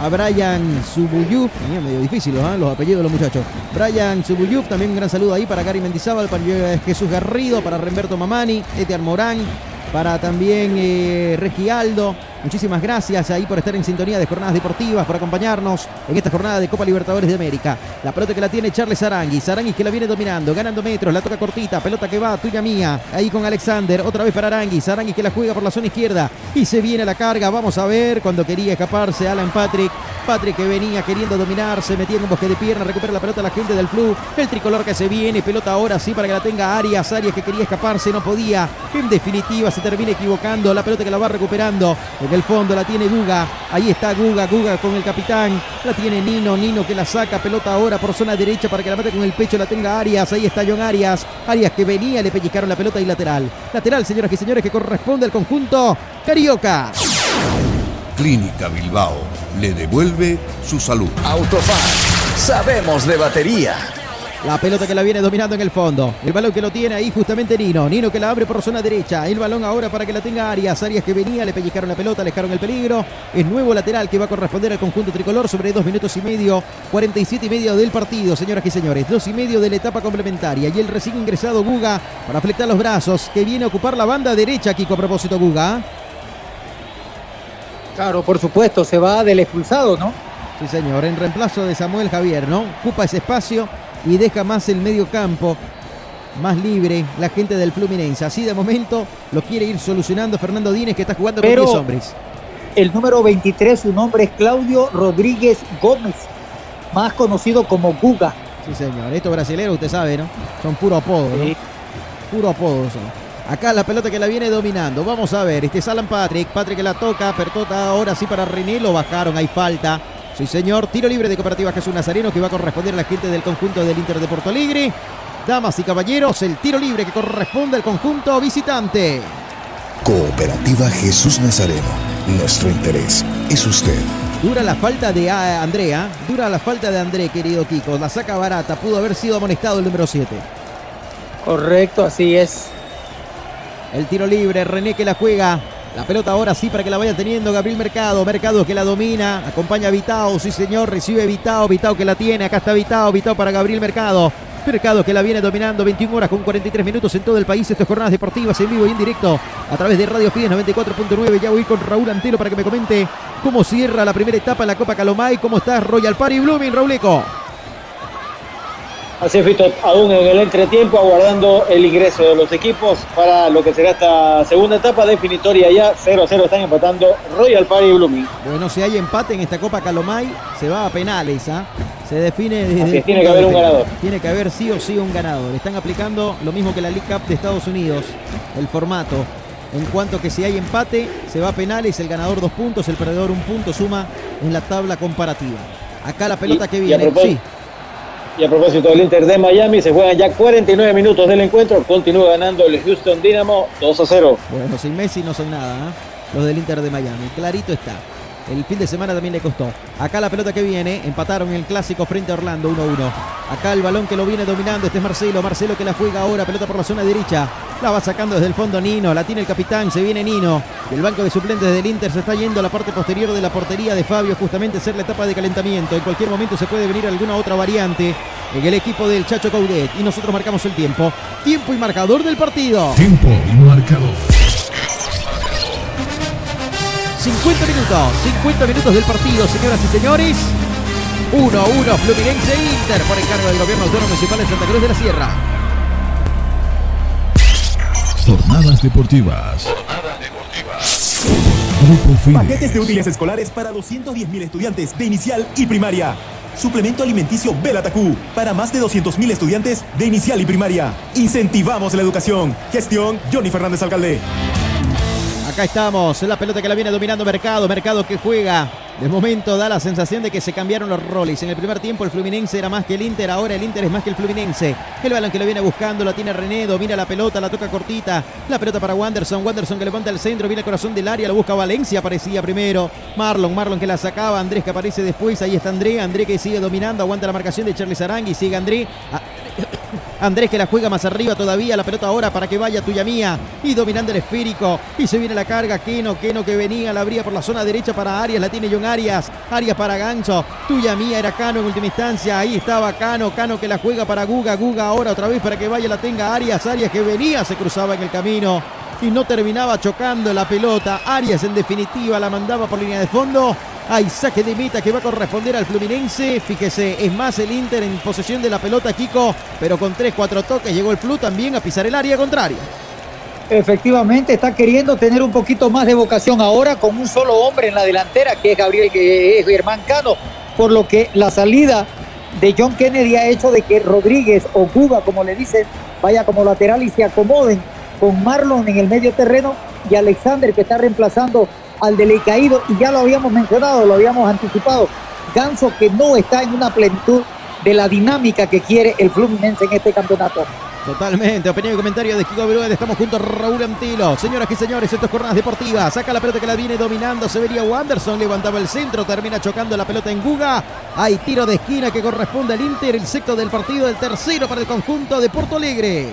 a Brian Subuyuf, tenía medio difícil ¿eh? los apellidos de los muchachos. Brian Subuyuf, también un gran saludo ahí para Gary Mendizábal, para Jesús Garrido, para Remberto Mamani, Etiar Morán, para también eh, Regialdo. Muchísimas gracias ahí por estar en sintonía de jornadas deportivas, por acompañarnos en esta jornada de Copa Libertadores de América. La pelota que la tiene Charles Aranguis. Aranguis que la viene dominando, ganando metros, la toca cortita, pelota que va, tuya mía. Ahí con Alexander, otra vez para Aranguis. Aranguis que la juega por la zona izquierda y se viene la carga. Vamos a ver cuando quería escaparse Alan Patrick. Patrick que venía queriendo dominar, se metía en un bosque de pierna, recupera la pelota la gente del flu. El tricolor que se viene, pelota ahora sí para que la tenga Arias. Arias que quería escaparse, no podía. En definitiva se termina equivocando. La pelota que la va recuperando. El fondo la tiene Guga. Ahí está Guga, Guga con el capitán. La tiene Nino, Nino que la saca. Pelota ahora por zona derecha para que la mate con el pecho. La tenga Arias. Ahí está John Arias. Arias que venía, le pellizcaron la pelota y lateral. Lateral, señoras y señores, que corresponde al conjunto Carioca. Clínica Bilbao le devuelve su salud. Autofan, sabemos de batería. La pelota que la viene dominando en el fondo. El balón que lo tiene ahí justamente Nino. Nino que la abre por zona derecha. El balón ahora para que la tenga Arias. Arias que venía, le pellizcaron la pelota, alejaron el peligro. Es nuevo lateral que va a corresponder al conjunto tricolor sobre dos minutos y medio. 47 y medio del partido, señoras y señores. Dos y medio de la etapa complementaria. Y el recién ingresado Guga para flectar los brazos. Que viene a ocupar la banda derecha, Kiko, a propósito Guga. Claro, por supuesto, se va del expulsado, ¿no? Sí, señor, en reemplazo de Samuel Javier, ¿no? Ocupa ese espacio y deja más el medio campo más libre la gente del Fluminense. Así de momento lo quiere ir solucionando Fernando Dínez que está jugando con 10 hombres. El número 23, su nombre es Claudio Rodríguez Gómez, más conocido como Guga. Sí, señor. Estos brasileños, usted sabe, ¿no? Son puro apodo, ¿no? Puro apodo son. Acá la pelota que la viene dominando. Vamos a ver. Este es Alan Patrick. Patrick la toca. Pertota ahora sí para René. Lo bajaron. Hay falta. Sí, señor. Tiro libre de Cooperativa Jesús Nazareno que va a corresponder a la gente del conjunto del Inter de Porto Alegre. Damas y caballeros, el tiro libre que corresponde al conjunto visitante. Cooperativa Jesús Nazareno. Nuestro interés es usted. Dura la falta de ah, Andrea. Dura la falta de André, querido Kiko. La saca barata. Pudo haber sido amonestado el número 7. Correcto, así es. El tiro libre, René que la juega. La pelota ahora sí para que la vaya teniendo Gabriel Mercado. Mercado que la domina. Acompaña a Vitao. Sí, señor. Recibe Vitao. Vitao que la tiene. Acá está Vitao. Vitao para Gabriel Mercado. Mercado que la viene dominando 21 horas con 43 minutos en todo el país. Estas jornadas deportivas en vivo y en directo a través de Radio Fides 94.9. Ya voy con Raúl Antelo para que me comente cómo cierra la primera etapa en la Copa Calomay. ¿Cómo está Royal Party Blooming, Rauleco? Así es, Fito, aún en el entretiempo, aguardando el ingreso de los equipos para lo que será esta segunda etapa definitoria ya. 0-0 están empatando Royal Party y Blooming. Bueno, si hay empate en esta Copa Calomay, se va a penales, ¿ah? Se define desde. Así es, tiene que haber un ganador. Tiene que haber sí o sí un ganador. Están aplicando lo mismo que la League Cup de Estados Unidos, el formato. En cuanto que si hay empate, se va a penales, el ganador dos puntos, el perdedor un punto, suma en la tabla comparativa. Acá la pelota Y- que viene. Sí. Y a propósito del Inter de Miami, se juegan ya 49 minutos del encuentro. Continúa ganando el Houston Dynamo 2 a 0. Bueno, sin Messi no son nada, ¿ah? los del Inter de Miami. Clarito está. El fin de semana también le costó. Acá la pelota que viene, empataron el clásico frente a Orlando 1-1. Acá el balón que lo viene dominando, este es Marcelo. Marcelo que la juega ahora, pelota por la zona derecha. La va sacando desde el fondo Nino, la tiene el capitán, se viene Nino. El banco de suplentes del Inter se está yendo a la parte posterior de la portería de Fabio, justamente ser la etapa de calentamiento. En cualquier momento se puede venir alguna otra variante en el equipo del Chacho Caudet. Y nosotros marcamos el tiempo. Tiempo y marcador del partido. Tiempo y marcador. 50 minutos, 50 minutos del partido, señoras y señores. 1-1 Fluminense Inter por encargo del gobierno autónomo municipal de Santa Cruz de la Sierra. Jornadas deportivas. Grupo. Paquetes de útiles escolares para 210.000 estudiantes de inicial y primaria. Suplemento alimenticio Belatacú para más de 200.000 estudiantes de inicial y primaria. Incentivamos la educación. Gestión Johnny Fernández Alcalde. Acá estamos, la pelota que la viene dominando Mercado, Mercado que juega De momento da la sensación de que se cambiaron los roles. En el primer tiempo el Fluminense era más que el Inter, ahora el Inter es más que el Fluminense. El balón que lo viene buscando, lo tiene René, domina la pelota, la toca cortita. La pelota para Wanderson, Wanderson que levanta el centro, viene al corazón del área, lo busca Valencia, aparecía primero. Marlon, Marlon que la sacaba, Andrés que aparece después, ahí está André, André que sigue dominando, aguanta la marcación de Charles Arangui, sigue André. Ah, Andrés que la juega más arriba todavía, la pelota ahora para que vaya tuya mía y dominando el esférico y se viene la carga, Keno, Keno que venía, la abría por la zona derecha para Arias, la tiene John Arias, Arias para Gancho, tuya mía era Cano en última instancia, ahí estaba Cano, Cano que la juega para Guga, Guga ahora otra vez para que vaya la tenga Arias, Arias que venía, se cruzaba en el camino y no terminaba chocando la pelota, Arias en definitiva la mandaba por línea de fondo hay saque de meta que va a corresponder al Fluminense. Fíjese, es más el Inter en posesión de la pelota, Kiko, pero con 3-4 toques llegó el Flu también a pisar el área contraria. Efectivamente, está queriendo tener un poquito más de vocación ahora con un solo hombre en la delantera, que es Gabriel, que es Germán Cano, por lo que la salida de John Kennedy ha hecho de que Rodríguez o Cuba, como le dicen, vaya como lateral y se acomoden con Marlon en el medio terreno y Alexander que está reemplazando al Caído y ya lo habíamos mencionado, lo habíamos anticipado. Ganso que no está en una plenitud de la dinámica que quiere el Fluminense en este campeonato. Totalmente, opinión y comentario de Kiko Berúez. Estamos juntos a Raúl Antilo. Señoras y señores, esto es Jornadas Deportivas. Saca la pelota que la viene dominando. Se vería Wanderson. Levantaba el centro. Termina chocando la pelota en Guga. Hay tiro de esquina que corresponde al Inter. El sexto del partido. El tercero para el conjunto de Porto Alegre.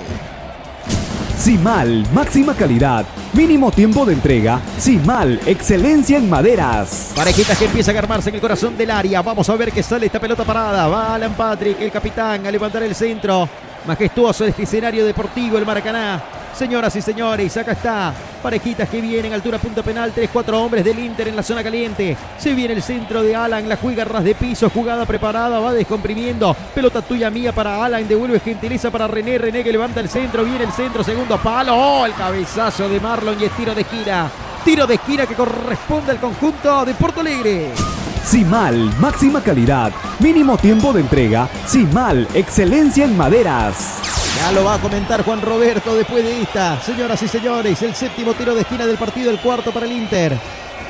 Simal, máxima calidad, mínimo tiempo de entrega. Simal, excelencia en maderas. Parejitas que empieza a armarse en el corazón del área. Vamos a ver qué sale esta pelota parada. Va Alan Patrick, el capitán, a levantar el centro. Majestuoso este escenario deportivo, el Maracaná. Señoras y señores, acá está. Parejitas que vienen, altura punto penal, 3-4 hombres del Inter en la zona caliente. Se viene el centro de Alan, la juega ras de piso, jugada preparada, va descomprimiendo. Pelota tuya mía para Alan, devuelve gentileza para René, René que levanta el centro, viene el centro, segundo palo. Oh, el cabezazo de Marlon y el tiro de esquina. Tiro de esquina que corresponde al conjunto de Porto Alegre. Simal, máxima calidad, mínimo tiempo de entrega. Simal, excelencia en maderas. Ya lo va a comentar Juan Roberto después de esta. Señoras y señores, el séptimo tiro de esquina del partido, el cuarto para el Inter.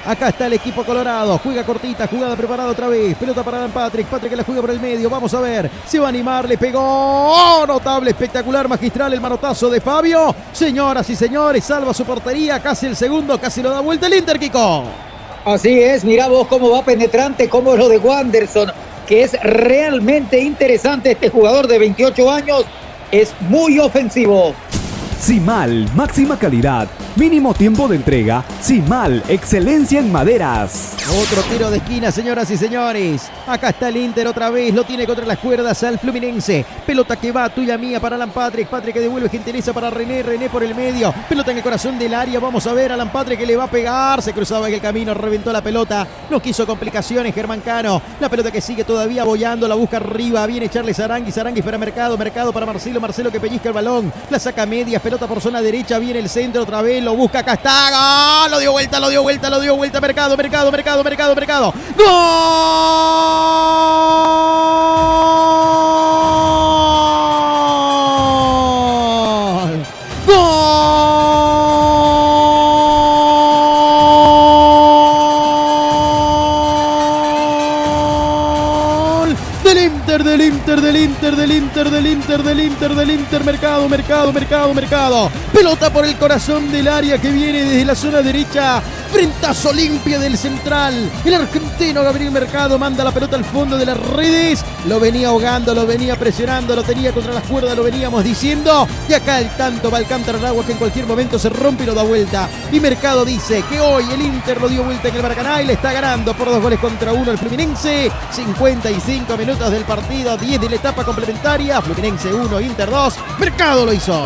Acá está el equipo colorado. Juega cortita, jugada preparada otra vez. Pelota para Dan Patrick. Patrick la juega por el medio. Vamos a ver. Se va a animar. Le pegó. ¡Oh! Notable, espectacular, magistral el manotazo de Fabio. Señoras y señores, salva su portería. Casi el segundo. Casi lo da vuelta el Inter, Kiko. Así es. Mira vos cómo va penetrante. Cómo es lo de Wanderson. Que es realmente interesante este jugador de 28 años es muy ofensivo. Simal, máxima calidad, mínimo tiempo de entrega. Simal, excelencia en maderas. Otro tiro de esquina, señoras y señores. Acá está el Inter otra vez, lo tiene contra las cuerdas al Fluminense. Pelota que va, tuya mía para Alan Patrick. Patrick que devuelve gentileza para René, René por el medio. Pelota en el corazón del área, vamos a ver. Alan Patrick que le va a pegar, se cruzaba en el camino, reventó la pelota. No quiso complicaciones, Germán Cano. La pelota que sigue todavía bollando, la busca arriba. Viene Charles Arangui, Arangui para Mercado, Mercado para Marcelo, Marcelo que pellizca el balón. La saca media, pelota por zona derecha, viene el centro otra vez, lo busca Castaga, lo dio vuelta, lo dio vuelta, lo dio vuelta, Mercado, Mercado, Mercado, Mercado, Mercado. ¡Gol! ¡Gol! Del Inter, del Inter, del Inter, del Inter, del Inter, del Inter, del Inter, mercado, mercado, mercado, mercado. Pelota por el corazón del área que viene desde la zona derecha. Frentazo limpio del central. El argentino Gabriel Mercado manda la pelota al fondo de las redes. Lo venía ahogando, lo venía presionando, lo tenía contra las cuerdas, lo veníamos diciendo. Y acá el tanto va al al agua que en cualquier momento se rompe y lo da vuelta. Y Mercado dice que hoy el Inter lo dio vuelta en el Maracaná y le está ganando por dos goles contra uno el Fluminense. 55 minutos del partido, 10 de la etapa complementaria. Fluminense 1, Inter 2. Mercado lo hizo.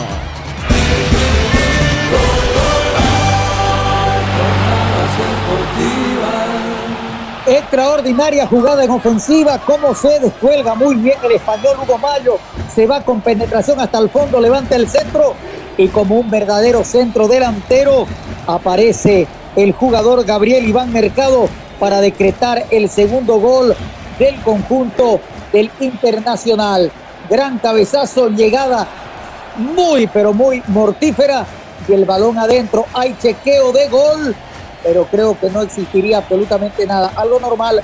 Extraordinaria jugada en ofensiva, cómo se descuelga muy bien el español Hugo Mayo, se va con penetración hasta el fondo, levanta el centro y como un verdadero centro delantero aparece el jugador Gabriel Iván Mercado para decretar el segundo gol del conjunto del Internacional. Gran cabezazo, llegada muy pero muy mortífera y el balón adentro. Hay chequeo de gol pero creo que no existiría absolutamente nada. Algo normal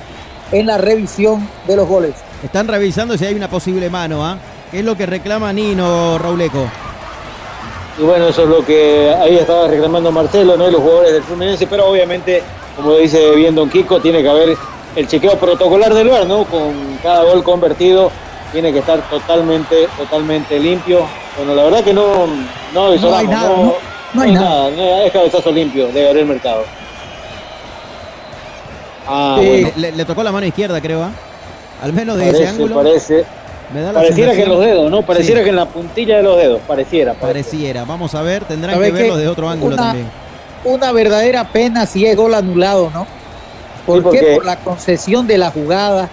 en la revisión de los goles. Están revisando si hay una posible mano, ¿ah? ¿Qué es lo que reclama Nino Rauleco? Y bueno, eso es lo que ahí estaba reclamando Marcelo, ¿no? Y los jugadores del Fluminense, pero obviamente, como dice bien Don Kiko, tiene que haber el chequeo protocolar del VAR, ¿no? Con cada gol convertido tiene que estar totalmente, totalmente limpio. Bueno, la verdad que no, no, No hay nada, no- no hay nada. no, es cabezazo limpio de Gabriel Mercado. Ah, Sí, bueno. le, le tocó la mano izquierda, creo, ¿ah? Al menos de Parece, ese ángulo. parece. Me da la Pareciera que en los dedos, ¿no? Pareciera Sí. que en la puntilla de los dedos, pareciera. Pareciera. Vamos a ver, tendrán ¿Sabe que verlo de otro ángulo Una- también. Una verdadera pena si es gol anulado, ¿no? ¿Por porque- qué? Por la concesión de la jugada.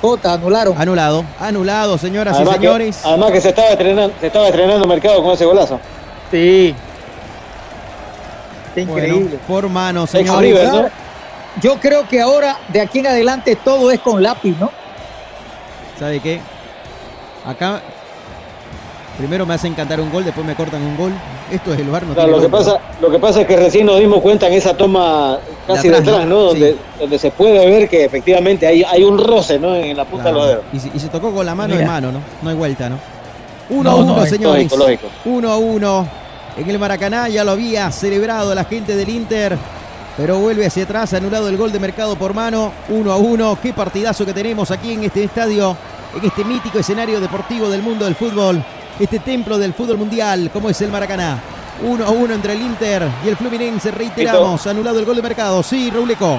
Jota, anularon. Anulado, anulado, señoras Además y que, señores. además que se estaba estrenando, se estaba estrenando mercado con ese golazo. Sí. Está Bueno, increíble. por mano, señores. River, ¿no? Yo creo que ahora, de aquí en adelante, todo es con lápiz, ¿no? ¿Sabe qué? Acá primero me hacen cantar un gol, después me cortan un gol. Esto es el bar, no Claro, tiene lo que pasa, lo que pasa es que recién nos dimos cuenta en esa toma casi de atrás, atrás, ¿no? ¿no? Donde, donde se puede ver que efectivamente hay, hay un roce, ¿no? En la punta de los dedos. Y, si- y se tocó con la mano Mira. de mano, ¿no? No hay vuelta, ¿no? Uno a No, uno, no, señores. lógico, lógico. Uno a uno. En el Maracaná ya lo había celebrado la gente del Inter. Pero vuelve hacia atrás, anulado el gol de mercado por mano. Uno a uno. Qué partidazo que tenemos aquí en este estadio, en este mítico escenario deportivo del mundo del fútbol. Este templo del fútbol mundial, como es el Maracaná. Uno a uno entre el Inter y el Fluminense. Reiteramos, anulado el gol de mercado. Sí, Rauleco.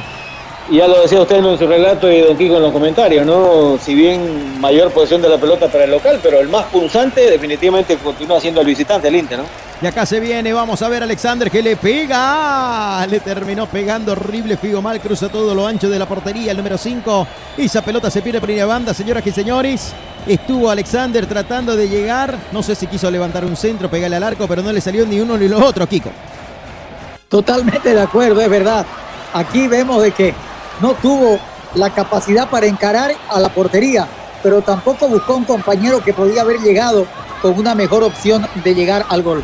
Y ya lo decía usted en su relato y Don Kiko en los comentarios, ¿no? Si bien mayor posición de la pelota para el local, pero el más punzante definitivamente continúa siendo el visitante, el Inter, ¿no? Y acá se viene, vamos a ver a Alexander que le pega. Le terminó pegando horrible Figo mal, cruza todo lo ancho de la portería, el número 5. Esa pelota se pierde primera banda, señoras y señores. Estuvo Alexander tratando de llegar. No sé si quiso levantar un centro, pegarle al arco, pero no le salió ni uno ni lo otro, Kiko. Totalmente de acuerdo, es verdad. Aquí vemos de que no tuvo la capacidad para encarar a la portería, pero tampoco buscó un compañero que podía haber llegado con una mejor opción de llegar al gol.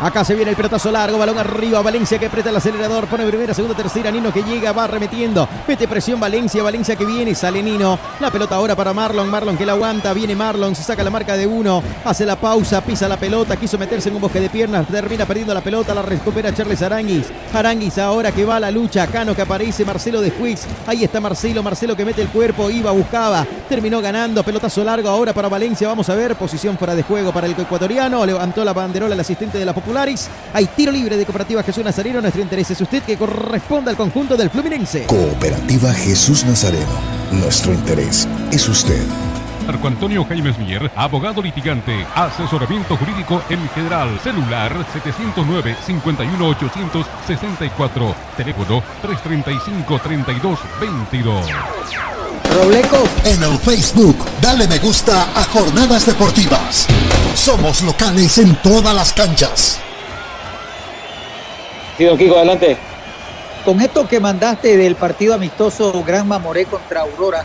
Acá se viene el pelotazo largo, balón arriba, Valencia que aprieta el acelerador, pone primera, segunda, tercera, Nino que llega, va remetiendo, mete presión Valencia, Valencia que viene, sale Nino, la pelota ahora para Marlon, Marlon que la aguanta, viene Marlon, se saca la marca de uno, hace la pausa, pisa la pelota, quiso meterse en un bosque de piernas, termina perdiendo la pelota, la recupera Charles Aranguis, Aranguis ahora que va a la lucha, Cano que aparece, Marcelo después, ahí está Marcelo, Marcelo que mete el cuerpo, iba, buscaba, terminó ganando, pelotazo largo ahora para Valencia, vamos a ver, posición fuera de juego para el ecuatoriano, levantó la banderola el asistente de la Hay tiro libre de Cooperativa Jesús Nazareno, nuestro interés es usted que corresponde al conjunto del Fluminense. Cooperativa Jesús Nazareno. Nuestro interés es usted. Marco Antonio Jaimes Mier, abogado litigante, asesoramiento jurídico en general, celular 709-51864, teléfono 335-3222. Robleco. En el Facebook, dale me gusta a Jornadas Deportivas. Somos locales en todas las canchas. Sí, Don Kiko, adelante. Con esto que mandaste del partido amistoso Gran Mamoré contra Aurora,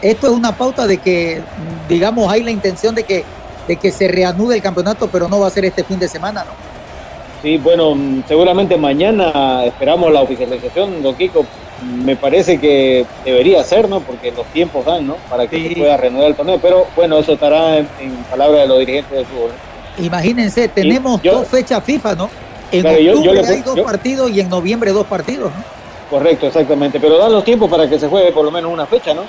esto es una pauta de que, digamos, hay la intención de que, de que se reanude el campeonato, pero no va a ser este fin de semana, ¿no? Sí, bueno, seguramente mañana esperamos la oficialización, Don Kiko. Me parece que debería ser, ¿no? Porque los tiempos dan, ¿no? Para que se pueda reanudar el torneo. Pero bueno, eso estará en, en palabras de los dirigentes del fútbol. Imagínense, tenemos yo- dos fechas FIFA, ¿no? En Claro, yo- yo octubre le- hay dos yo- partidos y en noviembre dos partidos, ¿no? Correcto, exactamente. Pero dan los tiempos para que se juegue por lo menos una fecha, ¿no?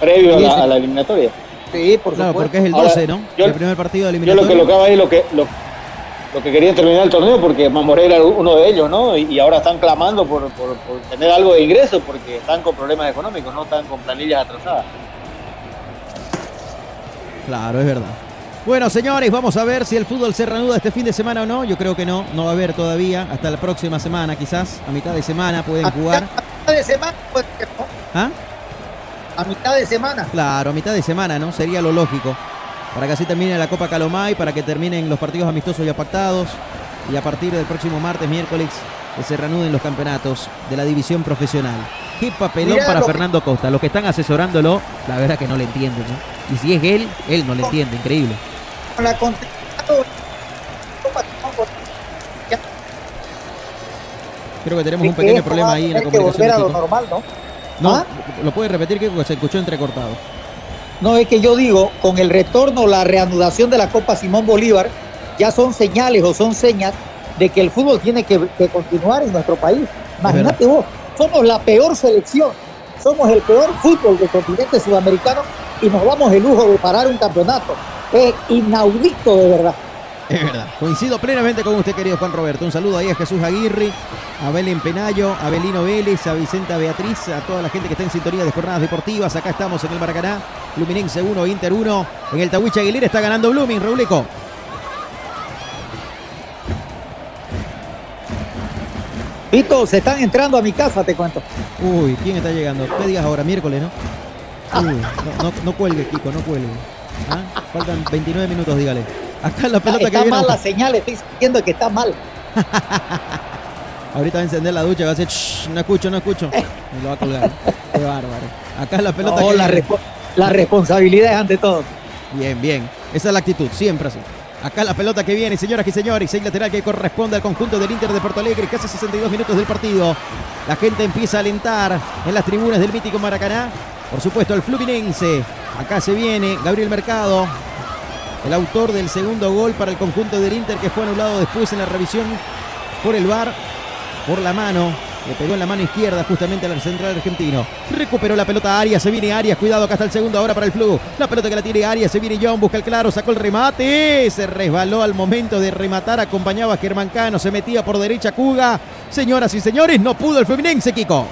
Previo a la, sí. a la eliminatoria. Sí, por Claro, supuesto. porque es el Ahora, 12, ¿no? yo- el primer partido de Yo lo que eliminatoria. ahí, lo que, lo, lo que querían terminar el torneo, porque Mamoré era uno de ellos, ¿no? Y, y ahora están clamando por, por- por tener algo de ingreso, porque están con problemas económicos, no están con planillas atrasadas. Claro, es verdad. Bueno, señores, vamos a ver si el fútbol se reanuda este fin de semana o no. Yo creo que no, no va a haber todavía. Hasta la próxima semana, quizás. A mitad de semana pueden jugar. A mitad de semana, pues, ¿no? ¿Ah? A mitad de semana. Claro, a mitad de semana, ¿no? Sería lo lógico. Para que así termine la Copa Calomay, para que terminen los partidos amistosos ya pactados. Y a partir del próximo martes, miércoles, que se reanuden los campeonatos de la división profesional. Qué papelón Mirá para Fernando Costa. Los que están asesorándolo, la verdad que no le entienden, ¿no? Y si es él, él no le entiende. Increíble. Con la continuidad, Creo que tenemos un que pequeño problema ahí en la comunicación. normal, ¿no? No, ¿Ah? lo puede repetir que se escuchó entrecortado. No, es que yo digo, con el retorno, la reanudación de la Copa Simón Bolívar, ya son señales o son señas de que el fútbol tiene que, que continuar en nuestro país. Imagínate vos, somos la peor selección, somos el peor fútbol del continente sudamericano y nos damos el lujo de parar un campeonato. Es inaudito de verdad. Es verdad. Coincido plenamente con usted, querido Juan Roberto. Un saludo ahí a Jesús Aguirre, a Belén Penayo, a Belino Vélez, a Vicenta Beatriz, a toda la gente que está en sintonía de jornadas deportivas. Acá estamos en el Maracaná. Fluminense 1, Inter 1. En el Tahuicha Aguilera está ganando Blooming, Rauleco. Vito, se están entrando a mi casa, te cuento. Uy, ¿quién está llegando? ¿Qué digas ahora? Miércoles, ¿no? Uy, no, no, no cuelgue, Kiko, no cuelgue. ¿Ah? Faltan 29 minutos, dígale. Acá la pelota que está viene. mal la señal, estoy diciendo que está mal. Ahorita va a encender la ducha y va a "Shh, no escucho, no escucho. Y lo va a colgar. Qué bárbaro. Acá la pelota No, que la, viene. respo- la responsabilidad es ante todo. Bien, bien. Esa es la actitud, siempre así. Acá la pelota que viene, señoras y señores. Seis lateral que corresponde al conjunto del Inter de Porto Alegre. Casi 62 minutos del partido. La gente empieza a alentar en las tribunas del mítico Maracaná. Por supuesto, el Fluminense. Acá se viene Gabriel Mercado. El autor del segundo gol para el conjunto del Inter que fue anulado después en la revisión por el VAR. Por la mano. Le pegó en la mano izquierda justamente al central argentino. Recuperó la pelota Arias. Se viene Arias. Cuidado, acá está el segundo ahora para el Flu. La pelota que la tiene Arias. Se viene John. Busca el claro. Sacó el remate. Se resbaló al momento de rematar. Acompañaba a Germán Cano. Se metía por derecha Cuga. Señoras y señores, no pudo el Fluminense, Kiko.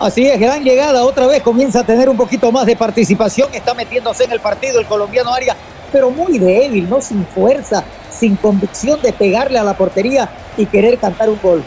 Así es, gran llegada, otra vez comienza a tener un poquito más de participación, está metiéndose en el partido el colombiano Arias, pero muy débil, no sin fuerza, sin convicción de pegarle a la portería y querer cantar un gol.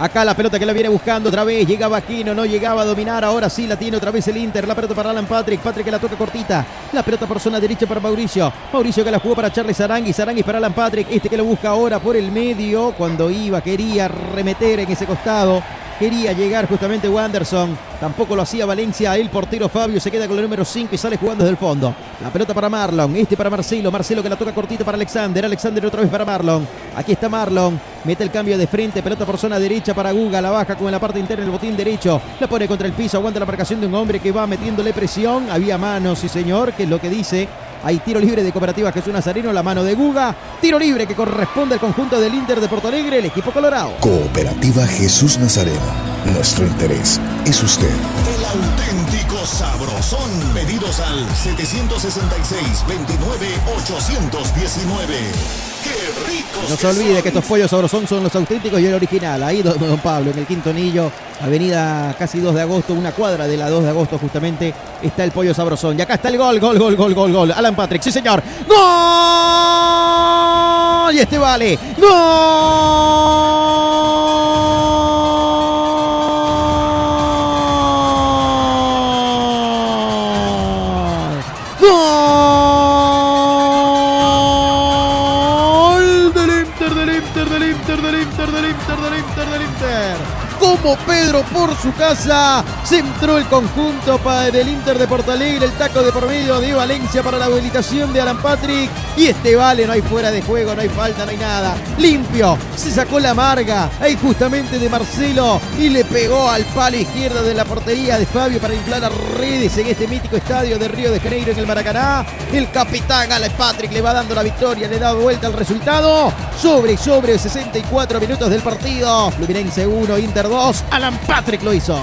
Acá la pelota que la viene buscando otra vez. Llegaba Aquino, no llegaba a dominar. Ahora sí la tiene otra vez el Inter. La pelota para Alan Patrick. Patrick que la toca cortita. La pelota por zona derecha para Mauricio. Mauricio que la jugó para Charles Arangui. Arangui para Alan Patrick. Este que lo busca ahora por el medio. Cuando iba, quería remeter en ese costado. Quería llegar justamente Wanderson. Tampoco lo hacía Valencia. El portero Fabio se queda con el número 5 y sale jugando desde el fondo. La pelota para Marlon. Este para Marcelo. Marcelo que la toca cortita para Alexander. Alexander otra vez para Marlon. Aquí está Marlon. Mete el cambio de frente. Pelota por zona derecha para Guga. La baja con la parte interna el botín derecho. La pone contra el piso. Aguanta la marcación de un hombre que va metiéndole presión. Había manos, sí señor, que es lo que dice. Hay tiro libre de Cooperativa Jesús Nazareno. La mano de Guga. Tiro libre que corresponde al conjunto del Inter de Porto Alegre. El equipo colorado. Cooperativa Jesús Nazareno. Nuestro interés es usted. El auténtico sabrosón. Pedidos al 766-29-819. ¡Qué ricos! No se olvide que estos pollos sabrosón son los auténticos y el original. Ahí don, don Pablo, en el Quinto Anillo, avenida casi 2 de agosto, una cuadra de la 2 de agosto justamente, está el pollo sabrosón. Y acá está el gol, gol, gol, gol, gol, gol. Alan Patrick, sí señor. ¡Gol! Y este vale. ¡Gol! Pedro por su casa, se entró el conjunto del Inter de Porto Alegre, el taco de por medio de Valencia para la habilitación de Alan Patrick. Y este vale, no hay fuera de juego, no hay falta, no hay nada. Limpio, se sacó la amarga, ahí justamente de Marcelo y le pegó al palo izquierdo de la portería de Fabio para inflar a redes en este mítico estadio de Río de Janeiro en el Maracaná. El capitán Alan Patrick le va dando la victoria, le da vuelta al resultado. Sobre y sobre 64 minutos del partido. Fluminense 1, Inter 2. Alan Patrick lo hizo.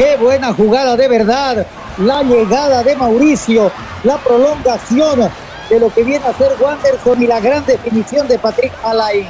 Qué buena jugada de verdad. La llegada de Mauricio, la prolongación de lo que viene a ser Wanderson y la gran definición de Patrick Alain.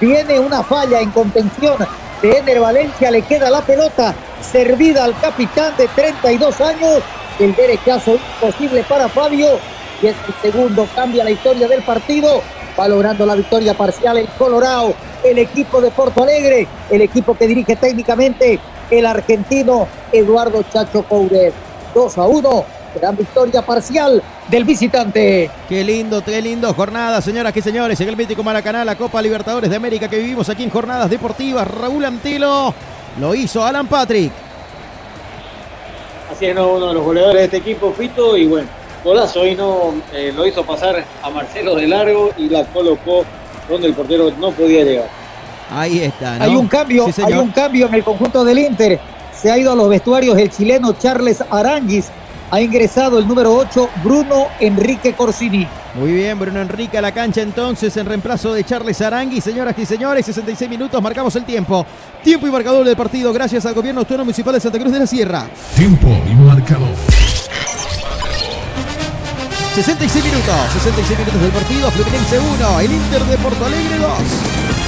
Viene una falla en contención de Ender Valencia, le queda la pelota servida al capitán de 32 años. El derechazo imposible para Fabio y el segundo cambia la historia del partido. Va logrando la victoria parcial el Colorado, el equipo de Porto Alegre, el equipo que dirige técnicamente el argentino Eduardo Chacho Coudet. 2 a 1, gran victoria parcial del visitante. Qué lindo, qué lindo jornada, señoras y señores. En el mítico Maracaná, la Copa Libertadores de América que vivimos aquí en Jornadas Deportivas. Raúl Antelo lo hizo Alan Patrick. Así es, ¿no? uno de los goleadores de este equipo, Fito, y bueno, golazo y no eh, lo hizo pasar a Marcelo de largo y la colocó donde el portero no podía llegar. Ahí está. ¿no? Hay un cambio, Sí, hay un cambio en el conjunto del Inter. Se ha ido a los vestuarios el chileno Charles Aranguis. Ha ingresado el número 8, Bruno Enrique Corsini. Muy bien, Bruno Enrique a la cancha entonces en reemplazo de Charles Arangui. Señoras y señores, 66 minutos, marcamos el tiempo. Tiempo y marcador del partido gracias al Gobierno Autónomo Municipal de Santa Cruz de la Sierra. Tiempo y marcador. 66 minutos, 66 minutos del partido. Fluminense 1, el Inter de Porto Alegre 2.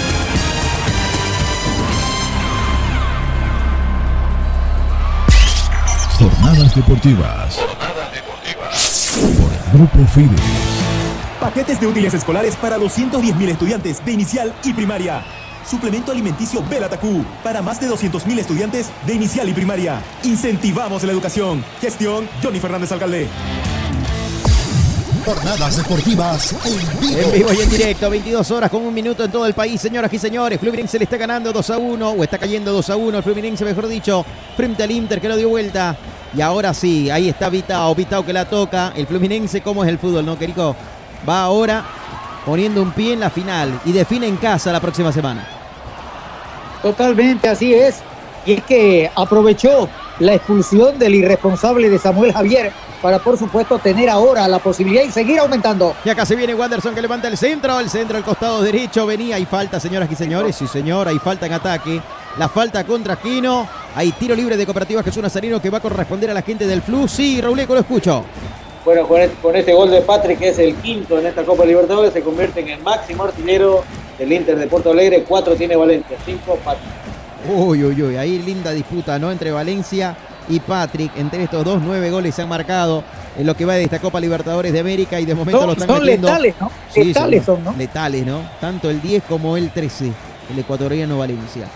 Jornadas deportivas. Por el Grupo Fides. Paquetes de útiles escolares para 210.000 estudiantes de inicial y primaria. Suplemento alimenticio Belatacú para más de 200.000 estudiantes de inicial y primaria. Incentivamos la educación. Gestión Johnny Fernández Alcalde. Jornadas deportivas en vivo. En vivo y en directo, 22 horas con un minuto en todo el país, señoras y señores. Fluminense le está ganando 2 a 1, o está cayendo 2 a 1. El Fluminense, mejor dicho, frente al Inter que lo dio vuelta. Y ahora sí, ahí está Vitao, Vitao que la toca. El Fluminense, ¿cómo es el fútbol, no, Querico? Va ahora poniendo un pie en la final y define en casa la próxima semana. Totalmente, así es. Y es que aprovechó la expulsión del irresponsable de Samuel Javier para, por supuesto, tener ahora la posibilidad y seguir aumentando. Y acá se viene Wanderson que levanta el centro, el centro al costado derecho, venía, hay falta, señoras y señores, sí señor, hay falta en ataque, la falta contra Quino, hay tiro libre de Cooperativa Jesús Nazareno que va a corresponder a la gente del Flu, sí, Rauleco, lo escucho. Bueno, con este, con este gol de Patrick, que es el quinto en esta Copa Libertadores, se convierte en el máximo artillero del Inter de Porto Alegre. Cuatro tiene Valencia, cinco Patrick. Uy, uy, uy, ahí linda disputa, ¿no? Entre Valencia y Patrick, entre estos dos, nueve goles se han marcado en lo que va de esta Copa Libertadores de América y de momento Son- lo están son metiendo. letales, ¿no? Sí, Letales son, ¿no? Letales, ¿no? Tanto el 10 como el 13, el ecuatoriano Valencia.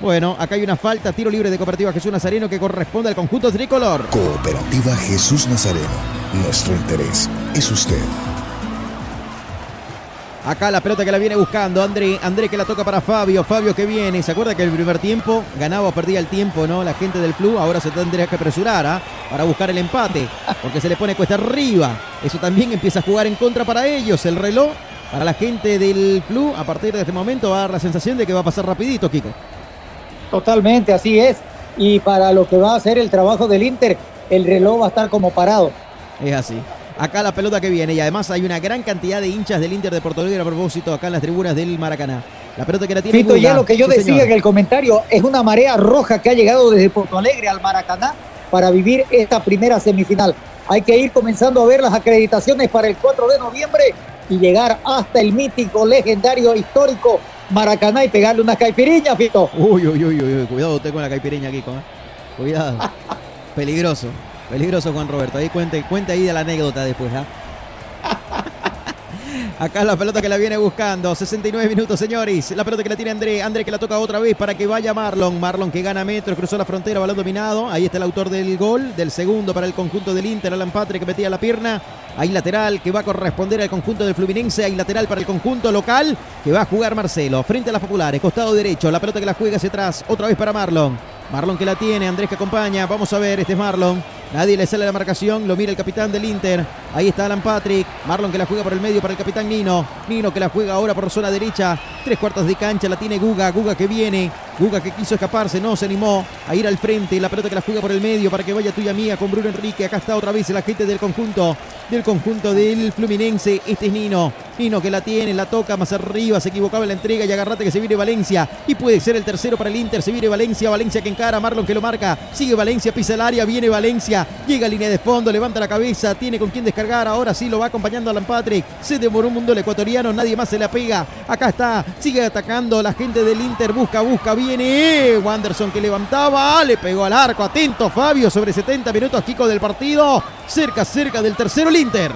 Bueno, acá hay una falta, tiro libre de Cooperativa Jesús Nazareno que corresponde al conjunto tricolor. Cooperativa Jesús Nazareno. Nuestro interés es usted. Acá la pelota que la viene buscando, André, André que la toca para Fabio, Fabio que viene, ¿se acuerda que el primer tiempo ganaba o perdía el tiempo, ¿no? La gente del club ahora se tendría que apresurar ¿ah? para buscar el empate, porque se le pone cuesta arriba. Eso también empieza a jugar en contra para ellos, el reloj. Para la gente del club, a partir de este momento va a dar la sensación de que va a pasar rapidito, Kiko. Totalmente, así es. Y para lo que va a ser el trabajo del Inter, el reloj va a estar como parado. Es así. Acá la pelota que viene y además hay una gran cantidad de hinchas del Inter de Porto Alegre a propósito acá en las tribunas del Maracaná. La pelota que la tiene Fito, ya lo que yo Sí, decía señor. en el comentario, es una marea roja que ha llegado desde Porto Alegre al Maracaná para vivir esta primera semifinal. Hay que ir comenzando a ver las acreditaciones para el 4 de noviembre y llegar hasta el mítico, legendario, histórico Maracaná y pegarle una caipiriña, Fito. Uy, uy, uy, uy, cuidado usted con la caipireña, Kiko. ¿eh? Cuidado. Peligroso. Peligroso, Juan Roberto. Ahí cuente, cuente ahí de la anécdota después, ¿ah? Acá la pelota que la viene buscando. 69 minutos, señores. La pelota que la tiene André. André que la toca otra vez para que vaya Marlon. Marlon que gana metros, cruzó la frontera, balón dominado. Ahí está el autor del gol, del segundo para el conjunto del Inter, Alan Patre que metía la pierna. Hay lateral que va a corresponder al conjunto del Fluminense. Hay lateral para el conjunto local que va a jugar Marcelo. Frente a las populares, costado derecho. La pelota que la juega hacia atrás. Otra vez para Marlon. Marlon que la tiene, Andrés que acompaña. Vamos a ver, este es Marlon. Nadie le sale la marcación, lo mira el capitán del Inter. Ahí está Alan Patrick. Marlon que la juega por el medio para el capitán Nino. Nino que la juega ahora por zona derecha. Tres cuartos de cancha la tiene Guga. Guga que viene. Guga que quiso escaparse, no se animó a ir al frente. La pelota que la juega por el medio para que vaya tuya mía con Bruno Enrique. Acá está otra vez el agente del conjunto. Del conjunto del Fluminense. Este es Nino. Nino que la tiene, la toca más arriba. Se equivocaba en la entrega y agarrate que se viene Valencia. Y puede ser el tercero para el Inter. Se viene Valencia. Valencia que encara. Marlon que lo marca. Sigue Valencia, pisa el área. Viene Valencia. Llega a línea de fondo. Levanta la cabeza. Tiene con quién descargar. Ahora sí lo va acompañando Alan Patrick. Se demoró un mundo el ecuatoriano. Nadie más se la pega. Acá está. Sigue atacando la gente del Inter. Busca, busca. Viene Wanderson que levantaba. Le pegó al arco. Atento Fabio. Sobre 70 minutos. Kiko del partido. Cerca, cerca del tercero el Inter.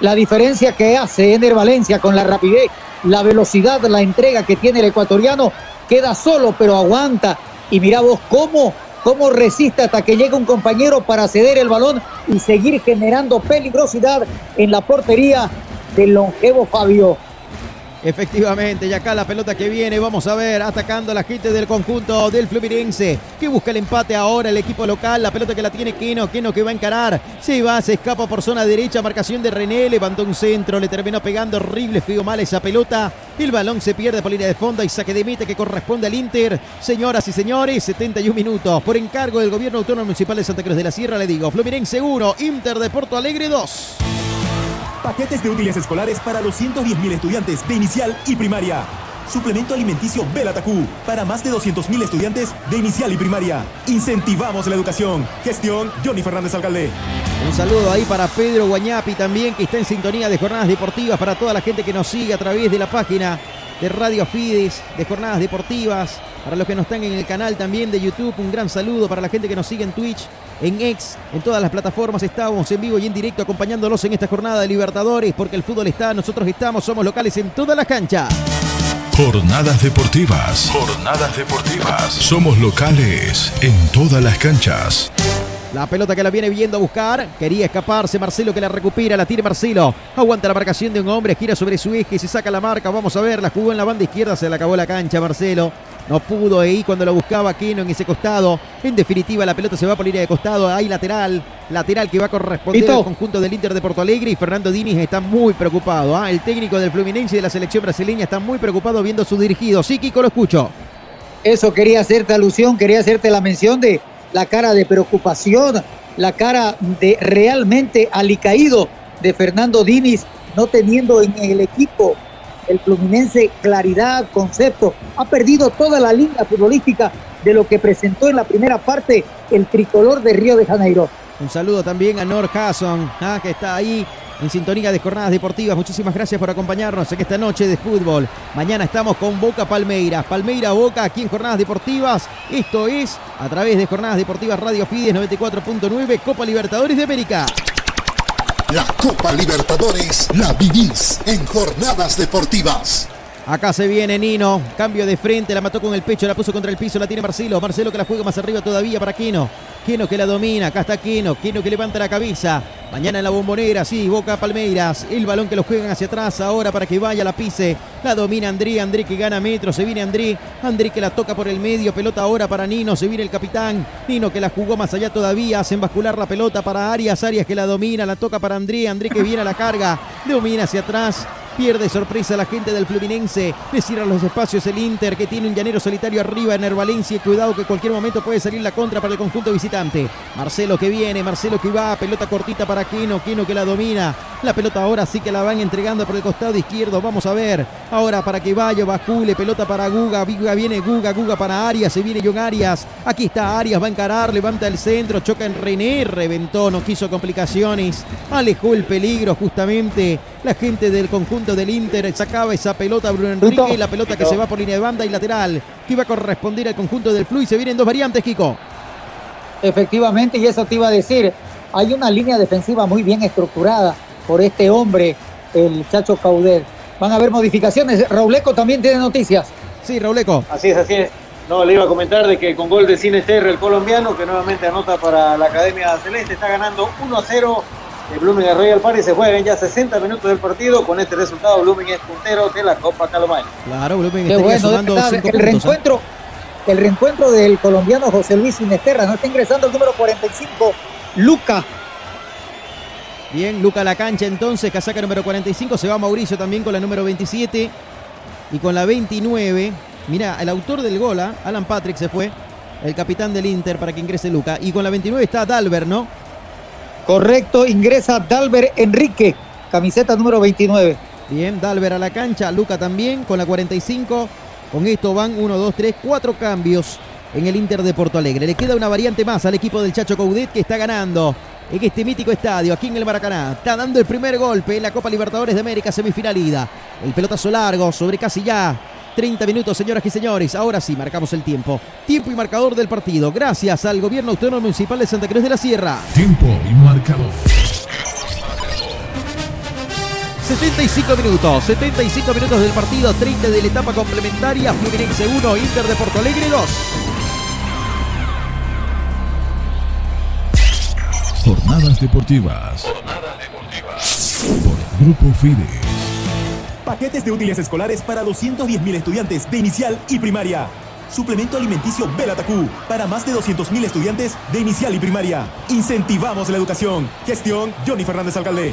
La diferencia que hace Ener Valencia con la rapidez, la velocidad, la entrega que tiene el ecuatoriano, queda solo pero aguanta. Y mira vos cómo, cómo resiste hasta que llega un compañero para ceder el balón y seguir generando peligrosidad en la portería del longevo Fabio. Efectivamente, y acá la pelota que viene, vamos a ver, atacando a la gente del conjunto del Fluminense, que busca el empate ahora el equipo local, la pelota que la tiene Keno, Keno que va a encarar, se va, se escapa por zona derecha, marcación de René, levantó un centro, le terminó pegando horrible, feo mal esa pelota, el balón se pierde por línea de fondo y saque de meta que corresponde al Inter, señoras y señores, 71 minutos, por encargo del gobierno autónomo municipal de Santa Cruz de la Sierra, le digo, Fluminense 1, Inter de Porto Alegre 2. Paquetes de útiles escolares para los 110.000 estudiantes de inicial y primaria. Suplemento alimenticio Belatacú para más de 200.000 estudiantes de inicial y primaria. Incentivamos la educación. Gestión Johnny Fernández Alcalde. Un saludo ahí para Pedro Guañapi también, que está en sintonía de jornadas deportivas, para toda la gente que nos sigue a través de la página de Radio Fides, de jornadas deportivas, para los que nos están en el canal también de YouTube, un gran saludo para la gente que nos sigue en Twitch, en X, en todas las plataformas estamos en vivo y en directo acompañándolos en esta jornada de Libertadores, porque el fútbol está, nosotros estamos, somos locales en todas las canchas. Jornadas deportivas. Jornadas deportivas. Somos locales en todas las canchas. La pelota que la viene viendo a buscar. Quería escaparse. Marcelo que la recupera. La tiene Marcelo. Aguanta la marcación de un hombre. Gira sobre su eje. Se saca la marca. Vamos a ver. La jugó en la banda izquierda. Se le acabó la cancha Marcelo. No pudo ahí cuando lo buscaba Keno en ese costado. En definitiva, la pelota se va por línea de costado. Hay lateral. Lateral que va a corresponder al conjunto del Inter de Porto Alegre. Y Fernando Diniz está muy preocupado. ¿ah? El técnico del Fluminense y de la selección brasileña está muy preocupado viendo su dirigido. Sí, Kiko, lo escucho. Eso quería hacerte alusión, quería hacerte la mención de la cara de preocupación, la cara de realmente alicaído de Fernando Diniz, no teniendo en el equipo el Fluminense claridad, concepto. Ha perdido toda la línea futbolística de lo que presentó en la primera parte el tricolor de Río de Janeiro. Un saludo también a Nor Hasson, ah, que está ahí en sintonía de jornadas deportivas. Muchísimas gracias por acompañarnos en esta noche de fútbol. Mañana estamos con Boca Palmeiras. Palmeira Boca aquí en jornadas deportivas. Esto es a través de jornadas deportivas Radio Fides 94.9 Copa Libertadores de América. La Copa Libertadores la vivís en jornadas deportivas. Acá se viene Nino, cambio de frente, la mató con el pecho, la puso contra el piso, la tiene Marcelo. Marcelo que la juega más arriba todavía para Quino. Quino que la domina, acá está Quino, Quino que levanta la cabeza. Mañana en la bombonera, sí, Boca Palmeiras. El balón que lo juegan hacia atrás ahora para que vaya, la pise. La domina André, André que gana metro, se viene André. André que la toca por el medio, pelota ahora para Nino, se viene el capitán. Nino que la jugó más allá todavía, hacen bascular la pelota para Arias. Arias que la domina, la toca para André, André que viene a la carga, domina hacia atrás. Pierde sorpresa la gente del Fluminense. Le cierra los espacios el Inter que tiene un llanero solitario arriba en el Valencia. Cuidado que cualquier momento puede salir la contra para el conjunto visitante. Marcelo que viene, Marcelo que va. Pelota cortita para Keno. Keno que la domina. La pelota ahora sí que la van entregando por el costado izquierdo. Vamos a ver. Ahora para que vaya, Bacule. Pelota para Guga. Guga viene Guga. Guga para Arias. Se viene John Arias. Aquí está Arias. Va a encarar. Levanta el centro. Choca en René. Reventó. No quiso complicaciones. Alejó el peligro justamente. La gente del conjunto del Inter sacaba esa pelota Bruno Enrique y la pelota que se va por línea de banda y lateral que iba a corresponder al conjunto del Flu y se vienen dos variantes, Kiko. Efectivamente, y eso te iba a decir, hay una línea defensiva muy bien estructurada por este hombre, el Chacho Caudet. Van a haber modificaciones. Rauleco también tiene noticias. Sí, Rauleco. Así es, así es. No, le iba a comentar de que con gol de Cine Terre, el colombiano, que nuevamente anota para la Academia Celeste, está ganando 1 a 0 el Blooming Royal Party se juegan ya 60 minutos del partido. Con este resultado, Blooming es puntero de la Copa Calomay. Claro, Blooming Qué bueno, sumando el puntos, reencuentro, ¿eh? el reencuentro del colombiano José Luis Sinesterra. No está ingresando el número 45, Luca. Bien, Luca a la cancha entonces, casaca número 45. Se va Mauricio también con la número 27 y con la 29. Mira, el autor del gol, ¿ah? Alan Patrick se fue, el capitán del Inter para que ingrese Luca. Y con la 29 está Dalber, ¿no? Correcto, ingresa Dalber Enrique, camiseta número 29. Bien, Dalber a la cancha, Luca también con la 45. Con esto van 1, 2, 3, 4 cambios en el Inter de Porto Alegre. Le queda una variante más al equipo del Chacho Coudet que está ganando en este mítico estadio, aquí en el Maracaná. Está dando el primer golpe en la Copa Libertadores de América semifinal ida. El pelotazo largo sobre casi ya 30 minutos, señoras y señores. Ahora sí, marcamos el tiempo. Tiempo y marcador del partido. Gracias al Gobierno Autónomo Municipal de Santa Cruz de la Sierra. Tiempo y marcador. 75 minutos, 75 minutos del partido, 30 de la etapa complementaria, Fluminense 1, Inter de Porto Alegre 2. Jornadas deportivas. Jornadas deportivas. Por Grupo Fides. Paquetes de útiles escolares para 210.000 estudiantes de inicial y primaria. Suplemento alimenticio Belatacú para más de 200.000 estudiantes de inicial y primaria. Incentivamos la educación. Gestión Johnny Fernández Alcalde.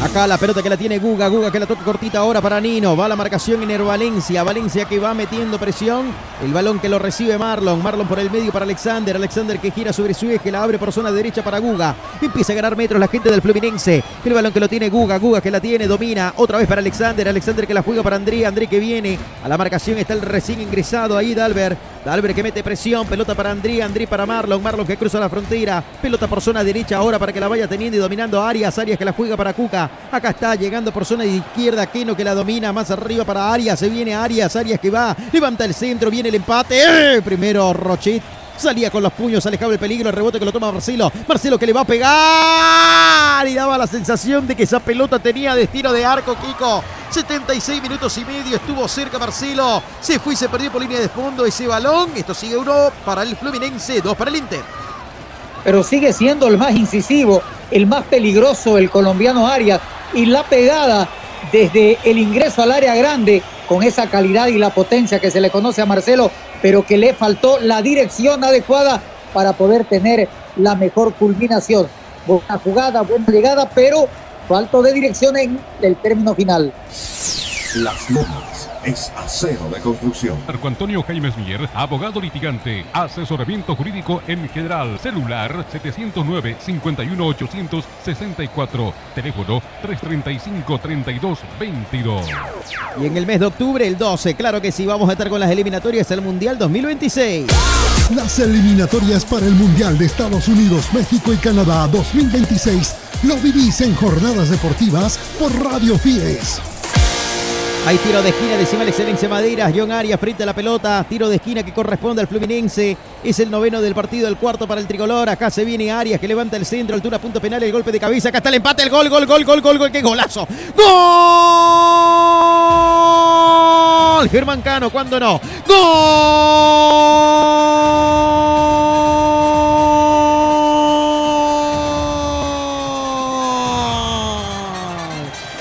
Acá la pelota que la tiene Guga, Guga que la toca cortita ahora para Nino. Va la marcación en el Valencia, Valencia que va metiendo presión. El balón que lo recibe Marlon, Marlon por el medio para Alexander, Alexander que gira sobre su eje, la abre por zona derecha para Guga. Empieza a ganar metros la gente del Fluminense. El balón que lo tiene Guga, Guga que la tiene, domina otra vez para Alexander, Alexander que la juega para André, André que viene. A la marcación está el recién ingresado ahí Dalber. Dalber que mete presión, pelota para André, André para Marlon, Marlon que cruza la frontera. Pelota por zona derecha ahora para que la vaya teniendo y dominando Arias, Arias que la juega para Cuca. Acá está llegando por zona izquierda. Keno que la domina más arriba para Arias. Se viene Arias. Arias que va. Levanta el centro. Viene el empate. ¡Eh! Primero Rochet. Salía con los puños, alejaba el peligro, el rebote que lo toma Marcelo. Marcelo que le va a pegar. Y daba la sensación de que esa pelota tenía destino de arco, Kiko. 76 minutos y medio, estuvo cerca Marcelo. Se fue y se perdió por línea de fondo ese balón. Esto sigue uno para el Fluminense, dos para el Inter pero sigue siendo el más incisivo, el más peligroso, el colombiano Arias. Y la pegada desde el ingreso al área grande, con esa calidad y la potencia que se le conoce a Marcelo, pero que le faltó la dirección adecuada para poder tener la mejor culminación. Buena jugada, buena llegada, pero falto de dirección en el término final. Las es acero de construcción. Marco Antonio Jaimes Mier, abogado litigante, asesoramiento jurídico en general, celular 709-51864, teléfono 335-3222. Y en el mes de octubre, el 12, claro que sí, vamos a estar con las eliminatorias del Mundial 2026. Las eliminatorias para el Mundial de Estados Unidos, México y Canadá 2026 lo vivís en jornadas deportivas por Radio Fies. Hay tiro de esquina, decima la excelencia Madeiras. John Arias frente a la pelota. Tiro de esquina que corresponde al Fluminense. Es el noveno del partido, el cuarto para el tricolor. Acá se viene Arias que levanta el centro, altura, punto penal, el golpe de cabeza. Acá está el empate, el gol, gol, gol, gol, gol, gol. ¡Qué golazo! ¡Gol! Germán Cano, ¿cuándo no? ¡Gol!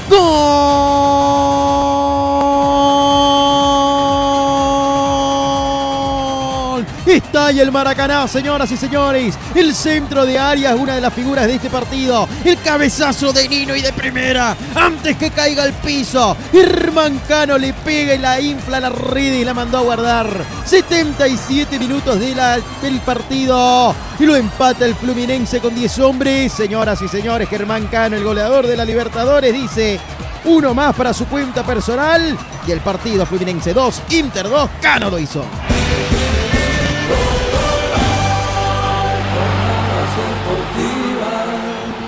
¡Gol! Está ahí el Maracaná, señoras y señores. El centro de Arias, una de las figuras de este partido. El cabezazo de Nino y de primera. Antes que caiga al piso. Germán Cano le pega y la infla la red y la mandó a guardar. 77 minutos de la- del partido. Y lo empata el Fluminense con 10 hombres. Señoras y señores, Germán Cano, el goleador de la Libertadores, dice. Uno más para su cuenta personal. Y el partido Fluminense 2, Inter 2, Cano lo hizo.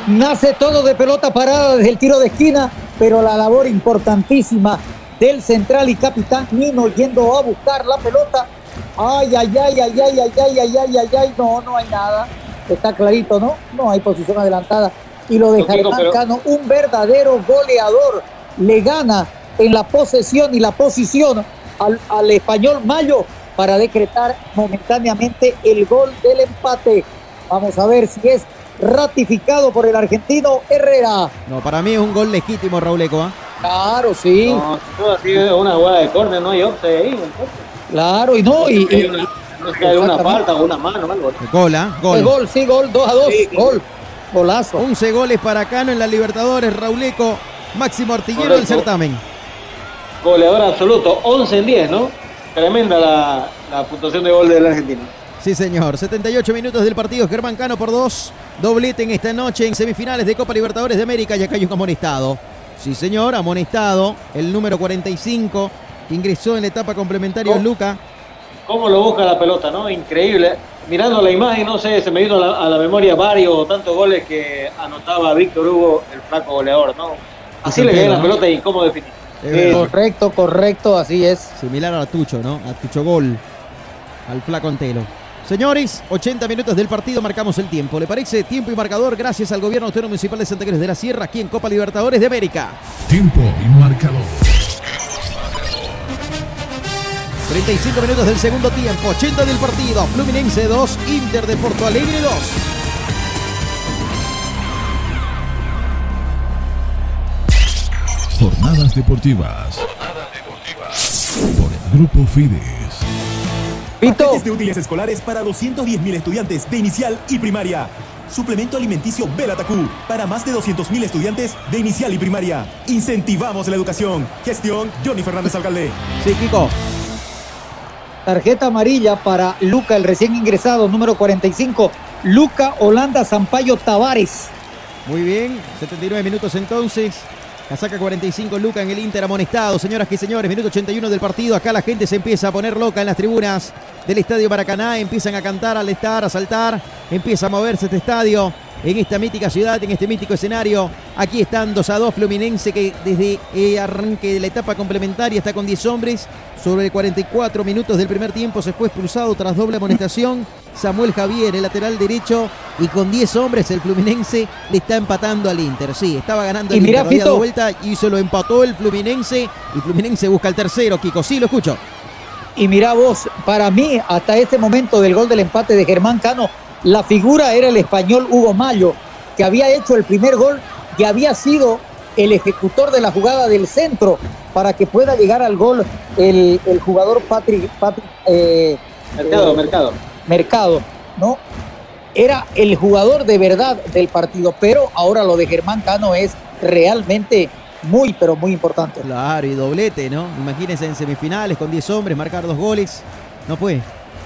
Nace todo de pelota parada desde el tiro de esquina, pero la labor importantísima del central y capitán Nino yendo a buscar la pelota. Ay, ay, ay, ay, ay, ay, ay, ay, ay, ay, ay, no, no hay nada. Está clarito, ¿no? No hay posición adelantada. Y lo de Germán Cano, un verdadero goleador, le gana en la posesión y la posición al, al español Mayo para decretar momentáneamente el gol del empate. Vamos a ver si es ratificado por el argentino Herrera. No, para mí es un gol legítimo, Raúl Eco. ¿ah? Claro, sí. No, todo así es una jugada de córner, no hay offside ahí. entonces. Claro, y no, y, y- No es que hay una falta o una mano, algo. Gol, ¿ah? Gol. el gol, sí, gol, 2 a 2, gol, golazo. 11 goles para Cano en la Libertadores, Raúl Eco, máximo artillero del certamen. Goleador absoluto, 11 en 10, ¿no? Tremenda la, la puntuación de gol del argentino. Sí, señor. 78 minutos del partido. Germán Cano por dos. Doblete en esta noche en semifinales de Copa Libertadores de América. Y acá hay un amonestado. Sí, señor. Amonestado. El número 45 que ingresó en la etapa complementaria en Luca. Cómo lo busca la pelota, ¿no? Increíble. Mirando la imagen, no sé, se me vino a la, a la memoria varios o tantos goles que anotaba Víctor Hugo, el flaco goleador, ¿no? Así le cae la pelota y cómo definir. Es verdad. Correcto, correcto, así es. Similar a Tucho, ¿no? A Tucho Gol. Al flaco Antelo. Señores, 80 minutos del partido, marcamos el tiempo. ¿Le parece? Tiempo y marcador gracias al Gobierno Autónomo Municipal de Santa Cruz de la Sierra, aquí en Copa Libertadores de América. Tiempo y marcador. 35 minutos del segundo tiempo, 80 del partido. Fluminense 2, Inter de Porto Alegre 2. Jornadas deportivas. Por el Grupo Fides. Paquetes de útiles escolares para 210.000 estudiantes de inicial y primaria. Suplemento alimenticio Belatacú para más de 200.000 estudiantes de inicial y primaria. Incentivamos la educación. Gestión Johnny Fernández Alcalde. Sí, Kiko. Tarjeta amarilla para Luca, el recién ingresado, número 45. Luca Holanda Sampaio Tavares. Muy bien, 79 minutos entonces. Casaca 45 Luca en el Inter amonestado, señoras y señores, minuto 81 del partido. Acá la gente se empieza a poner loca en las tribunas del Estadio Maracaná, empiezan a cantar, a estar, a saltar, empieza a moverse este estadio en esta mítica ciudad, en este mítico escenario. Aquí están 2 a 2 Fluminense que desde el arranque de la etapa complementaria está con 10 hombres. Sobre 44 minutos del primer tiempo se fue expulsado tras doble amonestación. Samuel Javier, el lateral derecho, y con 10 hombres el Fluminense le está empatando al Inter. Sí, estaba ganando el Y mirá, Inter, había dado vuelta y se lo empató el Fluminense. Y Fluminense busca el tercero, Kiko. Sí, lo escucho. Y mira vos, para mí, hasta este momento del gol del empate de Germán Cano, la figura era el español Hugo Mayo, que había hecho el primer gol y había sido el ejecutor de la jugada del centro para que pueda llegar al gol el, el jugador Patrick, Patrick eh, Mercado, eh, mercado. Mercado, ¿no? Era el jugador de verdad del partido, pero ahora lo de Germán Cano es realmente muy, pero muy importante. Claro, y doblete, ¿no? Imagínense en semifinales con 10 hombres, marcar dos goles. No fue.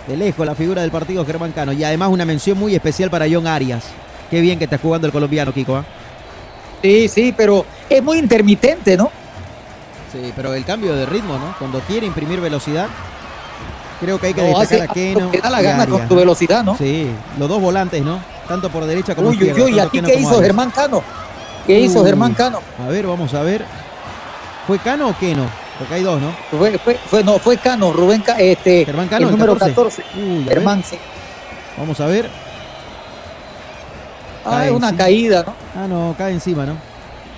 De lejos la figura del partido Germán Cano. Y además una mención muy especial para John Arias. Qué bien que está jugando el colombiano, Kiko. ¿ah? Sí, sí, pero es muy intermitente, ¿no? Sí, pero el cambio de ritmo, ¿no? Cuando quiere imprimir velocidad, creo que hay que No, destacar a Keno. te da la y gana Arias, con tu velocidad, ¿no? Sí, los dos volantes, ¿no? Tanto por derecha como Uy, uy, izquierda. uy, ¿y tanto aquí Keno qué hizo Arias. Germán Cano? ¿Qué hizo Uy. Germán Cano? A ver, vamos a ver. ¿Fue Cano o Keno? Porque hay dos, ¿no? Fue, fue, fue- no, fue Cano, Rubén Ca- este, Germán Cano, el número 14. 14. Uy, a ver. Germán, sí. Vamos a ver. Ah, Cae es una encima. caída, ¿no? Ah, no, cae encima, ¿no?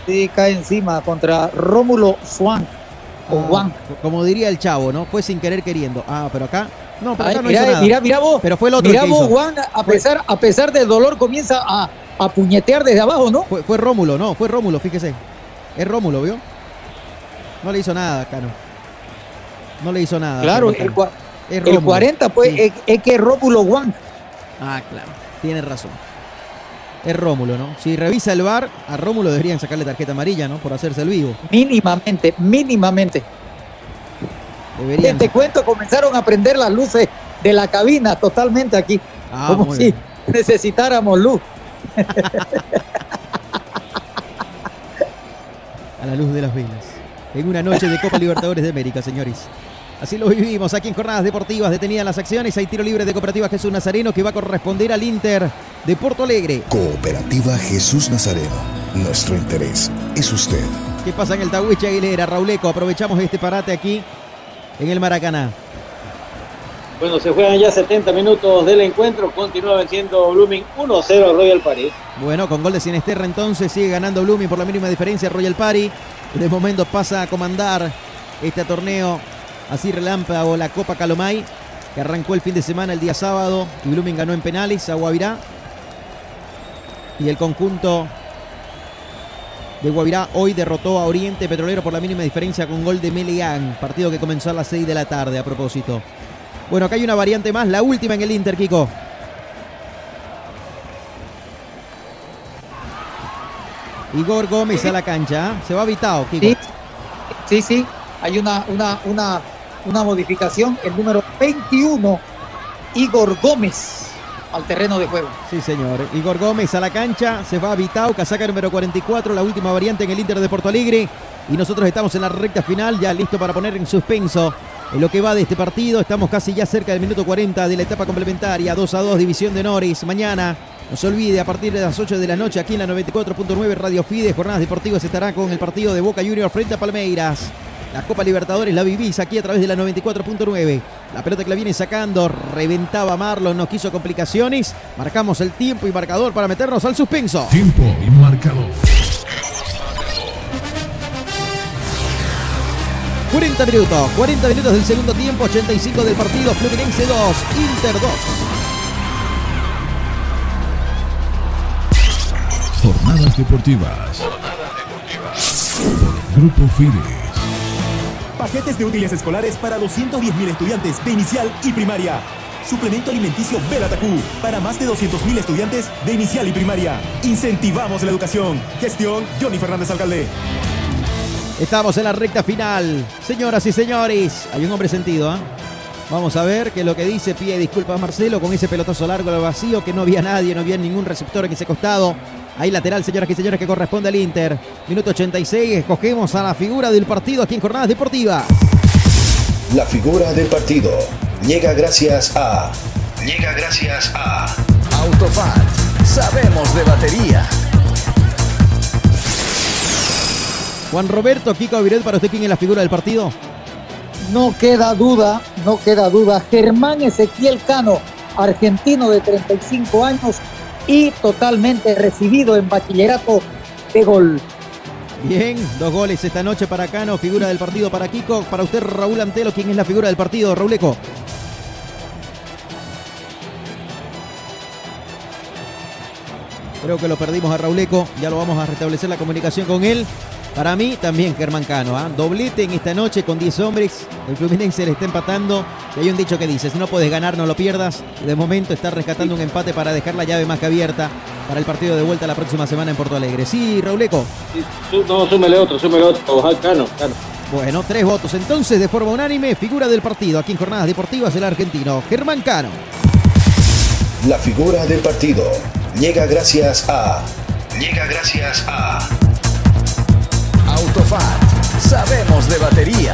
Sí, cae encima contra Rómulo Swan. O Ah, Juan. Como diría el chavo, ¿no? Fue sin querer queriendo. Ah, pero acá. No, pero Ay, acá no mira, hizo nada. mira vos. Pero fue el otro Mira el que vos, hizo. Juan, a pesar, a pesar del dolor comienza a, a puñetear desde abajo, ¿no? Fue, fue Rómulo, no, fue Rómulo, fíjese. Es Rómulo, ¿vio? No le hizo nada, Cano. No le hizo nada. Claro, el, el Rómulo. 40 pues Sí. es, es que es Rómulo Juan. Ah, claro. Tiene razón. Es Rómulo, ¿no? Si revisa el bar, a Rómulo deberían sacarle tarjeta amarilla, ¿no? Por hacerse el vivo. Mínimamente, mínimamente. Deberían. Te cuento, comenzaron a prender las luces de la cabina totalmente aquí. Ah, como si bien. necesitáramos luz. a la luz de las velas. En una noche de Copa Libertadores de América, señores. Así lo vivimos aquí en Jornadas Deportivas, detenidas las acciones. Hay tiro libre de Cooperativa Jesús Nazareno que va a corresponder al Inter de Porto Alegre. Cooperativa Jesús Nazareno. Nuestro interés es usted. ¿Qué pasa en el Tahuiche Aguilera? Rauleco, aprovechamos este parate aquí en el Maracaná. Bueno, se juegan ya 70 minutos del encuentro. Continúa venciendo Blooming 1-0 a Royal París. Bueno, con gol de Sinesterra entonces sigue ganando Blooming por la mínima diferencia Royal Party. De momento pasa a comandar este torneo así relámpago la Copa Calomay que arrancó el fin de semana el día sábado y Blooming ganó en penales a Guavirá. Y el conjunto de Guavirá hoy derrotó a Oriente Petrolero por la mínima diferencia con gol de Meleán, partido que comenzó a las 6 de la tarde a propósito. Bueno, acá hay una variante más, la última en el Inter, Kiko. Igor Gómez a la cancha. ¿eh? Se va habitado. Sí, sí, sí. Hay una, una, una, una modificación. El número 21, Igor Gómez, al terreno de juego. Sí, señor. Igor Gómez a la cancha. Se va habitado. Casaca número 44. La última variante en el Inter de Porto Alegre. Y nosotros estamos en la recta final, ya listo para poner en suspenso en lo que va de este partido. Estamos casi ya cerca del minuto 40 de la etapa complementaria. 2 a 2, División de Honores. Mañana, no se olvide, a partir de las 8 de la noche, aquí en la 94.9 Radio Fide, Jornadas Deportivas estará con el partido de Boca Junior frente a Palmeiras. La Copa Libertadores la vivís aquí a través de la 94.9. La pelota que la viene sacando, reventaba Marlon, nos quiso complicaciones. Marcamos el tiempo y marcador para meternos al suspenso. Tiempo y marcador. 40 minutos, 40 minutos del segundo tiempo, 85 del partido, Fluminense 2, Inter 2. Jornadas deportivas. Por el Grupo Fides. Paquetes de útiles escolares para 210.000 estudiantes de inicial y primaria. Suplemento alimenticio Belatacú para más de 200.000 estudiantes de inicial y primaria. Incentivamos la educación. Gestión Johnny Fernández Alcalde. Estamos en la recta final. Señoras y señores, hay un hombre sentido, ¿ah? Vamos a ver qué es lo que dice. Pide disculpas Marcelo con ese pelotazo largo al vacío que no había nadie, no había ningún receptor en ese costado. Ahí lateral, señoras y señores, que corresponde al Inter. Minuto 86, escogemos a la figura del partido aquí en Jornadas Deportivas. La figura del partido llega gracias a... Llega gracias a... Autofat. Sabemos de batería. Juan Roberto, Kiko Viret, para usted, ¿quién es la figura del partido? No queda duda, no queda duda. Germán Ezequiel Cano, argentino de 35 años y totalmente recibido en bachillerato de gol. Bien, dos goles esta noche para Cano, figura del partido para Kiko. Para usted, Raúl Antelo, ¿quién es la figura del partido? Raúl Eco. Creo que lo perdimos a Raúl Eco, ya lo vamos a restablecer la comunicación con él. Para mí también Germán Cano, ¿ah? doblete en esta noche con 10 hombres. El Fluminense le está empatando. Y hay un dicho que dice, si no puedes ganar, no lo pierdas. De momento está rescatando un empate para dejar la llave más que abierta para el partido de vuelta la próxima semana en Porto Alegre. Sí, Rauleco. No, súmele otro, súmele otro. Cano, Cano. Bueno, tres votos entonces de forma unánime. Figura del partido aquí en Jornadas Deportivas el argentino Germán Cano. La figura del partido llega gracias a... Llega gracias a... Sabemos de batería.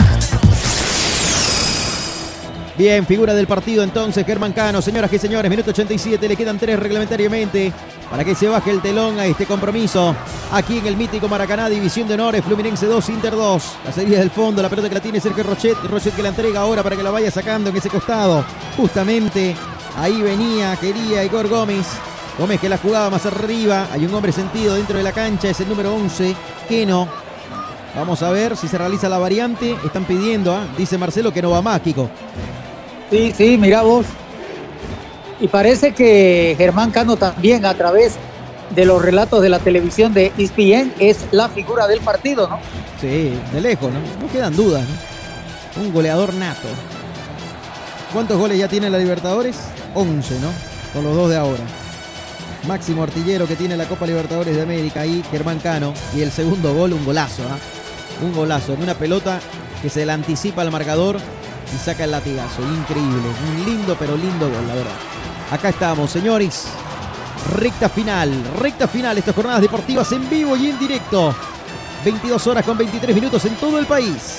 Bien, figura del partido entonces, Germán Cano. Señoras y señores, minuto 87, le quedan tres reglamentariamente para que se baje el telón a este compromiso. Aquí en el mítico Maracaná, División de Honores, Fluminense 2, Inter 2. La serie del fondo, la pelota que la tiene Sergio Rochet. Rochet que la entrega ahora para que la vaya sacando en ese costado. Justamente ahí venía, quería Igor Gómez. Gómez que la jugaba más arriba. Hay un hombre sentido dentro de la cancha, es el número 11, Keno. Vamos a ver si se realiza la variante. Están pidiendo, ¿ah? dice Marcelo que no va más, Kiko. Sí, sí, mira vos. Y parece que Germán Cano también, a través de los relatos de la televisión de ESPN, es la figura del partido, ¿no? Sí, de lejos, ¿no? No quedan dudas, ¿no? Un goleador nato. ¿Cuántos goles ya tiene la Libertadores? 11, ¿no? Con los dos de ahora. Máximo artillero que tiene la Copa Libertadores de América ahí, Germán Cano. Y el segundo gol, un golazo, ¿ah? Un golazo, en una pelota que se le anticipa al marcador y saca el latigazo. Increíble. Un lindo, pero lindo gol, la verdad. Acá estamos, señores. Recta final, recta final. Estas jornadas deportivas en vivo y en directo. 22 horas con 23 minutos en todo el país.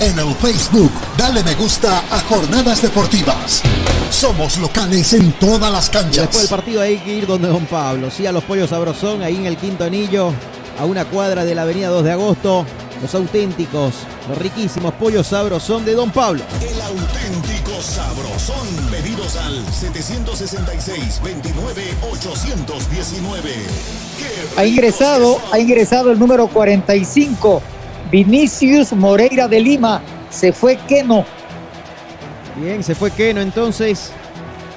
En el Facebook, dale me gusta a Jornadas Deportivas. Somos locales en todas las Y canchas. después del partido hay que ir donde Don Pablo. Sí, a los pollos sabrosón, ahí en el quinto anillo, a una cuadra de la avenida 2 de agosto. Los auténticos, los riquísimos pollos sabrosón de Don Pablo. El auténtico sabrosón. Pedidos al 766-29-819. Ha ingresado, ha ingresado el número 45, Vinicius Moreira de Lima. Se fue Keno. Bien, se fue Keno entonces.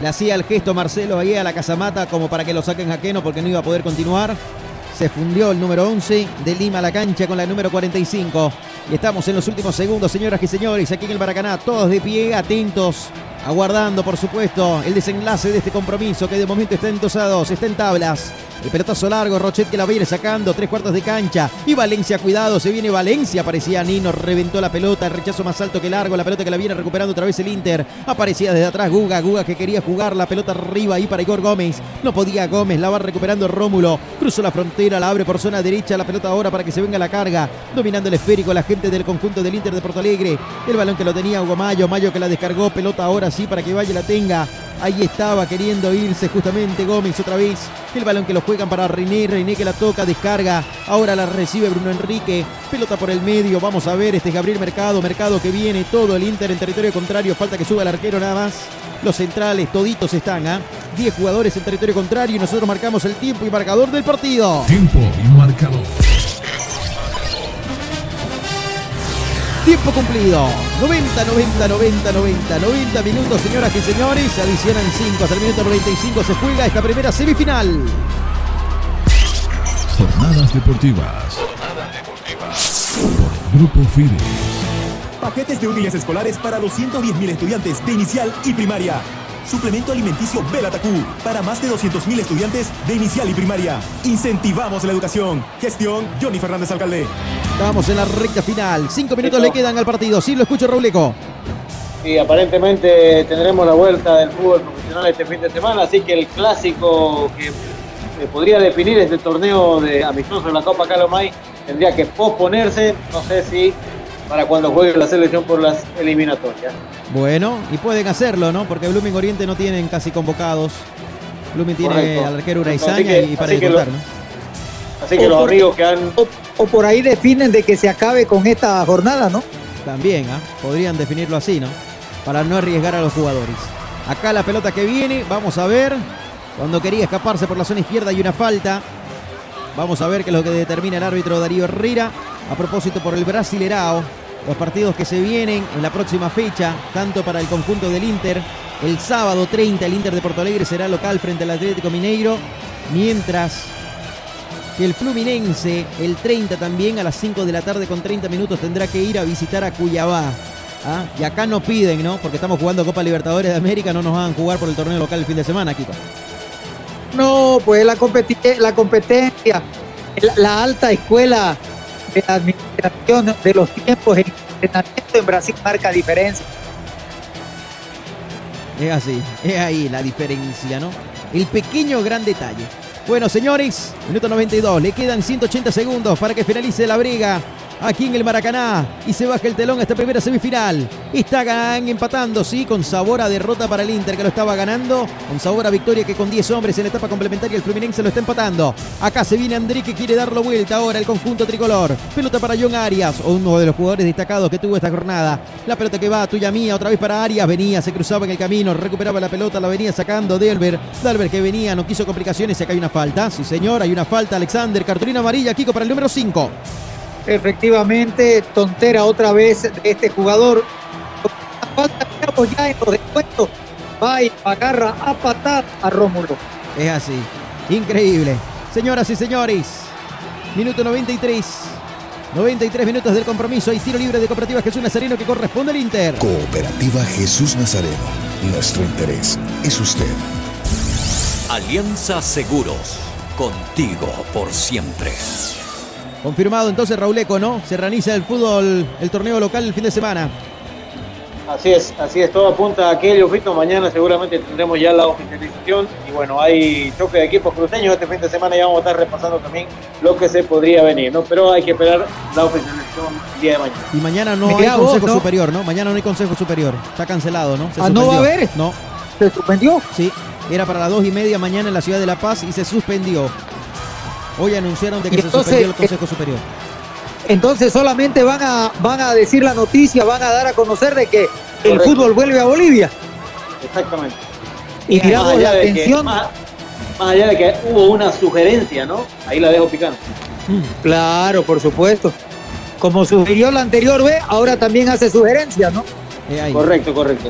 Le hacía el gesto Marcelo ahí a la casamata como para que lo saquen a Keno porque no iba a poder continuar. Se fundió el número 11 de Lima a la cancha con la número 45. Y estamos en los últimos segundos, señoras y señores, aquí en el Maracaná, todos de pie, atentos, aguardando, por supuesto, el desenlace de este compromiso que de momento está en 2 a 2, está en tablas. El pelotazo largo, Rochet que la viene sacando, tres cuartos de cancha. Y Valencia, cuidado, se viene Valencia. Parecía Nino, reventó la pelota, el rechazo más alto que largo, la pelota que la viene recuperando otra vez el Inter. Aparecía desde atrás Guga, Guga que quería jugar la pelota arriba ahí para Igor Gómez. No podía Gómez, la va recuperando Rómulo. Cruzó la frontera, la abre por zona derecha, la pelota ahora para que se venga la carga. Dominando el esférico la gente del conjunto del Inter de Porto Alegre. El balón que lo tenía Hugo Mayo, Mayo que la descargó, pelota ahora para que y la tenga. Ahí estaba queriendo irse justamente Gómez otra vez. El balón que lo juegan para René. René que la toca, descarga. Ahora la recibe Bruno Enrique. Pelota por el medio. Vamos a ver. Este es Gabriel Mercado. Mercado que viene todo el Inter en territorio contrario. Falta que suba el arquero nada más. Los centrales toditos están. 10 jugadores en territorio contrario y nosotros marcamos el tiempo y marcador del partido. Tiempo y marcador. Tiempo cumplido. 90, 90, 90, 90, 90 minutos, señoras y señores. Adicionan 5 hasta el minuto 95. Se juega esta primera semifinal. Jornadas deportivas. Jornadas deportivas. Grupo Fides. Paquetes de útiles escolares para 210.000 estudiantes de inicial y primaria. Suplemento alimenticio Belatacú para más de 200.000 estudiantes de inicial y primaria. Incentivamos la educación. Gestión Johnny Fernández Alcalde. Estamos en la recta final. Cinco minutos le quedan al partido. Sí, lo escucho, Rauleco. Y aparentemente tendremos la vuelta del fútbol profesional este fin de semana, así que el clásico que se podría definir este torneo de amistoso de la Copa Calomay tendría que posponerse, no sé si para cuando juegue la selección por las eliminatorias. Bueno, y pueden hacerlo, ¿no? Porque Blooming Oriente no tienen casi convocados. Blooming tiene Correcto. al arquero Uraizaña y para así que disfrutar, lo- ¿no? Así que los amigos que han O, o por ahí definen de que se acabe con esta jornada, ¿no? También, ¿ah? podrían definirlo así, ¿no? Para no arriesgar a los jugadores. Acá la pelota que viene, vamos a ver. Cuando quería escaparse por la zona izquierda hay una falta. Vamos a ver qué es lo que determina el árbitro Darío Herrera. A propósito por el Brasilerao, los partidos que se vienen en la próxima fecha, tanto para el conjunto del Inter. El sábado 30 el Inter de Porto Alegre será local frente al Atlético Mineiro. Mientras que el Fluminense, el 30 también, a las 5 de la tarde con 30 minutos, tendrá que ir a visitar a Cuyabá. ¿Ah? Y acá no piden, ¿no? Porque estamos jugando Copa Libertadores de América, no nos van a jugar por el torneo local el fin de semana, Kiko. No, pues la, competi- la competencia, la, alta escuela la administración de los tiempos en entrenamiento en Brasil marca diferencia. Es así, es ahí la diferencia, ¿no? El pequeño gran detalle. Bueno, señores, minuto 92, le quedan 180 segundos para que finalice la briga aquí en el Maracaná y se baja el telón a esta primera semifinal. Está gan- empatando, sí, con sabor a derrota para el Inter que lo estaba ganando, con sabor a victoria que con 10 hombres en la etapa complementaria el Fluminense lo está empatando. Acá se viene André que quiere darlo vuelta ahora el conjunto tricolor. Pelota para John Arias, uno de los jugadores destacados que tuvo esta jornada. La pelota que va tuya mía, otra vez para Arias, venía, se cruzaba en el camino, recuperaba la pelota, la venía sacando Delver. Delver que venía, no quiso complicaciones, acá hay una falta. Sí, señor, hay una falta. Alexander, cartulina amarilla, Kiko para el número 5. Efectivamente, tontera otra vez de este jugador. La falta que estamos ya en los descuentos. Va y agarra a patar a Rómulo. Es así. Increíble. Señoras y señores, minuto 93. 93 minutos del compromiso. Hay tiro libre de Cooperativa Jesús Nazareno que corresponde al Inter. Cooperativa Jesús Nazareno. Nuestro interés es usted. Alianza Seguros. Contigo por siempre. Confirmado entonces Rauleco, ¿no? Se realiza el fútbol, el torneo local el fin de semana. Así es, así es, todo apunta a aquello, Fito. Mañana seguramente tendremos ya la oficialización. Y bueno, hay choque de equipos cruceños este fin de semana. Ya vamos a estar repasando también lo que se podría venir, ¿no? Pero hay que esperar la oficialización el día de mañana. Y mañana no hay vos, consejo ¿no? superior, ¿no? Mañana no hay consejo superior. Está cancelado, ¿no? Se Ah, ¿no va a haber? No. ¿Se suspendió? Sí. Era para las dos y media mañana en la ciudad de La Paz y se suspendió. Hoy anunciaron de que se suspendió el consejo superior. Entonces solamente van a, van a decir la noticia, van a dar a conocer de que el fútbol vuelve a Bolivia. Exactamente. Y allá la de que- atención. más, más allá de que hubo una sugerencia, ¿no? Ahí la dejo picando. Claro, por supuesto. Como sugirió la anterior vez, ahora también hace sugerencias, ¿no? Correcto, correcto.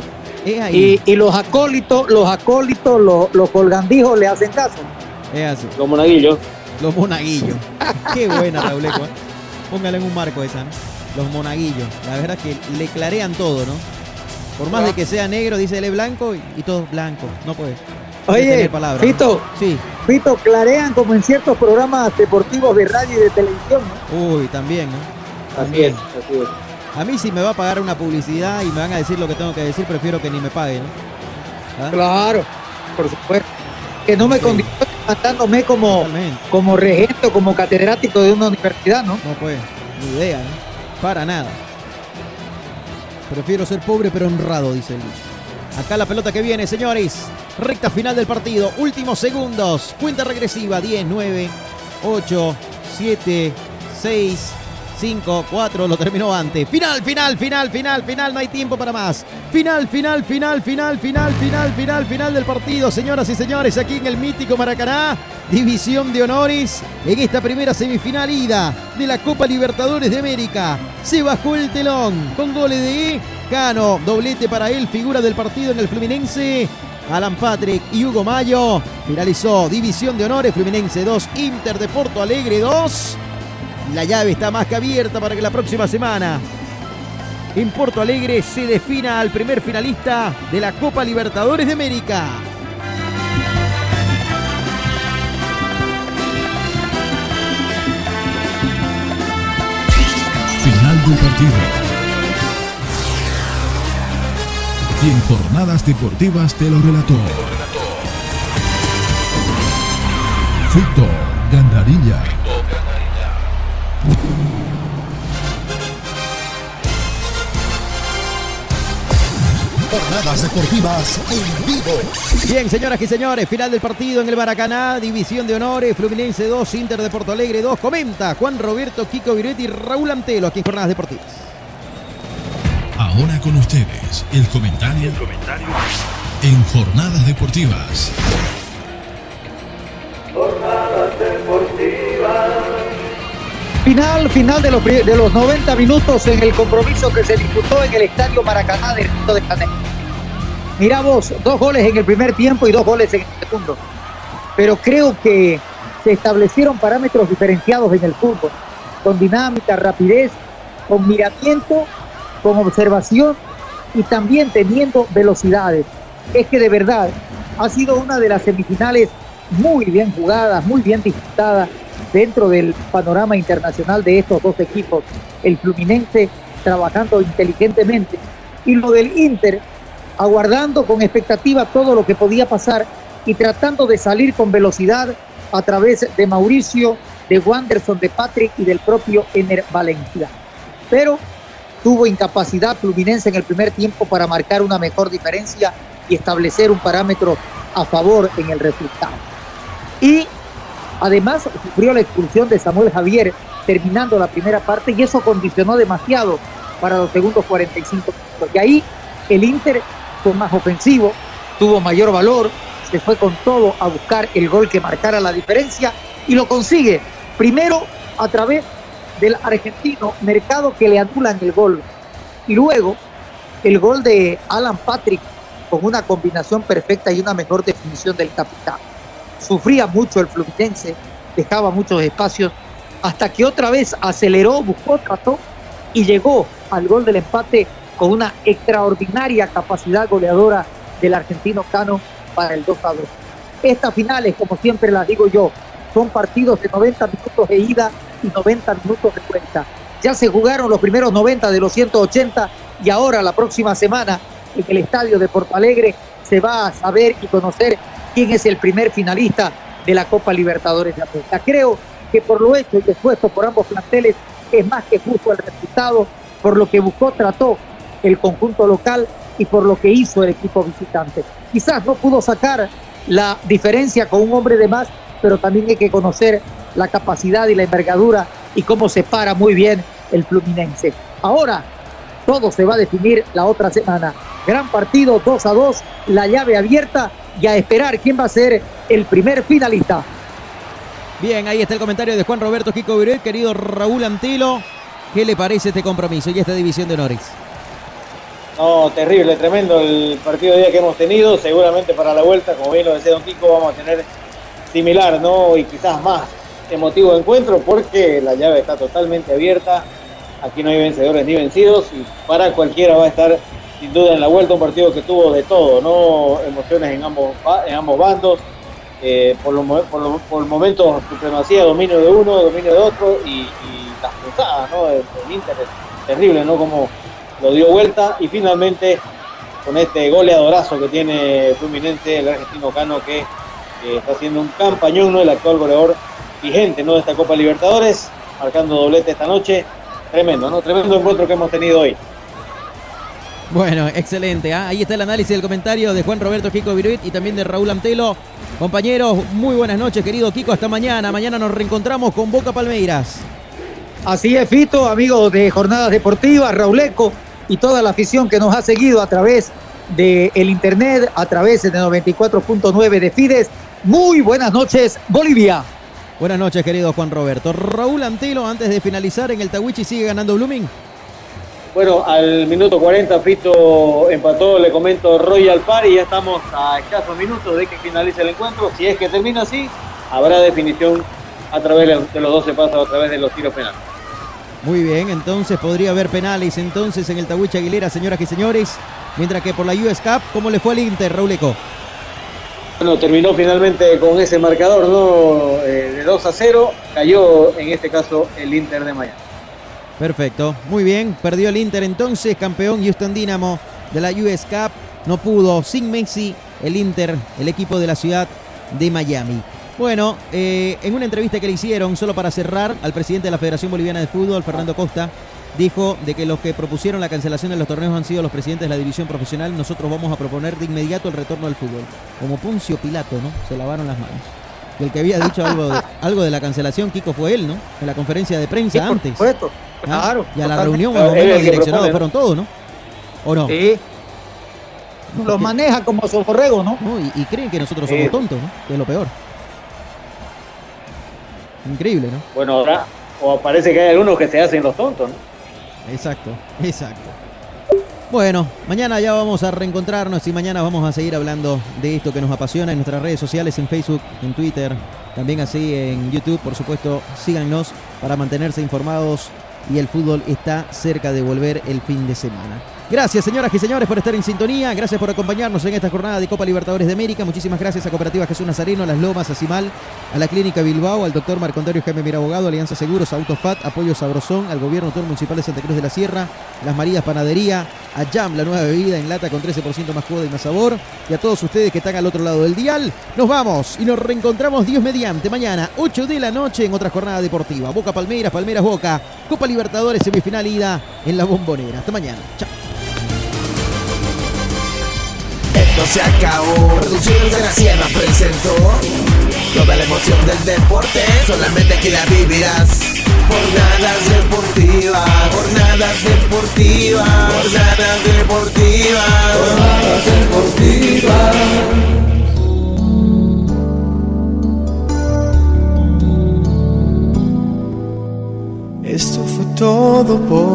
Y, y los acólitos, los acólitos, los, los colgandijos le hacen caso. Es así. Los monaguillos. Los monaguillos. Qué buena, Rauleco. ¿eh? Póngale en un marco esa, ¿no? Los monaguillos. La verdad es que le clarean todo, ¿no? Por más de que sea negro, dice él es blanco y, y todo blanco. No puede. Oye, ¿no? Fito, Sí. Fito, clarean como en ciertos programas deportivos de radio y de televisión, ¿no? Uy, también, ¿no? Así También. es, así es. A mí si me va a pagar una publicidad y me van a decir lo que tengo que decir, prefiero que ni me paguen, ¿no? ¿Ah? Claro, por supuesto. Que no me Sí. condicione matándome como, como regente o como catedrático de una universidad, ¿no? No pues, ni idea, ¿no? Para nada. Prefiero ser pobre pero honrado, dice el bicho. Acá la pelota que viene, señores. Recta final del partido. Últimos segundos. Cuenta regresiva. 10, 9, 8, 7, 6, 5, 4. Lo terminó antes. Final, final, final, final, final. No hay tiempo para más. Final, final, final, final, final, final, final, final del partido. Señoras y señores, aquí en el mítico Maracaná. División de honores en esta primera semifinal ida de la Copa Libertadores de América. Se bajó el telón con goles de Cano, doblete para él, figura del partido en el Fluminense. Alan Patrick y Hugo Mayo. Finalizó División de Honores, Fluminense 2, Inter de Porto Alegre 2. La llave está más que abierta para que la próxima semana en Porto Alegre se defina al primer finalista de la Copa Libertadores de América. Final del partido. Y en jornadas deportivas te lo relató. Fito Gandarilla. Jornadas deportivas en vivo. Bien, señoras y señores, final del partido en el Maracaná, división de honores, Fluminense 2, Inter de Porto Alegre 2. Comenta Juan Roberto, Kiko Viruetti y Raúl Antelo aquí en Jornadas Deportivas. Ahora con ustedes, el comentario, en Jornadas Deportivas. Jornadas deportivas. Final, final de los, de los 90 minutos en el compromiso que se disputó en el Estadio Maracaná de Río de Janeiro. Mirá dos goles en el primer tiempo y dos goles en el segundo. Pero creo que se establecieron parámetros diferenciados en el fútbol, con dinámica, rapidez, con miramiento, con observación y también teniendo velocidades. Es que de verdad ha sido una de las semifinales muy bien jugadas, muy bien disputadas dentro del panorama internacional de estos dos equipos. El Fluminense trabajando inteligentemente y lo del Inter aguardando con expectativa todo lo que podía pasar y tratando de salir con velocidad a través de Mauricio, de Wanderson, de Patrick y del propio Ener Valencia. Pero tuvo incapacidad Fluminense en el primer tiempo para marcar una mejor diferencia y establecer un parámetro a favor en el resultado. Y además sufrió la expulsión de Samuel Javier terminando la primera parte y eso condicionó demasiado para los segundos 45 minutos. Y ahí el Inter fue más ofensivo, tuvo mayor valor, se fue con todo a buscar el gol que marcara la diferencia y lo consigue. Primero a través del argentino Mercado que le anulan el gol. Y luego el gol de Alan Patrick con una combinación perfecta y una mejor definición del capitán. Sufría mucho el Fluminense, dejaba muchos espacios, hasta que otra vez aceleró, buscó, trató y llegó al gol del empate con una extraordinaria capacidad goleadora del argentino Cano para el 2 a 2. Estas finales, como siempre las digo yo, son partidos de 90 minutos de ida y 90 minutos de vuelta. Ya se jugaron los primeros 90 de los 180 y ahora la próxima semana en el estadio de Porto Alegre se va a saber y conocer quién es el primer finalista de la Copa Libertadores de América. Creo que por lo hecho y expuesto por ambos planteles es más que justo el resultado, por lo que buscó, trató el conjunto local y por lo que hizo el equipo visitante. Quizás no pudo sacar la diferencia con un hombre de más, pero también hay que conocer la capacidad y la envergadura y cómo se para muy bien el Fluminense. Ahora todo se va a definir la otra semana. Gran partido, 2 a 2, la llave abierta y a esperar quién va a ser el primer finalista. Bien, ahí está el comentario de Juan Roberto Kiko Viruet, querido Raúl Antilo. ¿Qué le parece este compromiso y esta división de honores? No, terrible, tremendo el partido de día que hemos tenido. Seguramente para la vuelta, como bien lo decía Don Kiko, vamos a tener similar, ¿no? Y quizás más emotivo encuentro porque la llave está totalmente abierta. Aquí no hay vencedores ni vencidos y para cualquiera va a estar sin duda en la vuelta un partido que tuvo de todo, ¿no? Emociones en ambos, en ambos bandos. eh, por, los, por, los, por momentos supremacía, dominio de uno, dominio de otro y, las cruzadas, ¿no? El, el terrible, ¿no? Como lo dio vuelta y finalmente con este goleadorazo que tiene Fluminense, el argentino Cano que eh, está haciendo un campañón, ¿no? El actual goleador vigente, ¿no? De esta Copa Libertadores, marcando doblete esta noche. Tremendo, ¿no? Tremendo encuentro que hemos tenido hoy. Bueno, excelente. ¿ah? Ahí está el análisis del comentario de Juan Roberto Kiko Viruit y también de Raúl Antelo. Compañeros, muy buenas noches, querido Kiko. Hasta mañana. Mañana nos reencontramos con Boca Palmeiras. Así es, Fito, amigos de Jornadas Deportivas, Rauleco y toda la afición que nos ha seguido a través del internet, a través de 94.9 de Fides. Muy buenas noches, Bolivia. Buenas noches, querido Juan Roberto. Raúl Antelo, antes de finalizar en el Tawichi, sigue ganando Blooming. Bueno, al minuto 40 Fito empató, le comento Royal Par y ya estamos a escasos minutos de que finalice el encuentro. Si es que termina así, habrá definición a través de los 12 pasos, a través de los tiros penales. Muy bien, entonces podría haber penales entonces en el Tahuicha Aguilera, señoras y señores. Mientras que por la US Cup, ¿cómo le fue al Inter, Raúl Eco? Bueno, terminó finalmente con ese marcador ¿no? Eh, de 2 a 0. Cayó en este caso el Inter de Miami. Perfecto, muy bien. Perdió el Inter entonces, campeón Houston Dynamo de la US Cup. No pudo, sin Messi, el Inter, el equipo de la ciudad de Miami. Bueno, eh, en una entrevista que le hicieron, solo para cerrar, al presidente de la Federación Boliviana de Fútbol, Fernando Costa, dijo de que los que propusieron la cancelación de los torneos han sido los presidentes de la división profesional. Nosotros vamos a proponer de inmediato el retorno al fútbol. Como Puncio Pilato, ¿no? Se lavaron las manos. Y el que había dicho algo de, algo de la cancelación, Kiko, fue él, ¿no? En la conferencia de prensa Sí, por antes. supuesto. Ah, Claro, Y a la reunión, más o menos, que direccionados propone, fueron todos, ¿no? ¿O no? Sí. Los maneja como su borrego, ¿no? No, y, y creen que nosotros Sí. somos tontos, ¿no? Que es lo peor. Increíble, ¿no? Bueno, ahora, o parece que hay algunos que se hacen los tontos, ¿no? Exacto, exacto. Bueno, mañana ya vamos a reencontrarnos y mañana vamos a seguir hablando de esto que nos apasiona en nuestras redes sociales, en Facebook, en Twitter, también así en YouTube, por supuesto, síganos para mantenerse informados y el fútbol está cerca de volver el fin de semana. Gracias, señoras y señores, por estar en sintonía. Gracias por acompañarnos en esta jornada de Copa Libertadores de América. Muchísimas gracias a Cooperativa Jesús Nazareno, a Las Lomas, a Cimal, a la Clínica Bilbao, al doctor Marco Antonio Jaime Mira Abogado, Alianza Seguros, Autofat, Apoyo Sabrosón, al Gobierno Autónomo Municipal de Santa Cruz de la Sierra, Las Marías Panadería, a Jam, la nueva bebida en lata con 13% más jugo y más sabor. Y a todos ustedes que están al otro lado del dial, nos vamos y nos reencontramos Dios mediante mañana, 8 de la noche, en otra jornada deportiva. Boca Palmeiras, Palmeiras Boca, Copa Libertadores, semifinal ida en la bombonera. Hasta mañana. Chao. Esto se acabó. Producciones de la Sierra presentó toda la emoción del deporte. Solamente aquí la vivirás. Jornadas deportivas, jornadas deportivas, jornadas deportivas, jornadas deportivas. Esto fue todo por